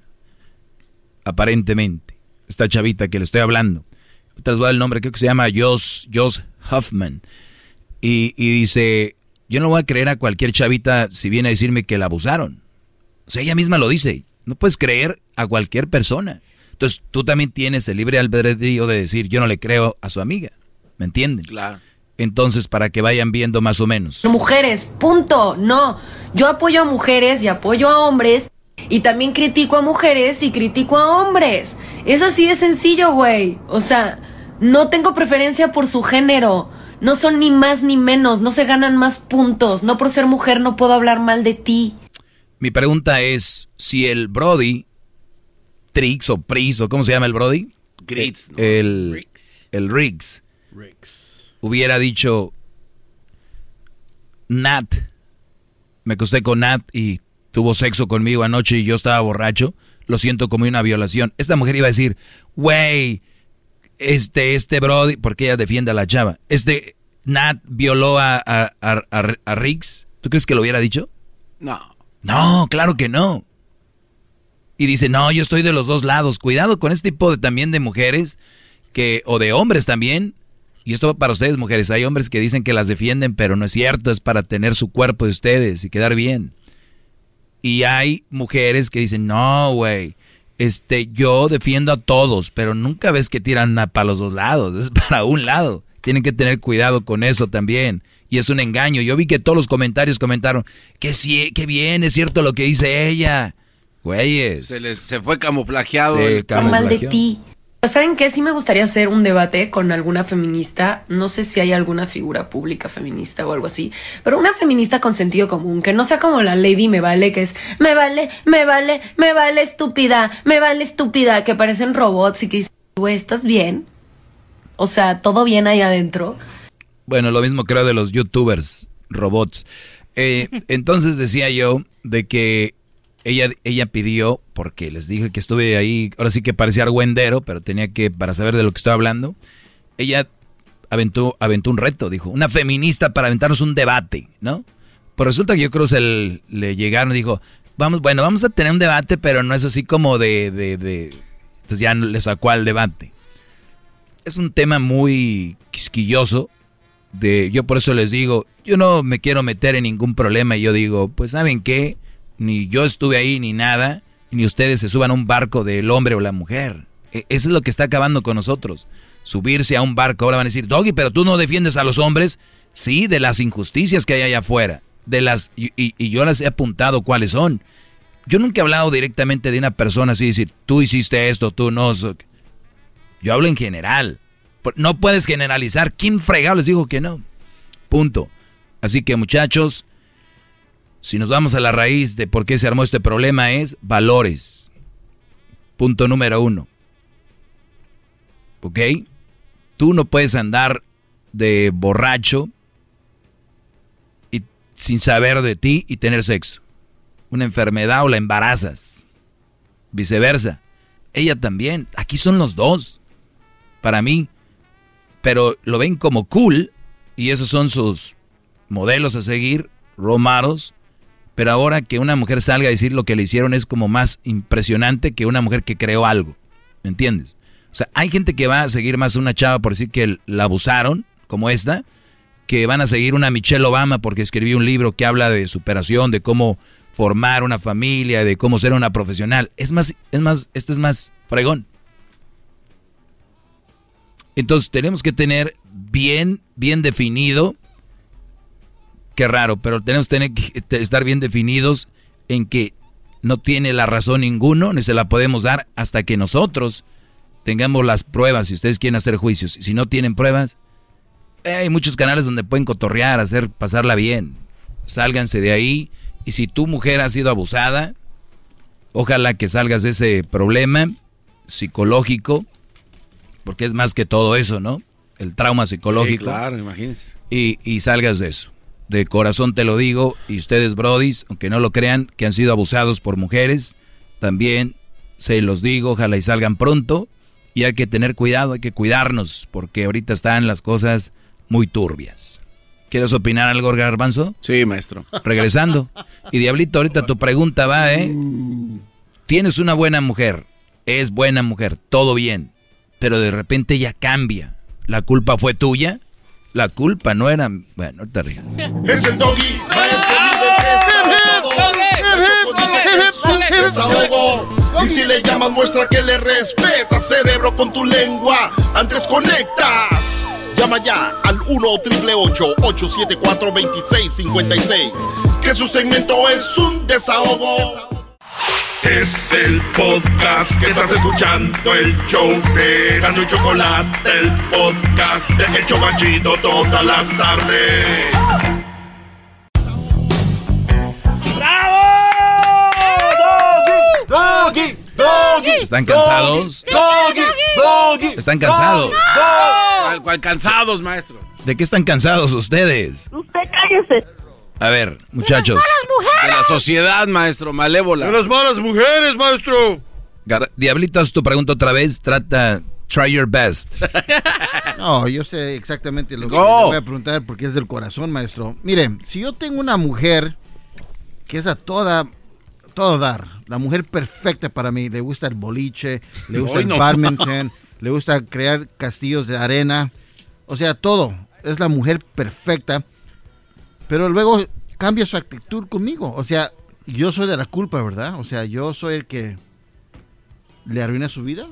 Aparentemente. Esta chavita que le estoy hablando. Ahorita les voy a dar el nombre, creo que se llama Joss, Joss Huffman. Y, y dice, yo no voy a creer a cualquier chavita si viene a decirme que la abusaron. O sea, ella misma lo dice. No puedes creer a cualquier persona. Entonces, tú también tienes el libre albedrío de decir, yo no le creo a su amiga. ¿Me entienden? Claro. Entonces, para que vayan viendo más o menos. Mujeres, punto. No, yo apoyo a mujeres y apoyo a hombres y también critico a mujeres y critico a hombres. Es así de sencillo, güey. O sea, no tengo preferencia por su género. No son ni más ni menos, no se ganan más puntos. No por ser mujer no puedo hablar mal de ti. Mi pregunta es, si el Brody, Trix o Pris, o ¿cómo se llama el Brody? Grits, ¿no? El, el Riggs. Hubiera dicho, Nat, me acosté con Nat y tuvo sexo conmigo anoche y yo estaba borracho, lo siento como una violación. Esta mujer iba a decir, güey, este, este Brody, porque ella defiende a la chava, este Nat violó a, a, a, a- Riggs. ¿Tú crees que lo hubiera dicho? No. No, claro que no. Y dice, no, yo estoy de los dos lados. Cuidado con este tipo de, también de mujeres que, o de hombres también. Y esto va para ustedes, mujeres. Hay hombres que dicen que las defienden, pero no es cierto. Es para tener su cuerpo de ustedes y quedar bien. Y hay mujeres que dicen, no, güey. Este, yo defiendo a todos, pero nunca ves que tiran para los dos lados. Es para un lado. Tienen que tener cuidado con eso también. Y es un engaño. Yo vi que todos los comentarios comentaron que sí, que bien, es cierto lo que dice ella. Güeyes. Se, les, se fue camuflajeado. Sí, el- camuflajeó. mal de ti. ¿Saben qué? Sí me gustaría hacer un debate con alguna feminista. No sé si hay alguna figura pública feminista o algo así. Pero una feminista con sentido común. Que no sea como la Lady Me Vale, que es me vale, me vale, me vale estúpida, me vale estúpida. Que parecen robots y que dicen, güey, ¿estás bien? O sea, ¿todo bien ahí adentro? Bueno, lo mismo creo de los youtubers, robots. Eh, entonces decía yo de que ella, ella pidió, porque les dije que estuve ahí, ahora sí que parecía argüendero, pero tenía que, para saber de lo que estoy hablando, ella aventó, aventó un reto, dijo, una feminista para aventarnos un debate, ¿no? Pues resulta que yo creo que le llegaron y dijo, vamos, bueno, vamos a tener un debate, pero no es así como de, de, de... Entonces ya le sacó al debate. Es un tema muy quisquilloso, de, yo por eso les digo, yo no me quiero meter en ningún problema y yo digo, pues ¿saben qué? Ni yo estuve ahí ni nada, ni ustedes se suban a un barco del hombre o la mujer. E, eso es lo que está acabando con nosotros. Subirse a un barco, ahora van a decir, Doggy, pero tú no defiendes a los hombres. Sí, de las injusticias que hay allá afuera. De las, y, yo las he apuntado cuáles son. Yo nunca he hablado directamente de una persona así, decir, tú hiciste esto, tú no. Yo hablo en general. No puedes generalizar. ¿Quién fregado les dijo que no? Punto. Así que muchachos, si nos vamos a la raíz de por qué se armó este problema es valores. Punto número uno. ¿Ok? Tú no puedes andar de borracho y sin saber de ti y tener sexo. Una enfermedad o la embarazas. Viceversa. Ella también. Aquí son los dos. Para mí, pero lo ven como cool y esos son sus modelos a seguir, romaros. Pero ahora que una mujer salga a decir lo que le hicieron es como más impresionante que una mujer que creó algo. ¿Me entiendes? O sea, hay gente que va a seguir más una chava por decir que la abusaron, como esta, que van a seguir una Michelle Obama porque escribió un libro que habla de superación, de cómo formar una familia, de cómo ser una profesional. Es más, es más, esto es más fregón. Entonces tenemos que tener bien, bien definido, qué raro, pero tenemos que, tener que estar bien definidos en que no tiene la razón ninguno, ni se la podemos dar hasta que nosotros tengamos las pruebas, si ustedes quieren hacer juicios. Si no tienen pruebas, hay muchos canales donde pueden cotorrear, hacer, pasarla bien. Sálganse de ahí. Y si tu mujer ha sido abusada, ojalá que salgas de ese problema psicológico porque es más que todo eso, ¿no? El trauma psicológico. claro, imagínense. Y, y salgas de eso. De corazón te lo digo, y ustedes, brodis, aunque no lo crean, que han sido abusados por mujeres, también se los digo, ojalá y salgan pronto. Y hay que tener cuidado, hay que cuidarnos, porque ahorita están las cosas muy turbias. ¿Quieres opinar algo, Garbanzo? Sí, maestro. Regresando. Y Diablito, ahorita tu pregunta va, ¿eh? Tienes una buena mujer, es buena mujer, todo bien pero de repente ya cambia. ¿La culpa fue tuya? La culpa no era... Bueno, te rías. Es el doggy, Y si le llamas muestra que le respeta cerebro con tu lengua. Antes conectas. Llama ya al 1 874 2656 Que su segmento es un desahogo. Es el podcast que estás escuchando, el show de Gano y Chocolate, el podcast de El Chocachito todas las tardes. ¡Bravo! ¡Doggy! ¡Doggy! ¿Están cansados? ¡Doggy! ¡Doggy! ¿Están cansados? ¿Cuál, cuál cansados, maestro? ¿De qué están cansados ustedes? Usted cállese. A ver, muchachos. De la sociedad, maestro, malévola. De las malas mujeres, maestro. Gar- Diablitos, tu pregunta otra vez. Trata, try your best. No, yo sé exactamente lo que Go. le voy a preguntar porque es del corazón, maestro. Mire, si yo tengo una mujer que es a toda, todo dar, la mujer perfecta para mí, le gusta el boliche, le gusta el no. badminton, le gusta crear castillos de arena, o sea, todo, es la mujer perfecta, pero luego cambia su actitud conmigo, o sea, yo soy de la culpa, ¿verdad? O sea, yo soy el que le arruina su vida.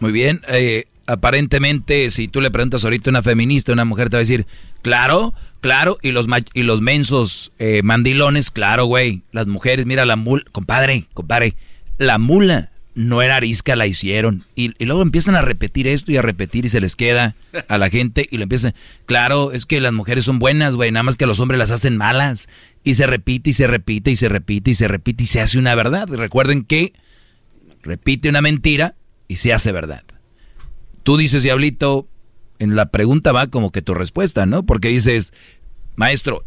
Muy bien. eh, aparentemente, si tú le preguntas ahorita a una feminista, una mujer te va a decir, claro, claro, y los, y los mensos eh, mandilones, claro, güey. Las mujeres, mira la mula, compadre, compadre, la mula no era arisca, la hicieron. Y, y, luego empiezan a repetir esto y a repetir y se les queda a la gente y lo empiezan. Claro, es que las mujeres son buenas, güey, nada más que los hombres las hacen malas. Y se repite y se repite y se repite y se repite y se hace una verdad. recuerden que repite una mentira y se hace verdad. Tú dices, diablito, en la pregunta va como que tu respuesta, ¿no? Porque dices, maestro,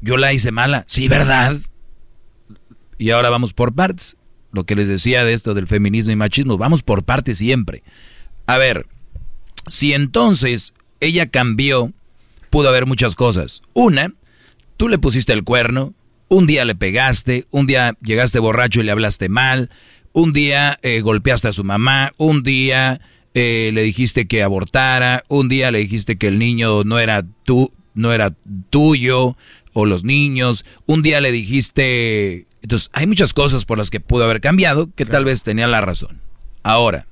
yo la hice mala. Sí, ¿verdad? Y ahora vamos por partes lo que les decía de esto del feminismo y machismo, vamos por partes siempre. A ver, si entonces ella cambió, pudo haber muchas cosas. Una, tú le pusiste el cuerno, un día le pegaste, un día llegaste borracho y le hablaste mal, un día eh, golpeaste a su mamá, un día eh, le dijiste que abortara, un día le dijiste que el niño no era tú, no era tuyo o los niños, un día le dijiste entonces, hay muchas cosas por las que pudo haber cambiado que tal vez tenía la razón. Ahora,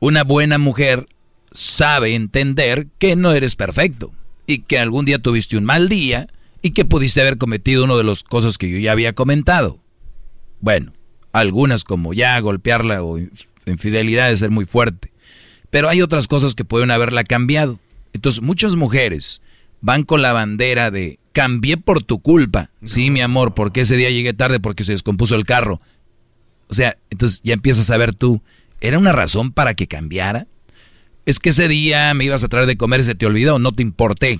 una buena mujer sabe entender que no eres perfecto y que algún día tuviste un mal día y que pudiste haber cometido una de las cosas que yo ya había comentado. Bueno, algunas como ya golpearla o infidelidad es ser muy fuerte. Pero hay otras cosas que pueden haberla cambiado. Entonces, muchas mujeres van con la bandera de cambié por tu culpa. Sí, mi amor, porque ese día llegué tarde porque se descompuso el carro. O sea, entonces ya empiezas a ver tú, ¿era una razón para que cambiara? Es que ese día me ibas a traer de comer y se te olvidó, no te importé.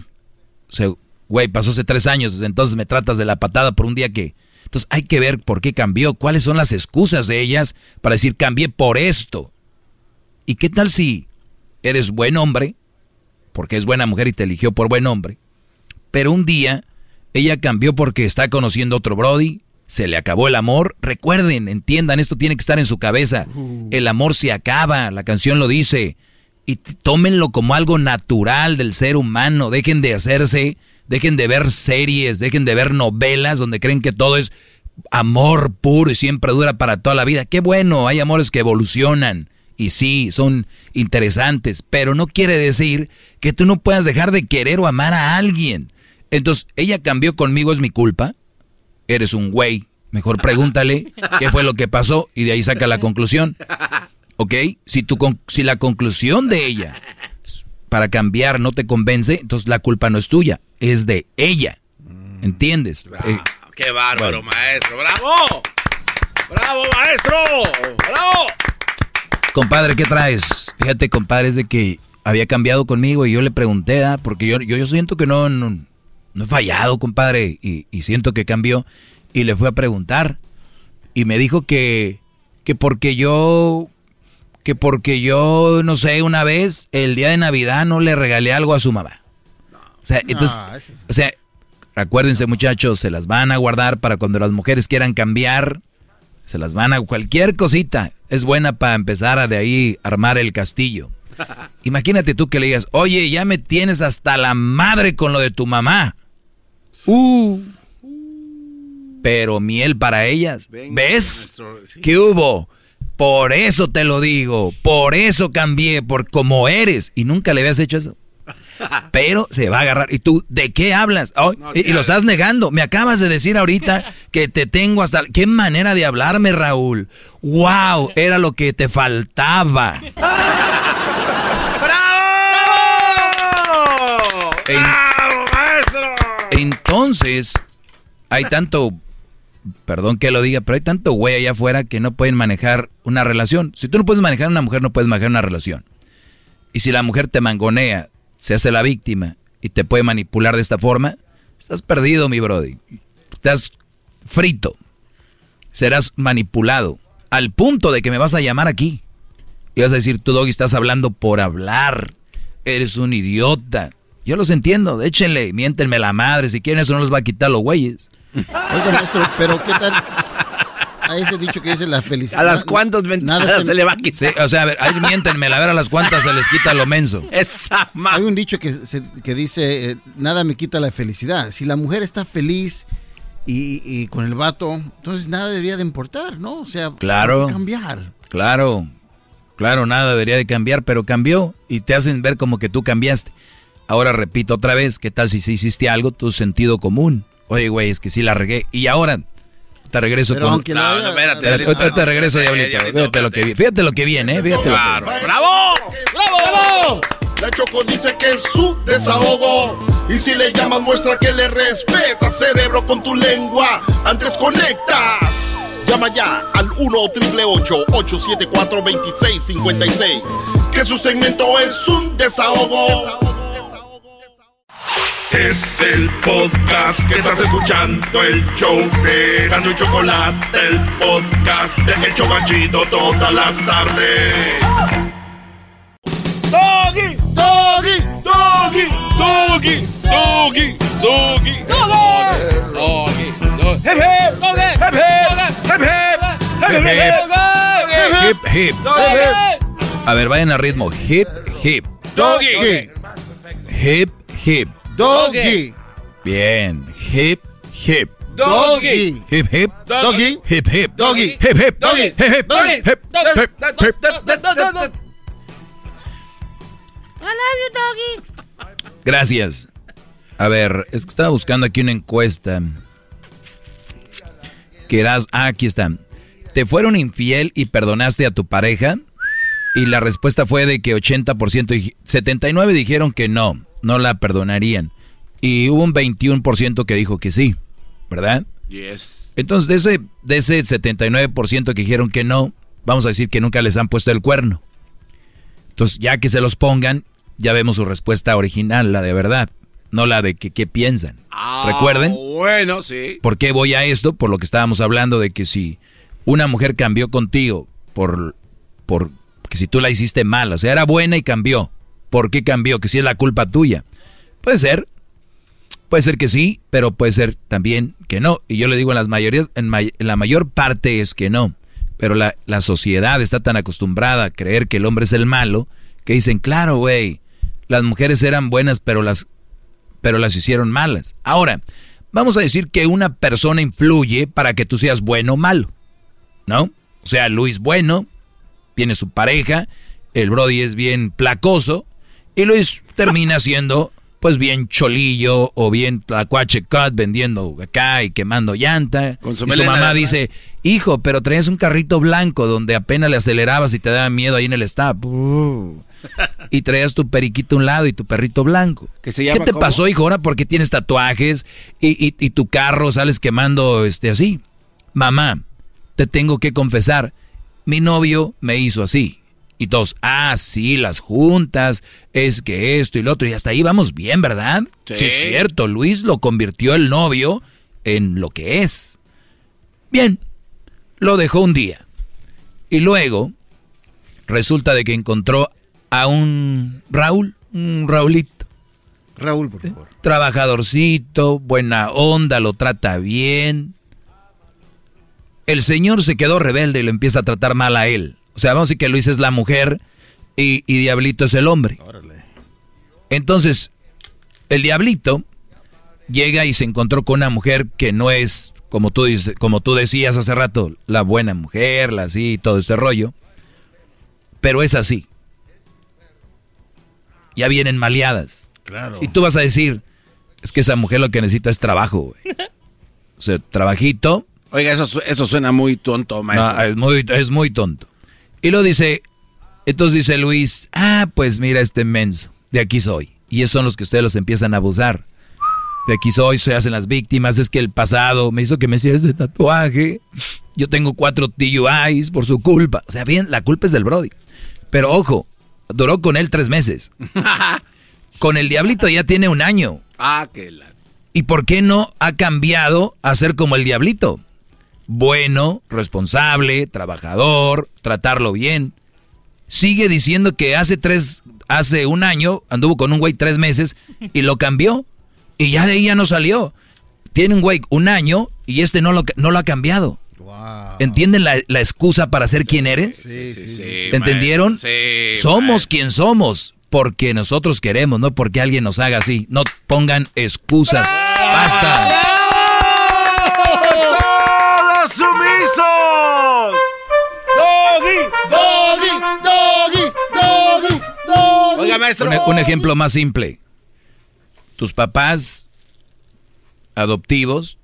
O sea, güey, pasó hace tres años, entonces me tratas de la patada por un día que... Entonces hay que ver por qué cambió, cuáles son las excusas de ellas para decir cambié por esto. ¿Y qué tal si eres buen hombre, porque es buena mujer y te eligió por buen hombre, pero un día ella cambió porque está conociendo otro Brody, se le acabó el amor. Recuerden, entiendan, esto tiene que estar en su cabeza. Uh. El amor se acaba, la canción lo dice. Y tómenlo como algo natural del ser humano. Dejen de hacerse, dejen de ver series, dejen de ver novelas donde creen que todo es amor puro y siempre dura para toda la vida. Qué bueno, hay amores que evolucionan. Y sí, son interesantes, pero no quiere decir que tú no puedas dejar de querer o amar a alguien. Entonces, ella cambió conmigo, es mi culpa. Eres un güey. Mejor pregúntale qué fue lo que pasó y de ahí saca la conclusión. ¿Ok? Si, tu, si la conclusión de ella para cambiar no te convence, entonces la culpa no es tuya, es de ella. ¿Entiendes? Eh, ¡Qué bárbaro, maestro! ¡Bravo! ¡Bravo, maestro! ¡Bravo! Compadre, ¿qué traes? Fíjate, compadre, es de que había cambiado conmigo y yo le pregunté, ¿ah? porque yo, yo, yo siento que no, no, no he fallado, compadre, y, siento que cambió. Y le fui a preguntar. Y me dijo que, que porque yo, que porque yo, no sé, una vez, el día de Navidad no le regalé algo a su mamá. O sea, entonces, o sea, acuérdense muchachos, se las van a guardar para cuando las mujeres quieran cambiar. Se las van a cualquier cosita. Es buena para empezar a de ahí armar el castillo. Imagínate tú que le digas, oye, ya me tienes hasta la madre con lo de tu mamá. Uh. Pero miel para ellas. ¿Ves? ¿Qué hubo? Por eso te lo digo. Por eso cambié. Por como eres. Y nunca le habías hecho eso. Pero se va a agarrar. ¿Y tú de qué hablas? y, lo estás negando. Me acabas de decir ahorita que te tengo hasta... ¿Qué manera de hablarme, Raúl? ¡Wow! Era lo que te faltaba. ¡Bravo! maestro! Entonces, hay tanto, perdón que lo diga, pero hay tanto güey allá afuera que no pueden manejar una relación. Si tú no puedes manejar una mujer, no puedes manejar una relación. Y si la mujer te mangonea, se hace la víctima y te puede manipular de esta forma, estás perdido, mi brody. Estás frito. Serás manipulado al punto de que me vas a llamar aquí. Y vas a decir, tú, Doggy, estás hablando por hablar. Eres un idiota. Yo los entiendo, échenle, miéntenme la madre, si quieren eso no les va a quitar los güeyes. Oiga, maestro, pero ¿qué tal? A ese dicho que dice la felicidad. A las cuantas nada se, le va a quitar. o sea, a ver, ahí miéntenme, a ver a las cuantas se les quita lo menso. Esa Hay un dicho que, que dice, eh, nada me quita la felicidad. Si la mujer está feliz y, con el vato, entonces nada debería de importar, ¿no? O sea, claro, cambiar. Claro, claro, nada debería de cambiar, pero cambió y te hacen ver como que tú cambiaste. Ahora repito otra vez, ¿qué tal si, hiciste algo? Tu sentido común. Oye, güey, es que sí la regué. Y ahora, Te regreso Pero con. haya- espérate, te regreso, Diablito. Fíjate lo que Fíjate lo que viene, ¿eh? Fíjate lo que Claro. ¡Bravo! ¡Bravo, bravo! La Choco dice que es su desahogo. Y si le llamas, muestra que le respeta, cerebro, con tu lengua. Antes conectas. Llama ya al 1-888-874-2656. Que su segmento es un desahogo. Es el podcast que estás escuchando, el show de Gano y Chocolate, el podcast de El Chocachito todas las tardes. Doggy, doggy, doggy, doggy, doggy, doggy, doggy, doggy. Hip hip, hip hip, hip hip, Hip, hip. A ver, vayan a ritmo. Hip, hip. Doggy. Hip, hip. Doggy. Bien. Hip, hip. Doggy. Hip, hip. Doggy. Hip, hip. Doggy. Hip, hip. Doggy. Hip, hip. Doggy. Hip, hip. Hip, hip. I love you, doggy. Gracias. A ver, es que estaba buscando aquí una encuesta. Que eras. Ah, aquí está. ¿Te fueron infiel y perdonaste a tu pareja? Y la respuesta fue de que 80%, dij- 79 dijeron que no, no la perdonarían. Y hubo un 21% que dijo que sí, ¿verdad? Yes. Entonces, de ese, de ese 79% que dijeron que no, vamos a decir que nunca les han puesto el cuerno. Entonces, ya que se los pongan, ya vemos su respuesta original, la de verdad, no la de que qué piensan. Recuerden, Bueno, sí. ¿por qué voy a esto? Por lo que estábamos hablando de que si una mujer cambió contigo por, por que si tú la hiciste mal, o sea, era buena y cambió. ¿Por qué cambió? Que si es la culpa tuya. Puede ser, Puede ser que sí, pero puede ser también que no. Y yo le digo en, las mayorías, en, la mayor parte es que no. Pero la, la sociedad está tan acostumbrada a creer que el hombre es el malo que dicen, claro, güey, las mujeres eran buenas, pero las, pero las hicieron malas. Ahora, vamos a decir que una persona influye para que tú seas bueno o malo, ¿no? O sea, Luis bueno, tiene su pareja, el Brody es bien placoso, y Luis termina siendo pues bien cholillo o bien tlacuache cut vendiendo acá y quemando llanta. Con su y su mamá dice, hijo, pero traías un carrito blanco donde apenas le acelerabas y te daba miedo ahí en el stop. Uh. y traías tu periquito a un lado y tu perrito blanco. Se ¿Qué te cómo? pasó, hijo? Ahora porque tienes tatuajes y, y- y tu carro sales quemando este así. Mamá, te tengo que confesar, mi novio me hizo así. Y todos, ah, sí, las juntas, es que esto y lo otro, y hasta ahí vamos bien, ¿verdad? Sí. es cierto, Luis lo convirtió el novio en lo que es. Bien, lo dejó un día. Y luego, resulta de que encontró a un Raúl, un Raulito. Raúl, por favor. Trabajadorcito, buena onda, lo trata bien. El señor se quedó rebelde y lo empieza a tratar mal a él. O sea, vamos a decir que Luis es la mujer y, y Diablito es el hombre. Entonces, el Diablito llega y se encontró con una mujer que no es, como tú, dices, como tú decías hace rato, la buena mujer, la así, todo ese rollo. Pero es así. Ya vienen maleadas. Claro. Y tú vas a decir, es que esa mujer lo que necesita es trabajo, güey. O sea, trabajito. Oiga, eso, eso suena muy tonto, maestro. No, es, muy, es muy tonto. Y lo dice, entonces dice Luis, ah, pues mira este menso, de aquí soy. Y esos son los que ustedes los empiezan a abusar. De aquí soy, se hacen las víctimas, es que el pasado me hizo que me hiciera ese tatuaje. Yo tengo cuatro DUIs por su culpa. O sea, bien, la culpa es del Brody. Pero ojo, duró con él tres meses. Con el diablito ya tiene un año. ah, que la... ¿Y por qué no ha cambiado a ser como el diablito? Bueno, responsable, trabajador, tratarlo bien. Sigue diciendo que hace tres, hace un año anduvo con un güey tres meses y lo cambió. Y ya de ahí ya no salió. Tiene un güey un año y este no lo, no lo ha cambiado. ¿Entienden la, la excusa para ser quien eres? Sí, sí, sí. ¿Entendieron? Sí, somos quien somos porque nosotros queremos, no porque alguien nos haga así. No pongan excusas. Basta. ¡Todos ¡Doggy! ¡Doggy! ¡Doggy! ¡Doggy! ¡Doggy! Oiga, maestro. Un, un ejemplo más simple. Tus papás adoptivos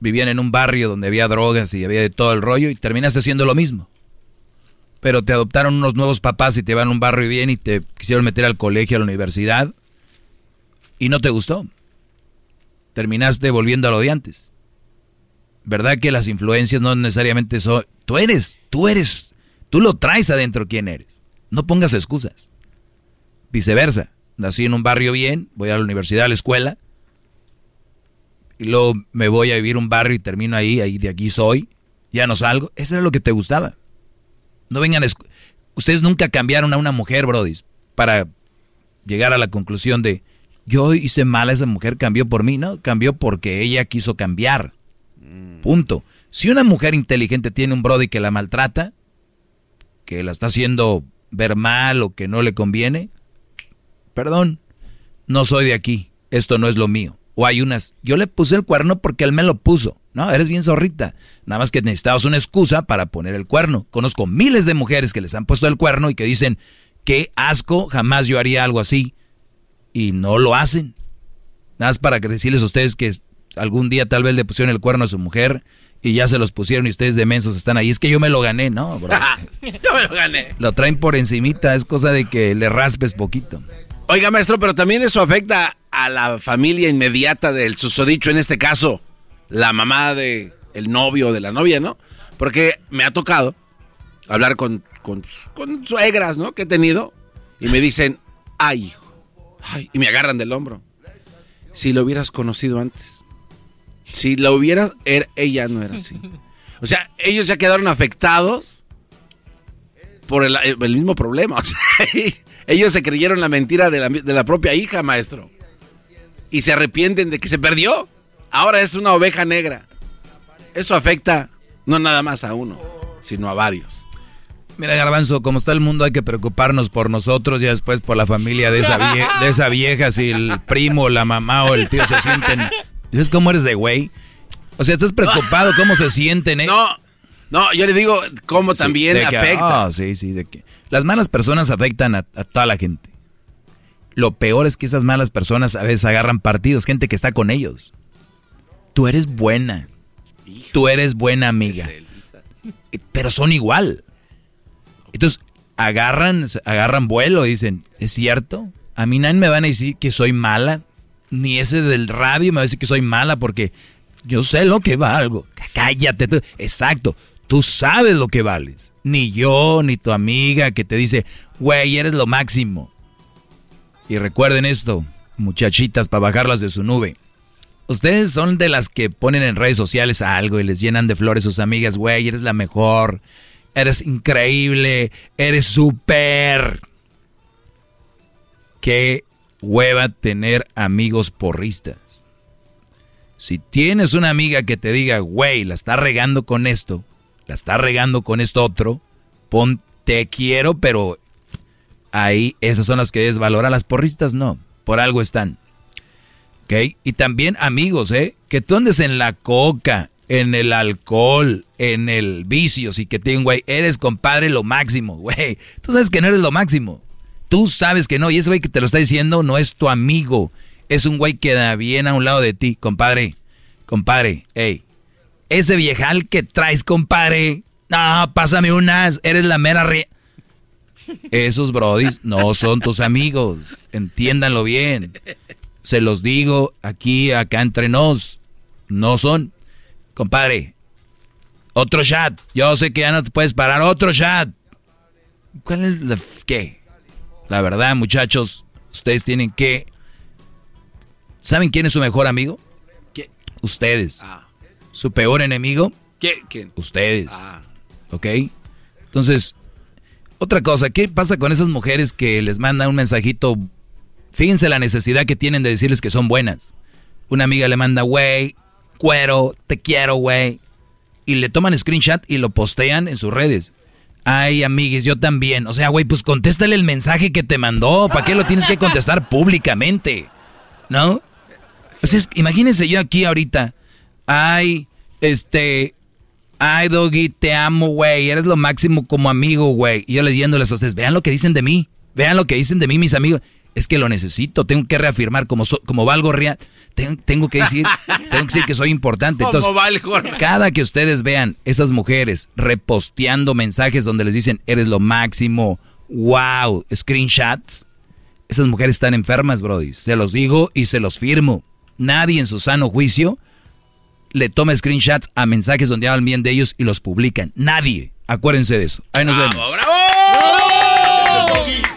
vivían en un barrio donde había drogas y había de todo el rollo y terminaste haciendo lo mismo. Pero te adoptaron unos nuevos papás y te van a un barrio bien y te quisieron meter al colegio, a la universidad y no te gustó. Terminaste volviendo a lo de antes. ¿Verdad que las influencias no necesariamente son... Tú eres, tú eres, tú lo traes adentro quién eres. No pongas excusas. Viceversa. Nací en un barrio bien, voy a la universidad, a la escuela, y luego me voy a vivir un barrio y termino ahí, ahí de aquí soy, ya no salgo. Eso era lo que te gustaba. No vengan, ustedes nunca cambiaron a una mujer, Brody, para llegar a la conclusión de, yo hice mal a esa mujer, cambió por mí, no, cambió porque ella quiso cambiar. Mm. Punto. Si una mujer inteligente tiene un Brody que la maltrata, que la está haciendo ver mal o que no le conviene, perdón, no soy de aquí, esto no es lo mío. O hay unas, yo le puse el cuerno porque él me lo puso. No, eres bien zorrita. Nada más que necesitabas una excusa para poner el cuerno. Conozco miles de mujeres que les han puesto el cuerno y que dicen, qué asco, jamás yo haría algo así. Y no lo hacen. Nada más para decirles a ustedes que algún día tal vez le pusieron el cuerno a su mujer y ya se los pusieron y ustedes de mensos están ahí. Es que yo me lo gané, ¿no, bro? yo me lo gané. Lo traen por encimita, es cosa de que le raspes poquito. Oiga, maestro, pero también eso afecta a la familia inmediata del susodicho, en este caso, la mamá de el novio o de la novia, ¿no? Porque me ha tocado hablar con, con, suegras, ¿no? Que he tenido y me dicen, ay, hijo, ay, y me agarran del hombro. Si lo hubieras conocido antes, si lo hubieras, er, ella no era así. O sea, ellos ya quedaron afectados por el, mismo problema. Ellos se creyeron la mentira de la, propia hija, maestro. Y se arrepienten de que se perdió. Ahora es una oveja negra. Eso afecta no nada más a uno, sino a varios. Mira, Garbanzo, como está el mundo, hay que preocuparnos por nosotros y después por la familia de esa, de esa vieja. Si el primo, la mamá o el tío se sienten. ¿Ves cómo eres de güey? O sea, estás preocupado cómo se sienten, ¿eh? No, no, yo le digo cómo también afecta. Ah, sí, sí, de que las malas personas afectan a, toda la gente. Lo peor es que esas malas personas a veces agarran partidos, gente que está con ellos. Tú eres buena. Tú eres buena amiga. Pero son igual. Entonces, agarran, agarran vuelo y dicen, ¿es cierto? A mí nadie me van a decir que soy mala. Ni ese del radio me va a decir que soy mala porque yo sé lo que valgo. Cállate tú. Exacto. Tú sabes lo que vales. Ni yo, ni tu amiga que te dice, güey, eres lo máximo. Y recuerden esto, muchachitas, para bajarlas de su nube. Ustedes son de las que ponen en redes sociales algo y les llenan de flores sus amigas, güey, eres la mejor, eres increíble, eres súper. Qué hueva tener amigos porristas. Si tienes una amiga que te diga, güey, la está regando con esto, la está regando con esto otro, pon te quiero, pero ahí esas son las que desvalora. Las porristas no, por algo están. ¿Ok? Y también amigos, ¿eh? Que tú andes en la coca, en el alcohol, en el vicio, y que te güey, eres compadre lo máximo, güey. Tú sabes que no eres lo máximo. Tú sabes que no, y ese güey que te lo está diciendo no es tu amigo. Es un güey que da bien a un lado de ti, compadre. Compadre, hey, ese viejal que traes, compadre. No, pásame unas, eres la mera re... Esos brodis no son tus amigos, entiéndanlo bien. Se los digo aquí, acá entre nos. No son. Compadre, otro chat. Yo sé que ya no te puedes parar. Otro chat. ¿Cuál es la... qué? La verdad, muchachos, ustedes tienen que... ¿Saben quién es su mejor amigo? ¿Qué? Ustedes. Ah. ¿Su peor enemigo? ¿Quién? Ustedes. Ah. ¿Ok? Entonces, otra cosa, ¿qué pasa con esas mujeres que les mandan un mensajito? Fíjense la necesidad que tienen de decirles que son buenas. Una amiga le manda, güey, cuero, te quiero, güey. Y le toman screenshot y lo postean en sus redes. Ay, amigues, yo también. O sea, güey, pues contéstale el mensaje que te mandó. ¿Para qué lo tienes que contestar públicamente? ¿No? Sea, imagínense yo aquí ahorita ay, este, ay, Doggy, te amo, güey, eres lo máximo como amigo, güey. Y yo leyéndoles a ustedes, vean lo que dicen de mí, vean lo que dicen de mí mis amigos. Es que lo necesito, tengo que reafirmar como, como valgo real. Tengo, que decir, tengo que decir que soy importante. Entonces, cada que ustedes vean esas mujeres reposteando mensajes donde les dicen, eres lo máximo, wow, screenshots, esas mujeres están enfermas, Brody. Se los digo y se los firmo. Nadie en su sano juicio le toma screenshots a mensajes donde hablan bien de ellos y los publican. Nadie. Acuérdense de eso. Ahí nos vemos. ¡Bravo!